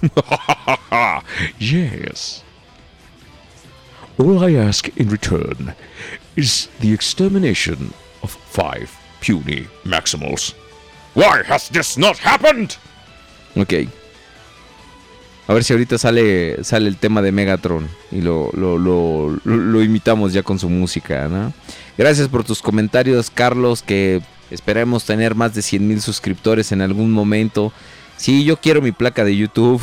yes. All I ask in return is the extermination of five puny Maximals. Why has this not happened? Ok. A ver si ahorita sale, sale el tema de Megatron y lo, lo, lo- imitamos ya con su música, ¿no? Gracias por tus comentarios, Carlos, que esperemos tener más de 100 mil suscriptores en algún momento. Sí, yo quiero mi placa de YouTube.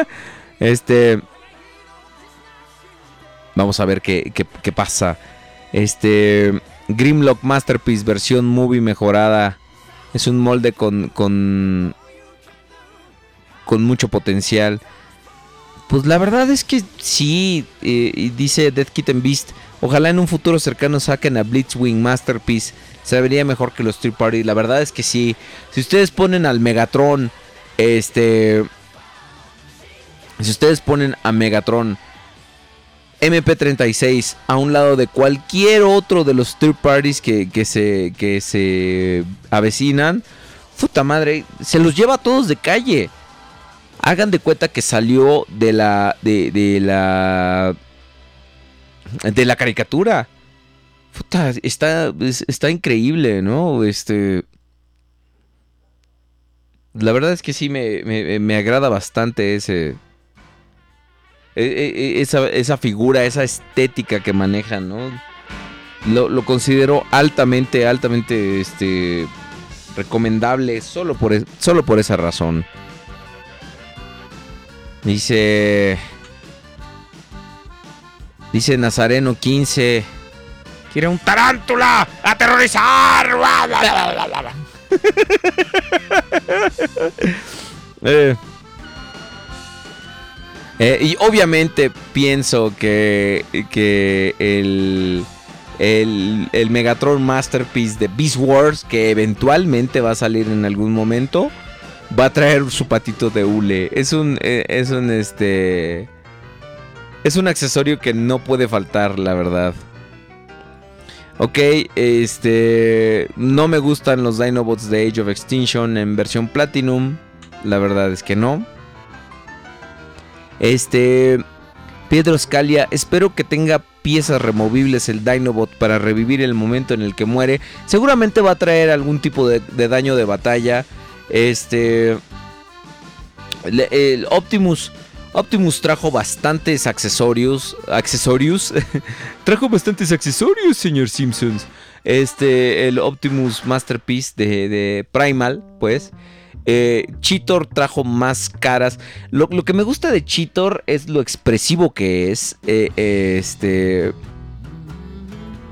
este... Vamos a ver qué, qué- qué pasa. Este... Grimlock Masterpiece versión movie mejorada. Es un molde con, con, con mucho potencial. Pues la verdad es que sí, eh, dice Death Kitten Beast, ojalá en un futuro cercano saquen a Blitzwing Masterpiece, se vería mejor que los Street Party. La verdad es que sí, si ustedes ponen al Megatron, este, si ustedes ponen a Megatron MP36 a un lado de cualquier otro de los third parties que, que se, que se avecinan, puta madre, se los lleva a todos de calle. Hagan de cuenta que salió de la. de, la. de la caricatura. Puta, está, es- está increíble, ¿no? Este. La verdad es que sí me, me- agrada bastante ese. e- e- Esa, esa figura, esa estética que manejan, ¿no? Lo, lo considero altamente, altamente este, recomendable solo por, solo por esa razón. Dice. Dice Nazareno 15. Quiere un tarántula. Aterrorizar. Bla, bla, bla. Eh. Eh, y obviamente pienso que, que el, el, el Megatron Masterpiece de Beast Wars, que eventualmente va a salir en algún momento, va a traer su patito de hule. Es un, eh, es un, este, es un accesorio que no puede faltar, la verdad. Ok, este, no me gustan los Dinobots de Age of Extinction en versión Platinum. La verdad es que no. Este. Pedro Scalia, espero que tenga piezas removibles el Dinobot para revivir el momento en el que muere. Seguramente va a traer algún tipo de, de daño de batalla. Este. El Optimus. Optimus trajo bastantes accesorios. Accesorios. trajo bastantes accesorios, señor Simpsons. Este. El Optimus Masterpiece de, de Primal, pues. Eh, trajo más caras. Lo, lo que me gusta de Cheetor es lo expresivo que es. Eh, este.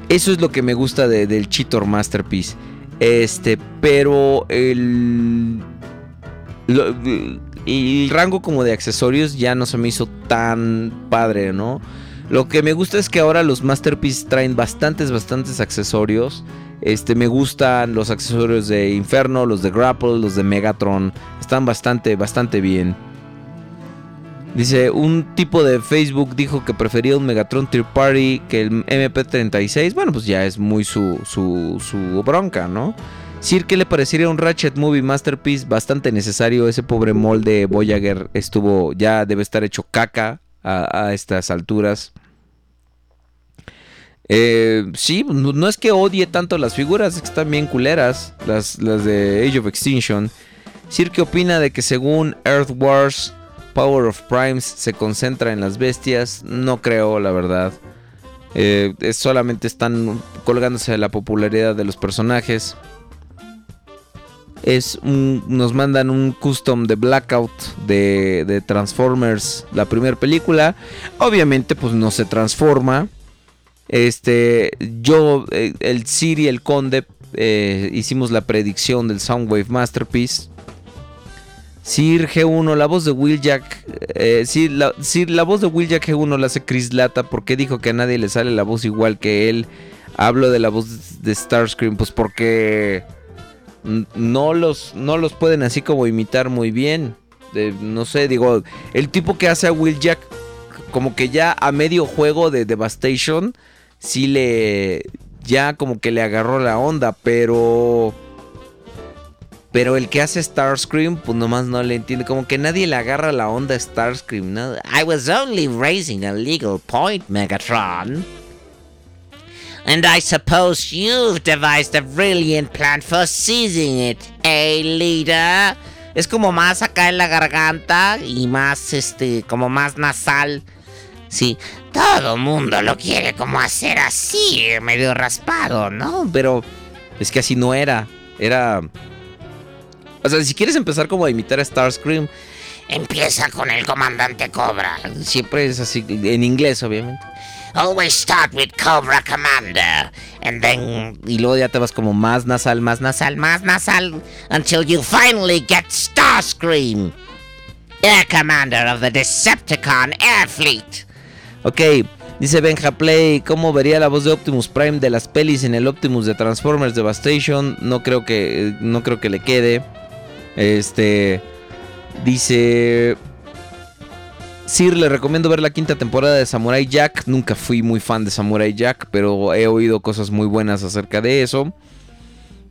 Eso es lo que me gusta de- del Cheetor Masterpiece. Este, pero el. el rango como de accesorios ya no se me hizo tan padre, ¿no? Lo que me gusta es que ahora los Masterpiece traen bastantes, bastantes accesorios. Este, me gustan los accesorios de Inferno, los de Grapple, los de Megatron. Están bastante, bastante bien. Dice, un tipo de Facebook dijo que prefería un Megatron Tier Party que el MP36. Bueno, pues ya es muy su, su, su bronca, ¿no? Sir, ¿qué le parecería un Ratchet Movie Masterpiece? Bastante necesario. Ese pobre molde Voyager estuvo, ya debe estar hecho caca a, estas alturas. Eh, sí, no, no es que odie tanto las figuras, es que están bien culeras, las, las de Age of Extinction. Sir, ¿qué opina de que según Earth Wars, Power of Primes se concentra en las bestias? No creo, la verdad. Eh, es- solamente están colgándose de la popularidad de los personajes. Es un- nos mandan un custom de Blackout de, Transformers, la primera película. Obviamente, pues no se transforma. Este, yo, eh, el Sir y el Conde eh, hicimos la predicción del Soundwave Masterpiece. Sir G1, la voz de Wheeljack. Eh, Sir, la, la voz de Wheeljack G1 la hace Chris Lata. porque dijo que a nadie le sale la voz igual que él? Hablo de la voz de Starscream, pues porque no los, no los pueden así como imitar muy bien. No sé, digo, el tipo que hace a Wheeljack, como que ya a medio juego de Devastation, sí le. Ya como que le agarró la onda, pero. Pero el que hace Starscream, pues nomás no le entiende. Como que nadie le agarra la onda a Starscream, ¿no? I was only raising a legal point, Megatron. And I suppose you've devised a brilliant plan for seizing it, eh, leader? Es como más acá en la garganta y más, este, como más nasal. Sí, todo mundo lo quiere como hacer así, medio raspado, ¿no? Pero es que así no era. Era. O sea, si quieres empezar como a imitar a Starscream, Empieza con el comandante Cobra. siempre es así. En inglés, obviamente. Always start with Cobra Commander. And then Y luego ya te vas como más nasal, más nasal. más nasal, until you finally get Starscream, Air Commander of the Decepticon Air Fleet. Ok, dice Benja Play, ¿cómo vería la voz de Optimus Prime de las pelis en el Optimus de Transformers Devastation? No creo que, no creo que le quede. Este, dice, Sir, le recomiendo ver la quinta temporada de Samurai Jack. Nunca fui muy fan de Samurai Jack, pero he oído cosas muy buenas acerca de eso.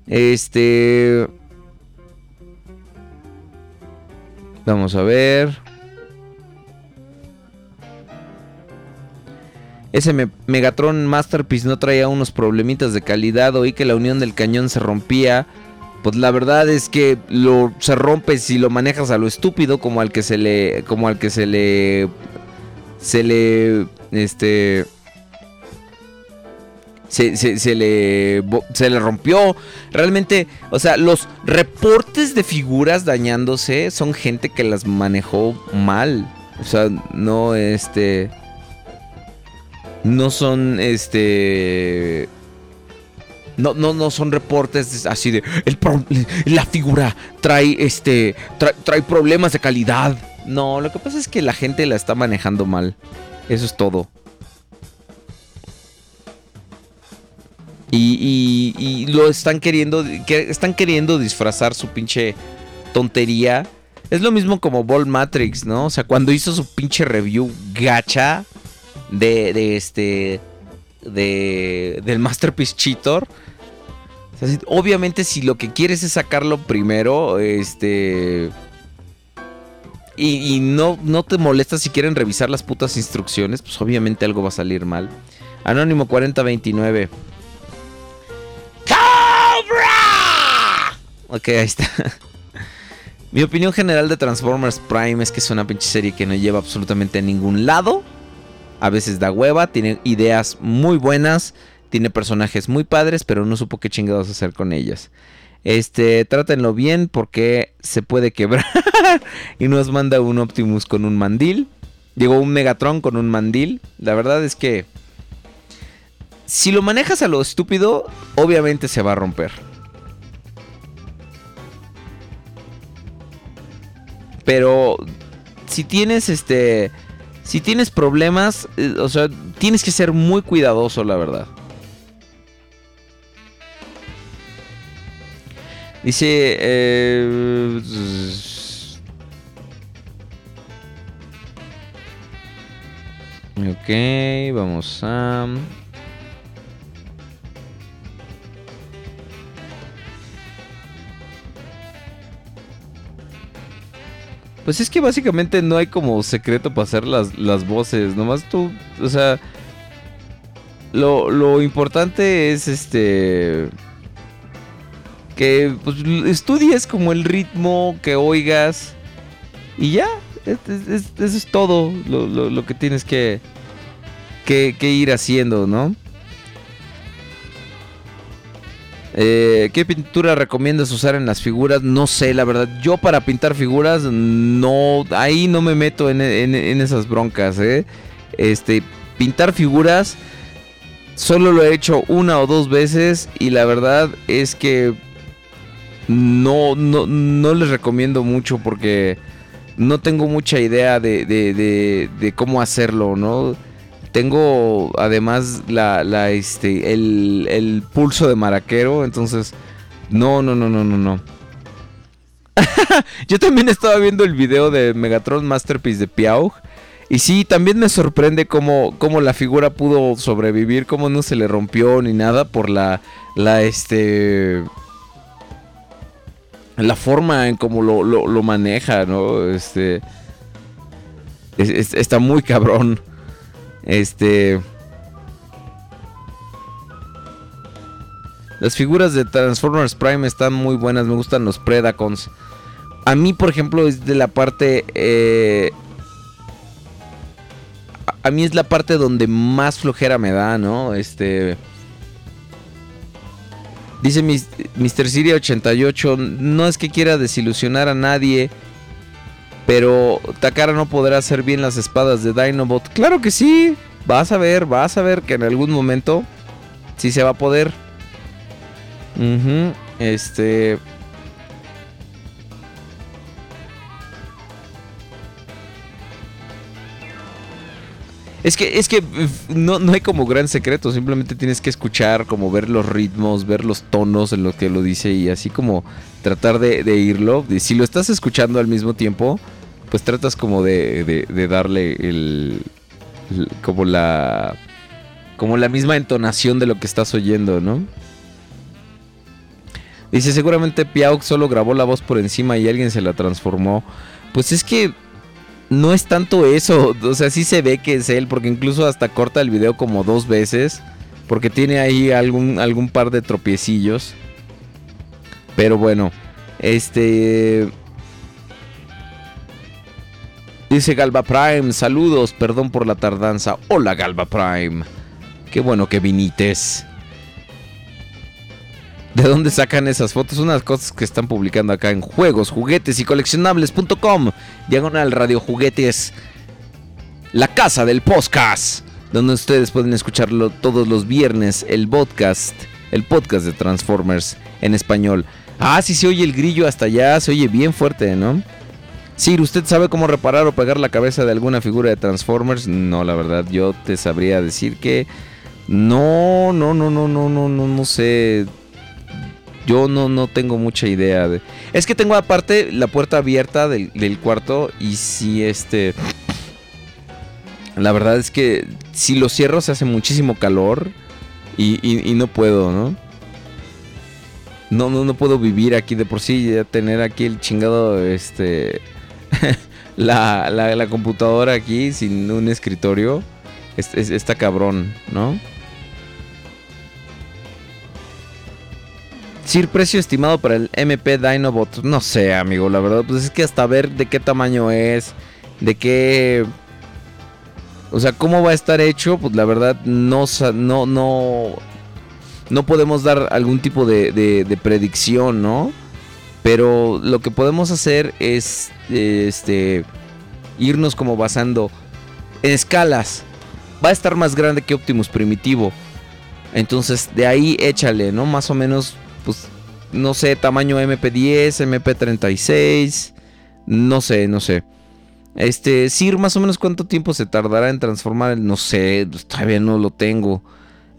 Este. Vamos a ver. Ese me- Megatron Masterpiece no traía unos problemitas de calidad. Oí que la unión del cañón se rompía. Pues la verdad es que lo se rompe si lo manejas a lo estúpido, como al que se le. como al que se le. se le. este. Se, se- se le, se le rompió. Realmente, o sea, los reportes de figuras dañándose son gente que las manejó mal. O sea, no este. No son este. No, no, no son reportes así de. El la figura trae este. Trae, trae problemas de calidad. No, lo que pasa es que la gente la está manejando mal. Eso es todo. Y, y- y lo están queriendo. que están queriendo disfrazar su pinche tontería. Es lo mismo como Ball Matrix, ¿no? O sea, cuando hizo su pinche review gacha de, de este. De, del Masterpiece Cheater. Obviamente, si lo que quieres es sacarlo primero, este. Y, no, no te molesta si quieren revisar las putas instrucciones, pues obviamente algo va a salir mal. Anónimo 4029. Ok, ahí está. Mi opinión general de Transformers Prime es que es una pinche serie que no lleva absolutamente a ningún lado. A veces da hueva, tiene ideas muy buenas, tiene personajes muy padres, pero no supo qué chingados hacer con ellas. Este, trátenlo bien porque se puede quebrar. y nos manda un Optimus con un mandil. Llegó un Megatron con un mandil. La verdad es que si lo manejas a lo estúpido, obviamente se va a romper. Pero si tienes este. Si tienes problemas, eh, o sea, tienes que ser muy cuidadoso, la verdad. Dice. eh, ok, vamos a. Pues es que básicamente no hay como secreto para hacer las, las voces. Nomás tú, o sea. Lo, lo importante es este. Que pues, estudies como el ritmo, que oigas. Y ya. es- es- es- eso es todo lo, lo- que tienes que, que, ir haciendo, ¿no? Eh, ¿Qué pintura recomiendas usar en las figuras? No sé, la verdad. Yo para pintar figuras, no. Ahí no me meto en, en- en esas broncas, ¿eh? Este, pintar figuras. Solo lo he hecho una o dos veces. Y la verdad es que. No, no, no les recomiendo mucho porque no tengo mucha idea de, de- de- cómo hacerlo, ¿no? Tengo además la, la, este, el, el pulso de maraquero, entonces no, no, no, no, no, no. Yo también estaba viendo el video de Megatron Masterpiece de Piau. Y sí, también me sorprende cómo, cómo la figura pudo sobrevivir, cómo no se le rompió ni nada por la, la, este, la forma en cómo lo, lo- maneja, ¿no? Este, es- es- está muy cabrón. Este, las figuras de Transformers Prime están muy buenas, me gustan los Predacons. A mí, por ejemplo, es de la parte... eh, a mí es la parte donde más flojera me da, ¿no? Este... Dice Mr. Siri 88, no es que quiera desilusionar a nadie, pero Takara no podrá hacer bien las espadas de Dinobot. Claro que sí, vas a ver, vas a ver que en algún momento sí se va a poder. Este... Es que, es que f- no, no hay como gran secreto, simplemente tienes que escuchar, como ver los ritmos, ver los tonos en los que lo dice y así como tratar de, irlo. Y si lo estás escuchando al mismo tiempo, pues tratas como de, darle el, el- como la como la misma entonación de lo que estás oyendo, ¿no? Dice, seguramente Piauk solo grabó la voz por encima y alguien se la transformó. Pues es que no es tanto eso, o sea, sí se ve que es él, porque incluso hasta corta el video como dos veces, porque tiene ahí algún, algún par de tropiecillos. Pero bueno, este... Dice Galba Prime, saludos, perdón por la tardanza. Hola Galba Prime. Qué bueno que vinites. ¿De dónde sacan esas fotos? Unas cosas que están publicando acá en juegos, juguetes y coleccionables.com. Diagonal Radio Juguetes. La casa del podcast. Donde ustedes pueden escucharlo todos los viernes. El podcast. El podcast de Transformers en español. Ah, sí se oye el grillo hasta allá. Se oye bien fuerte, ¿no? Sir, ¿usted sabe cómo reparar o pegar la cabeza de alguna figura de Transformers? No, la verdad, yo te sabría decir que no, no, no, no, no, no, no, no sé. Yo no, no tengo mucha idea de. Es que tengo aparte la puerta abierta del, del cuarto y si este. La verdad es que si lo cierro se hace muchísimo calor y, y- no puedo, ¿no? No, no, no puedo vivir aquí de por sí, ya tener aquí el chingado, este, la, la, computadora aquí sin un escritorio, es- es- está cabrón, ¿no? Sir, precio estimado para el MP Dinobot, no sé, amigo, la verdad, pues es que hasta ver de qué tamaño es, de qué... O sea, cómo va a estar hecho, pues la verdad no, no, no, no podemos dar algún tipo de, de- predicción, ¿no? Pero lo que podemos hacer es este irnos como basando en escalas. Va a estar más grande que Optimus Primitivo. Entonces, de ahí échale, ¿no? Más o menos, pues, no sé, tamaño MP10, MP36. No sé, no sé. Este, Sir, más o menos cuánto tiempo se tardará en transformar el. No sé, pues, todavía no lo tengo.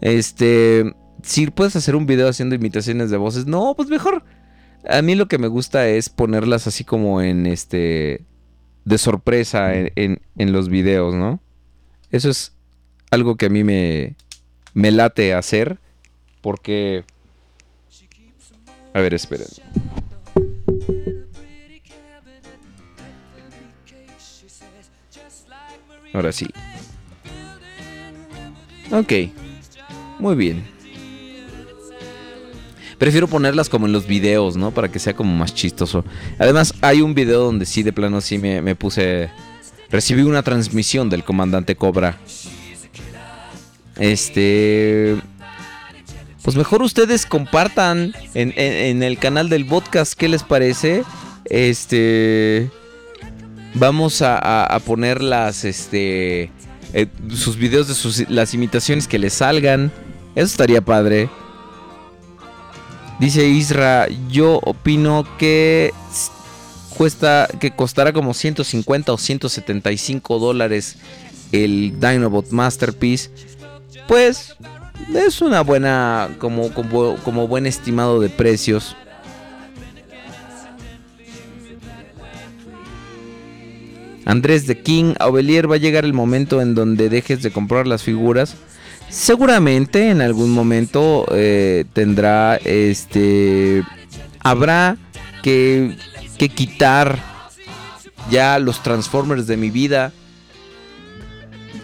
Este. Sir, ¿puedes hacer un video haciendo imitaciones de voces? No, pues mejor. A mí lo que me gusta es ponerlas así como en este. de sorpresa en, en- en los videos, ¿no? Eso es algo que a mí me. me late hacer. Porque. A ver, esperen. Ahora sí. Ok. Muy bien. Prefiero ponerlas como en los videos, ¿no? Para que sea como más chistoso. Además, hay un video donde sí, de plano, sí me, me puse... Recibí una transmisión del comandante Cobra. Este... Pues mejor ustedes compartan en, el canal del podcast. ¿Qué les parece? Este... Vamos a, poner las, este... eh, sus videos de sus, las imitaciones que les salgan. Eso estaría padre. Dice Isra, yo opino que cuesta que costará como 150 o 175 dólares el Dinobot Masterpiece. Pues es una buena como, como, buen estimado de precios. Andrés de King, Aubelier va a llegar el momento en donde dejes de comprar las figuras. Seguramente en algún momento eh, tendrá este. Habrá que, que quitar ya los Transformers de mi vida.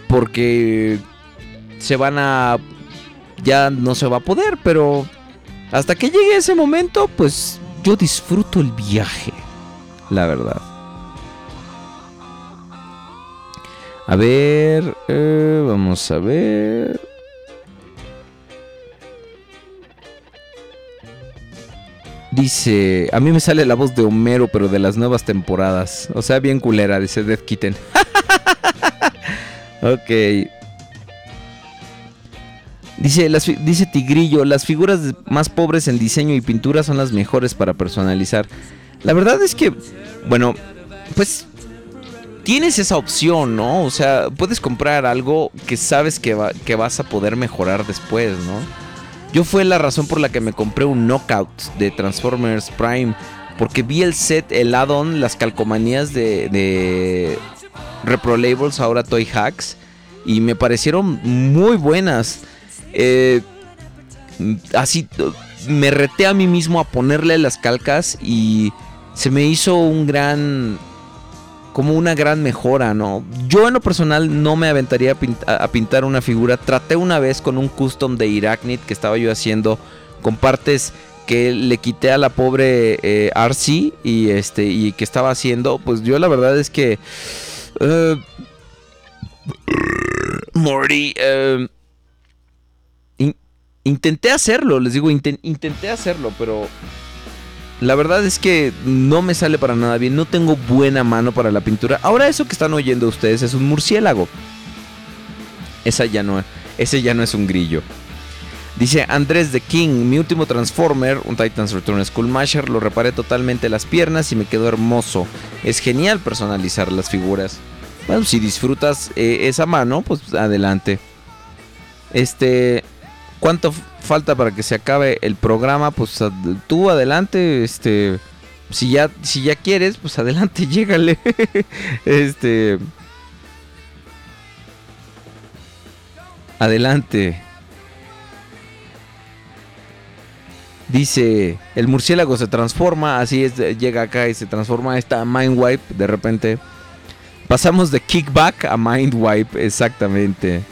Porque se van a. Ya no se va a poder, pero hasta que llegue ese momento, pues yo disfruto el viaje. La verdad. A ver, eh, vamos a ver. Dice, a mí me sale la voz de Homero, pero de las nuevas temporadas. O sea, bien culera, dice Death Kitten. ok. Dice, dice Tigrillo, las figuras más pobres en diseño y pintura son las mejores para personalizar. La verdad es que, bueno, pues tienes esa opción, ¿no? O sea, puedes comprar algo que sabes que, va- que vas a poder mejorar después, ¿no? Yo fue la razón por la que me compré un Knockout de Transformers Prime. porque vi el set, el add-on, las calcomanías de, de Repro Labels, ahora Toy Hacks, y me parecieron muy buenas. Eh, así me reté a mí mismo a ponerle las calcas y se me hizo un gran como una gran mejora, ¿no? Yo en lo personal no me aventaría a, pint- a- a pintar una figura. Traté una vez con un custom de Iracnid que estaba yo haciendo con partes que le quité a la pobre eh, y este y que estaba haciendo. Pues yo la verdad es que eh, Morty eh, intenté hacerlo, les digo, inten- intenté hacerlo, pero la verdad es que no me sale para nada bien. No tengo buena mano para la pintura. Ahora eso que están oyendo ustedes es un murciélago. Esa ya no, ese ya no es un grillo. Dice Andrés de King, mi último Transformer, un Titans Return School lo reparé totalmente las piernas y me quedó hermoso. Es genial personalizar las figuras. Bueno, si disfrutas eh, esa mano, pues adelante. Este, ¿cuánto falta para que se acabe el programa? Pues tú adelante, este, si ya, si ya quieres, pues adelante, llégale. este, adelante. Dice, el murciélago se transforma, así es, llega acá y se transforma esta Mind Wipe de repente. Pasamos de kickback a Mind Wipe, exactamente.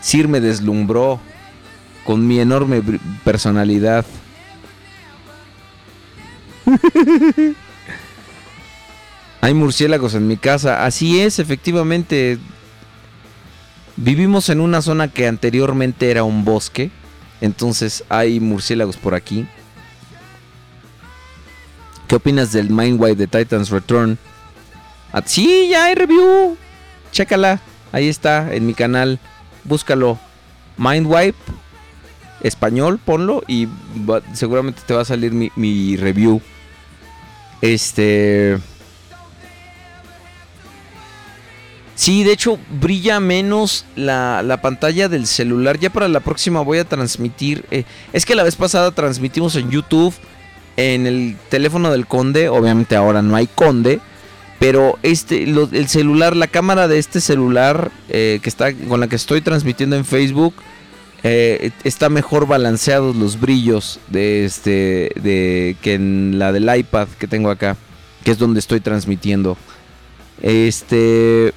Sir me deslumbró con mi enorme personalidad. Hay murciélagos en mi casa, así es, efectivamente. Vivimos en una zona que anteriormente era un bosque, entonces hay murciélagos por aquí. ¿Qué opinas del Mindwipe de Titans Return? Ah, sí, ya hay review. Chécala. Ahí está en mi canal. Búscalo. Mindwipe. Español, ponlo y seguramente te va a salir mi, review. Este. Sí, de hecho brilla menos la, la pantalla del celular. Ya para la próxima voy a transmitir. eh, es que la vez pasada transmitimos en YouTube, en el teléfono del conde. Obviamente ahora no hay conde. Pero este, el celular, la cámara de este celular eh, que está con la que estoy transmitiendo en Facebook, eh, está mejor balanceados los brillos de este, de que en la del iPad que tengo acá, que es donde estoy transmitiendo. Este,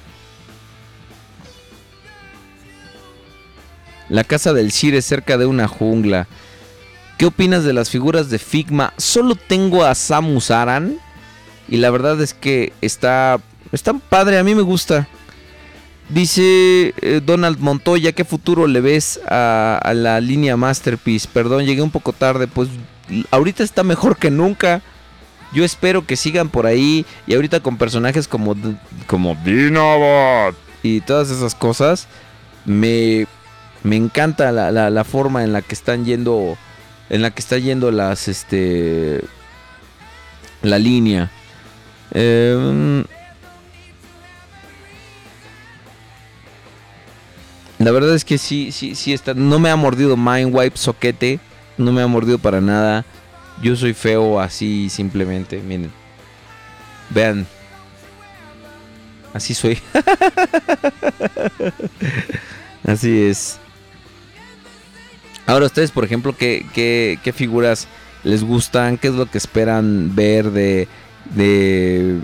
la casa del Sir es cerca de una jungla. ¿Qué opinas de las figuras de Figma? Solo tengo a Samus Aran. Y la verdad es que está, está padre, a mí me gusta. Dice eh, Donald Montoya, ¿qué futuro le ves a, la línea Masterpiece? Perdón, llegué un poco tarde, pues ahorita está mejor que nunca. Yo espero que sigan por ahí y ahorita con personajes como, como Dinobot y todas esas cosas, me, me encanta la, la- la forma en la que están yendo, en la que está yendo las, este, la línea. Eh, la verdad es que sí, sí, sí está. No me ha mordido Mindwipe soquete. No me ha mordido para nada. Yo soy feo así simplemente. Miren. Vean. Así soy. así es. Ahora ustedes, por ejemplo, ¿qué, qué, qué figuras les gustan? ¿Qué es lo que esperan ver de, de,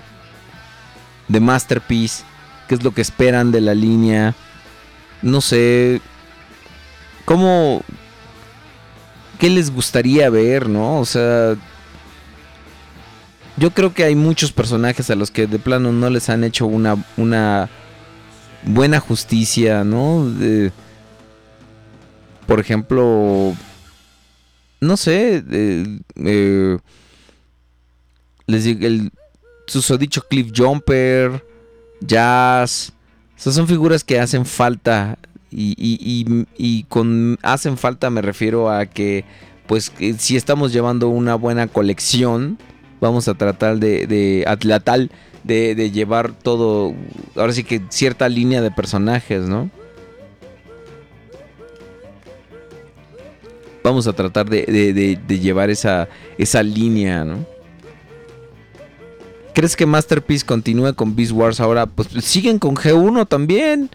de Masterpiece? ¿Qué es lo que esperan de la línea? No sé. ¿Cómo... ¿Qué les gustaría ver, no? O sea... Yo creo que hay muchos personajes a los que de plano no les han hecho una, una buena justicia, ¿no? De- por ejemplo, no sé, eh, les digo, el susodicho Cliff Jumper, Jazz, sea, son figuras que hacen falta y, y- y- con hacen falta me refiero a que, pues, que si estamos llevando una buena colección, vamos a tratar de, de a la tal de, de llevar todo, ahora sí que cierta línea de personajes, ¿no? Vamos a tratar de, de- de- de llevar esa, esa línea, ¿no? ¿Crees que Masterpiece continúe con Beast Wars ahora? Pues siguen con G1 también.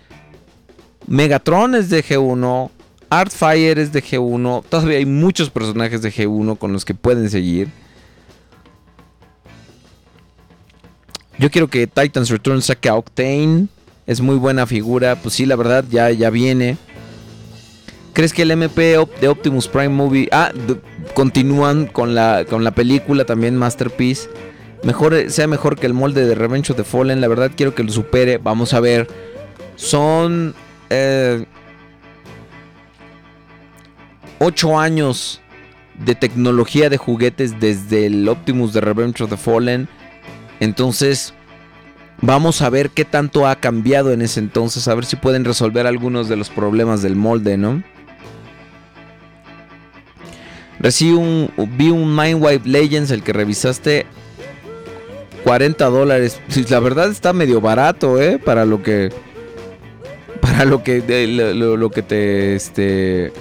Megatron es de G1. Artfire es de G1. Todavía hay muchos personajes de G1 con los que pueden seguir. Yo quiero que Titans Return saque a Octane. Es muy buena figura. Pues sí, la verdad, ya, ya viene. ¿Crees que el MP de Optimus Prime Movie... Ah, continúan con la, con la película también Masterpiece. Mejor, sea mejor que el molde de Revenge of the Fallen. La verdad quiero que lo supere. Vamos a ver. Son... eh, ocho años de tecnología de juguetes desde el Optimus de Revenge of the Fallen. Entonces, vamos a ver qué tanto ha cambiado en ese entonces. A ver si pueden resolver algunos de los problemas del molde, ¿no? Recibí un, vi un Mindwipe Legends, el que revisaste. 40 dólares. La verdad está medio barato, ¿eh? Para lo que... Para lo que... lo, que te... Este...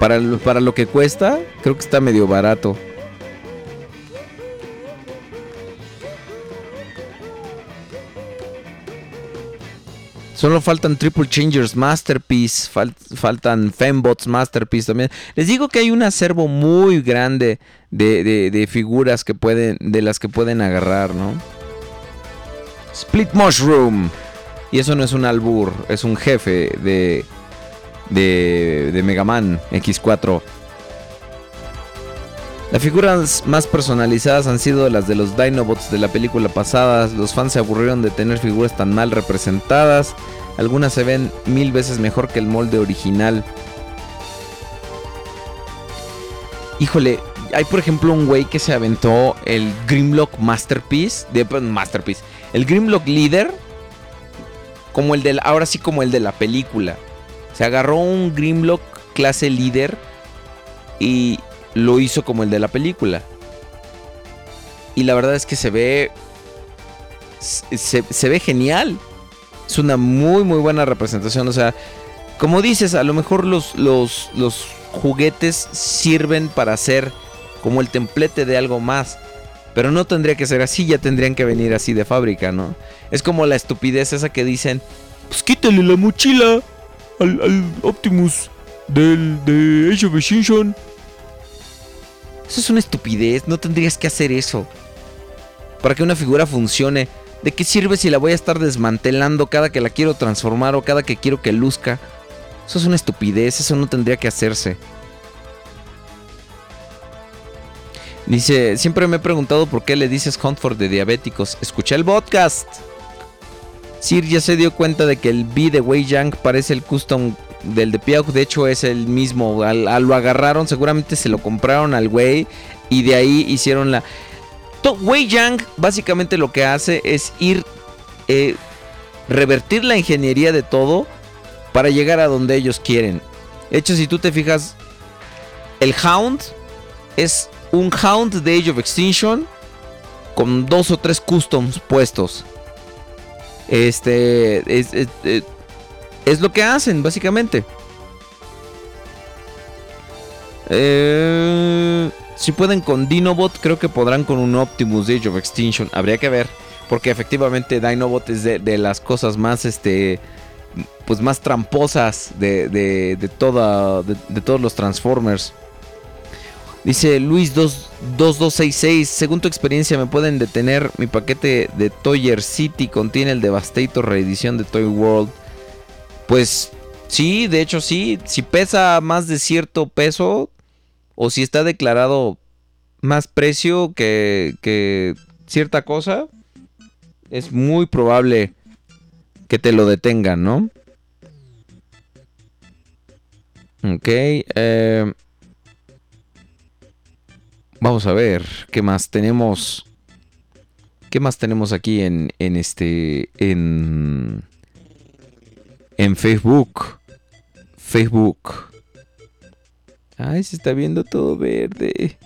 Para lo, para lo que cuesta, creo que está medio barato. Solo faltan Triple Changers Masterpiece, fal- faltan Fembots Masterpiece también. Les digo que hay un acervo muy grande de, de- de figuras que pueden, de las que pueden agarrar, ¿no? Split Mushroom. Y eso no es un albur, es un jefe de, de, de Mega Man X4. Las figuras más personalizadas han sido las de los Dinobots de la película pasada. Los fans se aburrieron de tener figuras tan mal representadas. Algunas se ven mil veces mejor que el molde original. Híjole, hay por ejemplo un güey que se aventó el Grimlock Masterpiece. De, pues, Masterpiece. El Grimlock Leader. Como el del. Ahora sí como el de la película. Se agarró un Grimlock clase líder. Y lo hizo como el de la película. Y la verdad es que se ve. Se, se ve genial. Es una muy, muy buena representación. O sea, como dices, a lo mejor los, los, los juguetes sirven para hacer como el templete de algo más. Pero no tendría que ser así, ya tendrían que venir así de fábrica, ¿no? Es como la estupidez esa que dicen, pues quítale la mochila al, Optimus del de Age of. Eso es una estupidez, no tendrías que hacer eso. Para que una figura funcione, ¿de qué sirve si la voy a estar desmantelando cada que la quiero transformar o cada que quiero que luzca? Eso es una estupidez, eso no tendría que hacerse. Dice, siempre me he preguntado por qué le dices Huntford de diabéticos. Escuché el podcast. Sir ya se dio cuenta de que el B de Wei Yang parece el custom del de Piauk. De hecho, es el mismo. Al, lo agarraron, seguramente se lo compraron al Wei. Y de ahí hicieron la. To- Wei Yang básicamente lo que hace es ir. eh, revertir la ingeniería de todo para llegar a donde ellos quieren. De hecho, si tú te fijas, el Hound es un Hound de Age of Extinction con dos o tres customs puestos. Este es, es- lo que hacen, básicamente. Eh, si pueden con Dinobot, creo que podrán con un Optimus de Age of Extinction. Habría que ver. Porque efectivamente Dinobot es de, de las cosas más este. Pues más tramposas de, de, de toda, de todos los Transformers. Dice Luis 2 2266, según tu experiencia me pueden detener, mi paquete de Toyer City contiene el Devastator reedición de Toy World. Pues sí, de hecho sí, si pesa más de cierto peso o si está declarado más precio que, que cierta cosa, es muy probable que te lo detengan, ¿no? Ok, eh... Vamos a ver, ¿qué más tenemos? ¿Qué más tenemos aquí en, en este, en, en Facebook? Facebook. Ay, se está viendo todo verde.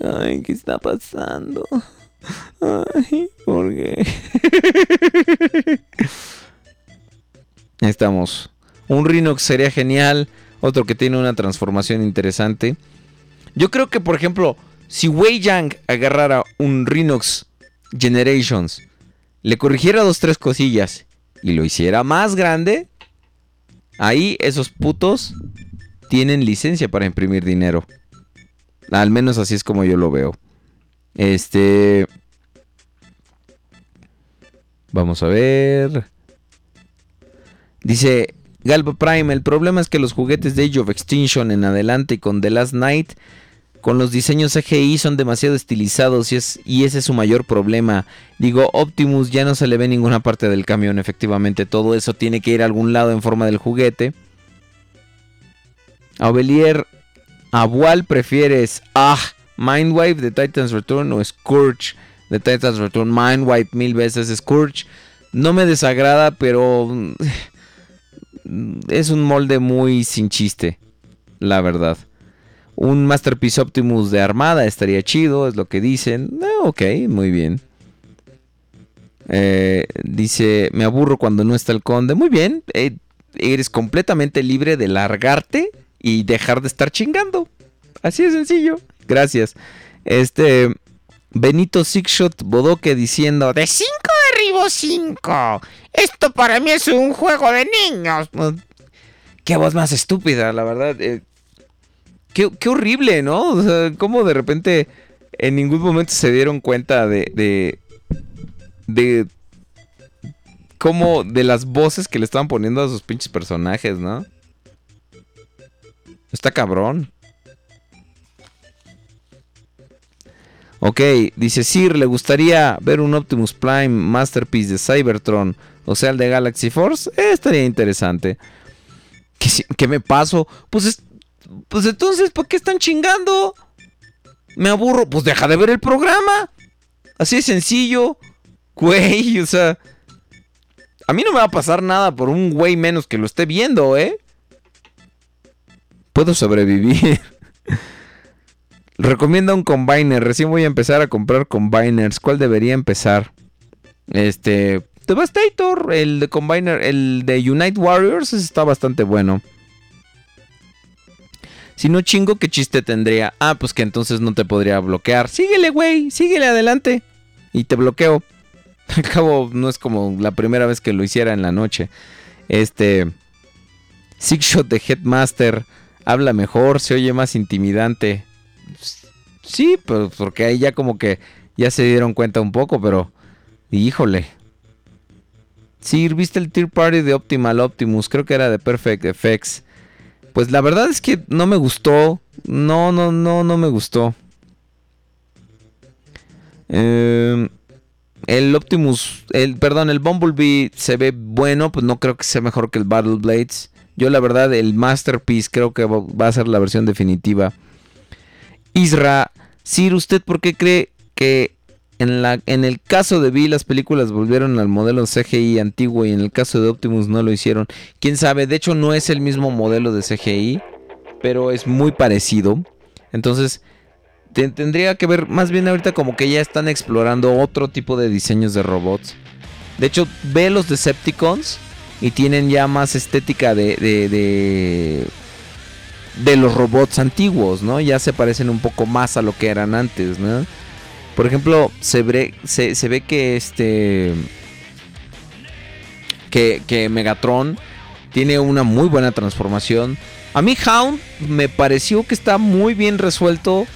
Ay, ¿qué está pasando? Ay, ¿por qué? Ahí estamos. Un Rhinox sería genial. Otro que tiene una transformación interesante. Yo creo que, por ejemplo, Si Wei Yang agarrara un Rhinox Generations, le corrigiera dos, tres cosillas y lo hiciera más grande, ahí esos putos tienen licencia para imprimir dinero. Al menos así es como yo lo veo. Este. Vamos a ver. Dice Galba Prime, el problema es que los juguetes de Age of Extinction en adelante y con The Last Night, con los diseños CGI son demasiado estilizados y, es, y ese es su mayor problema. Digo, Optimus ya no se le ve ninguna parte del camión, efectivamente, todo eso tiene que ir a algún lado en forma del juguete. Aubelier, ¿a cuál prefieres? Ah, Mindwipe de Titans Return o Scourge de Titans Return. Mindwipe mil veces Scourge. No me desagrada, pero mm, es un molde muy sin chiste, la verdad. Un Masterpiece Optimus de armada estaría chido, es lo que dicen. Eh, ok, muy bien. Eh, dice, me aburro cuando no está el conde. Muy bien, eh, eres completamente libre de largarte y dejar de estar chingando. Así de sencillo. Gracias. Este Benito Sixshot Bodoque diciendo De 5 derribo 5. Esto para mí es un juego de niños. Qué voz más estúpida, la verdad. eh, qué, horrible, ¿no? O cómo de repente en ningún momento se dieron cuenta de. de. de. cómo. de las voces que le estaban poniendo a sus pinches personajes, ¿no? Está cabrón. Ok, dice Sir, ¿le gustaría ver un Optimus Prime Masterpiece de Cybertron? O sea, el de Galaxy Force. Eh, estaría interesante. ¿Qué, si- qué me paso? Pues, es- pues entonces, ¿por qué están chingando? Me aburro. Pues deja de ver el programa. Así de sencillo. Güey, o sea. A mí no me va a pasar nada por un güey menos que lo esté viendo, ¿eh? Puedo sobrevivir. Recomienda un combiner. Recién voy a empezar a comprar combiners. ¿Cuál debería empezar? Este. Devastator. El de combiner. El de Unite Warriors. está bastante bueno. Si no chingo, ¿qué chiste tendría? Ah, pues que entonces no te podría bloquear. Síguele, güey. Síguele adelante. Y te bloqueo. Al cabo, no es como la primera vez que lo hiciera en la noche. Este. Six Shot de Headmaster. Habla mejor, se oye más intimidante. Sí, pues porque ahí ya como que ya se dieron cuenta un poco, pero híjole. Sí, viste el tier party de Optimal Optimus, creo que era de Perfect Effects. Pues la verdad es que no me gustó. No, no, no, no me gustó. Eh, el Optimus, el perdón, el Bumblebee se ve bueno, pues no creo que sea mejor que el Battle Blades. Yo la verdad el Masterpiece creo que va a ser la versión definitiva. Isra, Sir, ¿usted por qué cree que en, la, en el caso de Vi las películas volvieron al modelo CGI antiguo y en el caso de Optimus no lo hicieron? ¿Quién sabe? De hecho no es el mismo modelo de CGI, pero es muy parecido. Entonces, te- tendría que ver más bien ahorita como que ya están explorando otro tipo de diseños de robots. De hecho, ve los Decepticons y tienen ya más estética de, de, de, de los robots antiguos, ¿no? Ya se parecen un poco más a lo que eran antes, ¿no? Por ejemplo, se ve, que este. Que, que Megatron tiene una muy buena transformación. A mí Hound me pareció que está muy bien resuelto.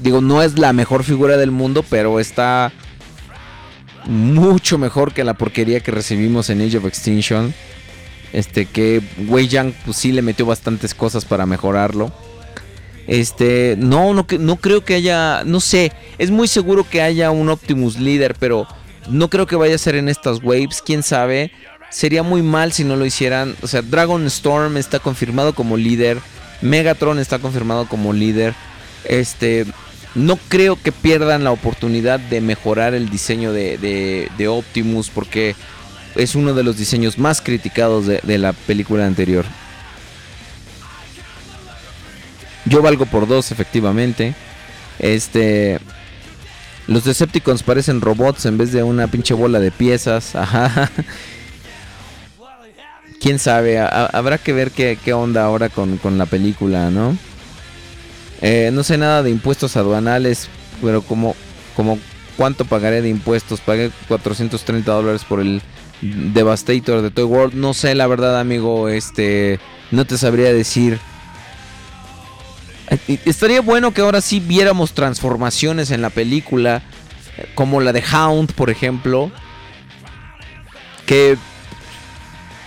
Digo, no es la mejor figura del mundo, pero está mucho mejor que la porquería que recibimos en Age of Extinction. Este que Wei Yang pues sí le metió bastantes cosas para mejorarlo. Este, no, no, creo que haya, no sé, es muy seguro que haya un Optimus líder, pero no creo que vaya a ser en estas waves, quién sabe. Sería muy mal si no lo hicieran. O sea, Dragon Storm está confirmado como líder. Megatron está confirmado como líder. Este, no creo que pierdan la oportunidad de mejorar el diseño de, Optimus porque es uno de los diseños más criticados de la película anterior. Yo valgo por dos, efectivamente. Este. Los Decepticons parecen robots en vez de una pinche bola de piezas. Ajá. Quién sabe, ha- ha- habrá que ver qué, qué onda ahora con, con la película, ¿no? Eh, no sé nada de impuestos aduanales, pero como, como cuánto pagaré de impuestos. Pagué 430 dólares por el Devastator de Toy World. No sé, la verdad, amigo, este, no te sabría decir. Eh, Estaría bueno que ahora sí viéramos transformaciones en la película, como la de Hound, por ejemplo. Que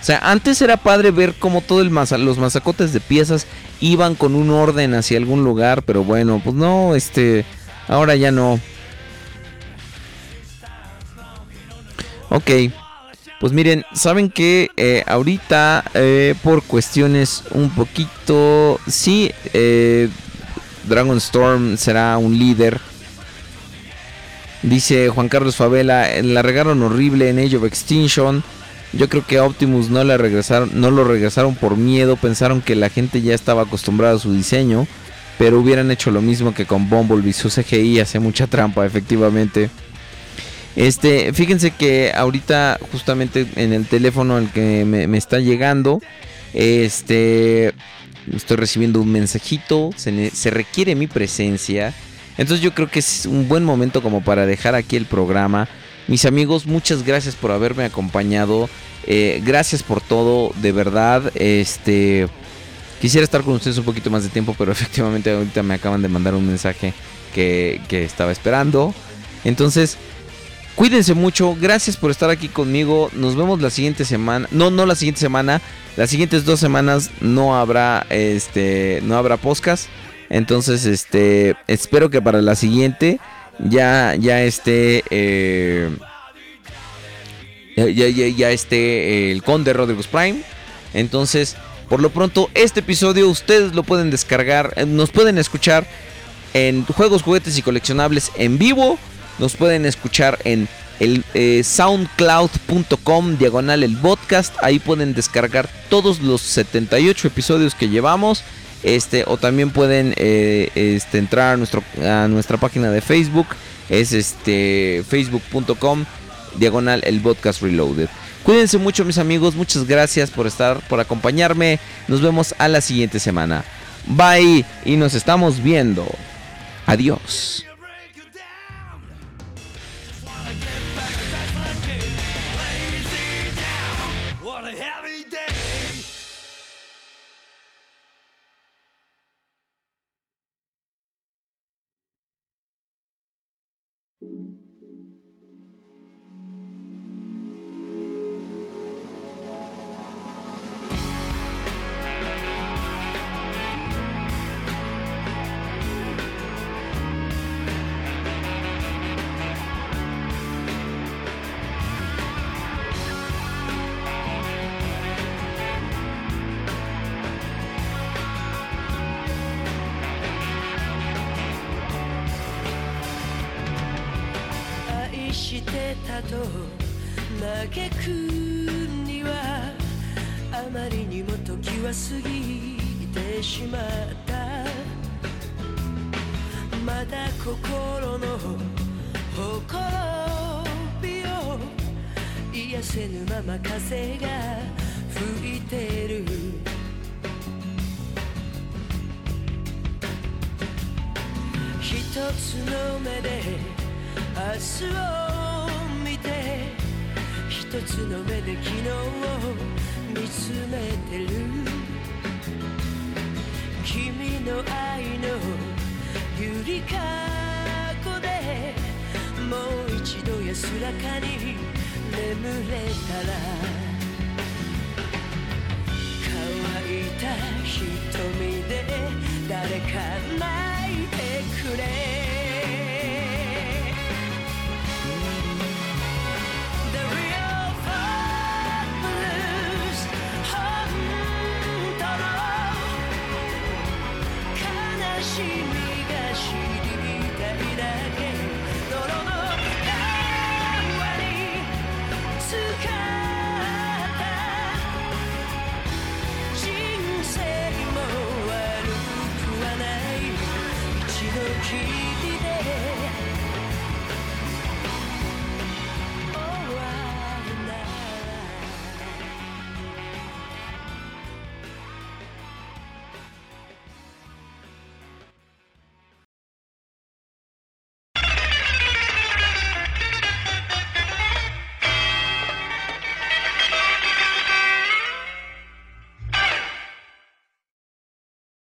o sea, antes era padre ver cómo todos los mazacotes de piezas iban con un orden hacia algún lugar, pero bueno, pues no, este, ahora ya no. Ok, pues miren, saben que eh, ahorita eh, por cuestiones un poquito, sí, eh, Dragon Storm será un líder. Dice Juan Carlos Favela, la regaron horrible en Age of Extinction. Yo creo que a Optimus no, le regresaron, no lo regresaron por miedo, pensaron que la gente ya estaba acostumbrada a su diseño, pero hubieran hecho lo mismo que con Bumblebee, su CGI hace mucha trampa, efectivamente. Este, fíjense que ahorita justamente en el teléfono al que me, está llegando, este, estoy recibiendo un mensajito, se requiere mi presencia. Entonces yo creo que es un buen momento como para dejar aquí el programa. Mis amigos, muchas gracias por haberme acompañado. Eh, gracias por todo, de verdad. Este, quisiera estar con ustedes un poquito más de tiempo, pero efectivamente ahorita me acaban de mandar un mensaje que, que estaba esperando. Entonces, cuídense mucho. Gracias por estar aquí conmigo. Nos vemos la siguiente semana. No, no la siguiente semana. Las siguientes dos semanas no habrá, este, no habrá podcast. Entonces, este, espero que para la siguiente ya, ya esté, eh, ya, ya, ya- esté eh, el Conde Rodriguez Prime. Entonces, por lo pronto, este episodio ustedes lo pueden descargar, eh, nos pueden escuchar en Juegos, Juguetes y Coleccionables en vivo. Nos pueden escuchar en el eh, soundcloud.com diagonal el podcast. Ahí pueden descargar todos los 78 episodios que llevamos. Este, o también pueden eh, este, entrar a, nuestro, a nuestra página de Facebook. Es este facebook.com diagonal el podcast reloaded. Cuídense mucho mis amigos, muchas gracias por estar, por acompañarme. Nos vemos a la siguiente semana. Bye y nos estamos viendo. Adiós.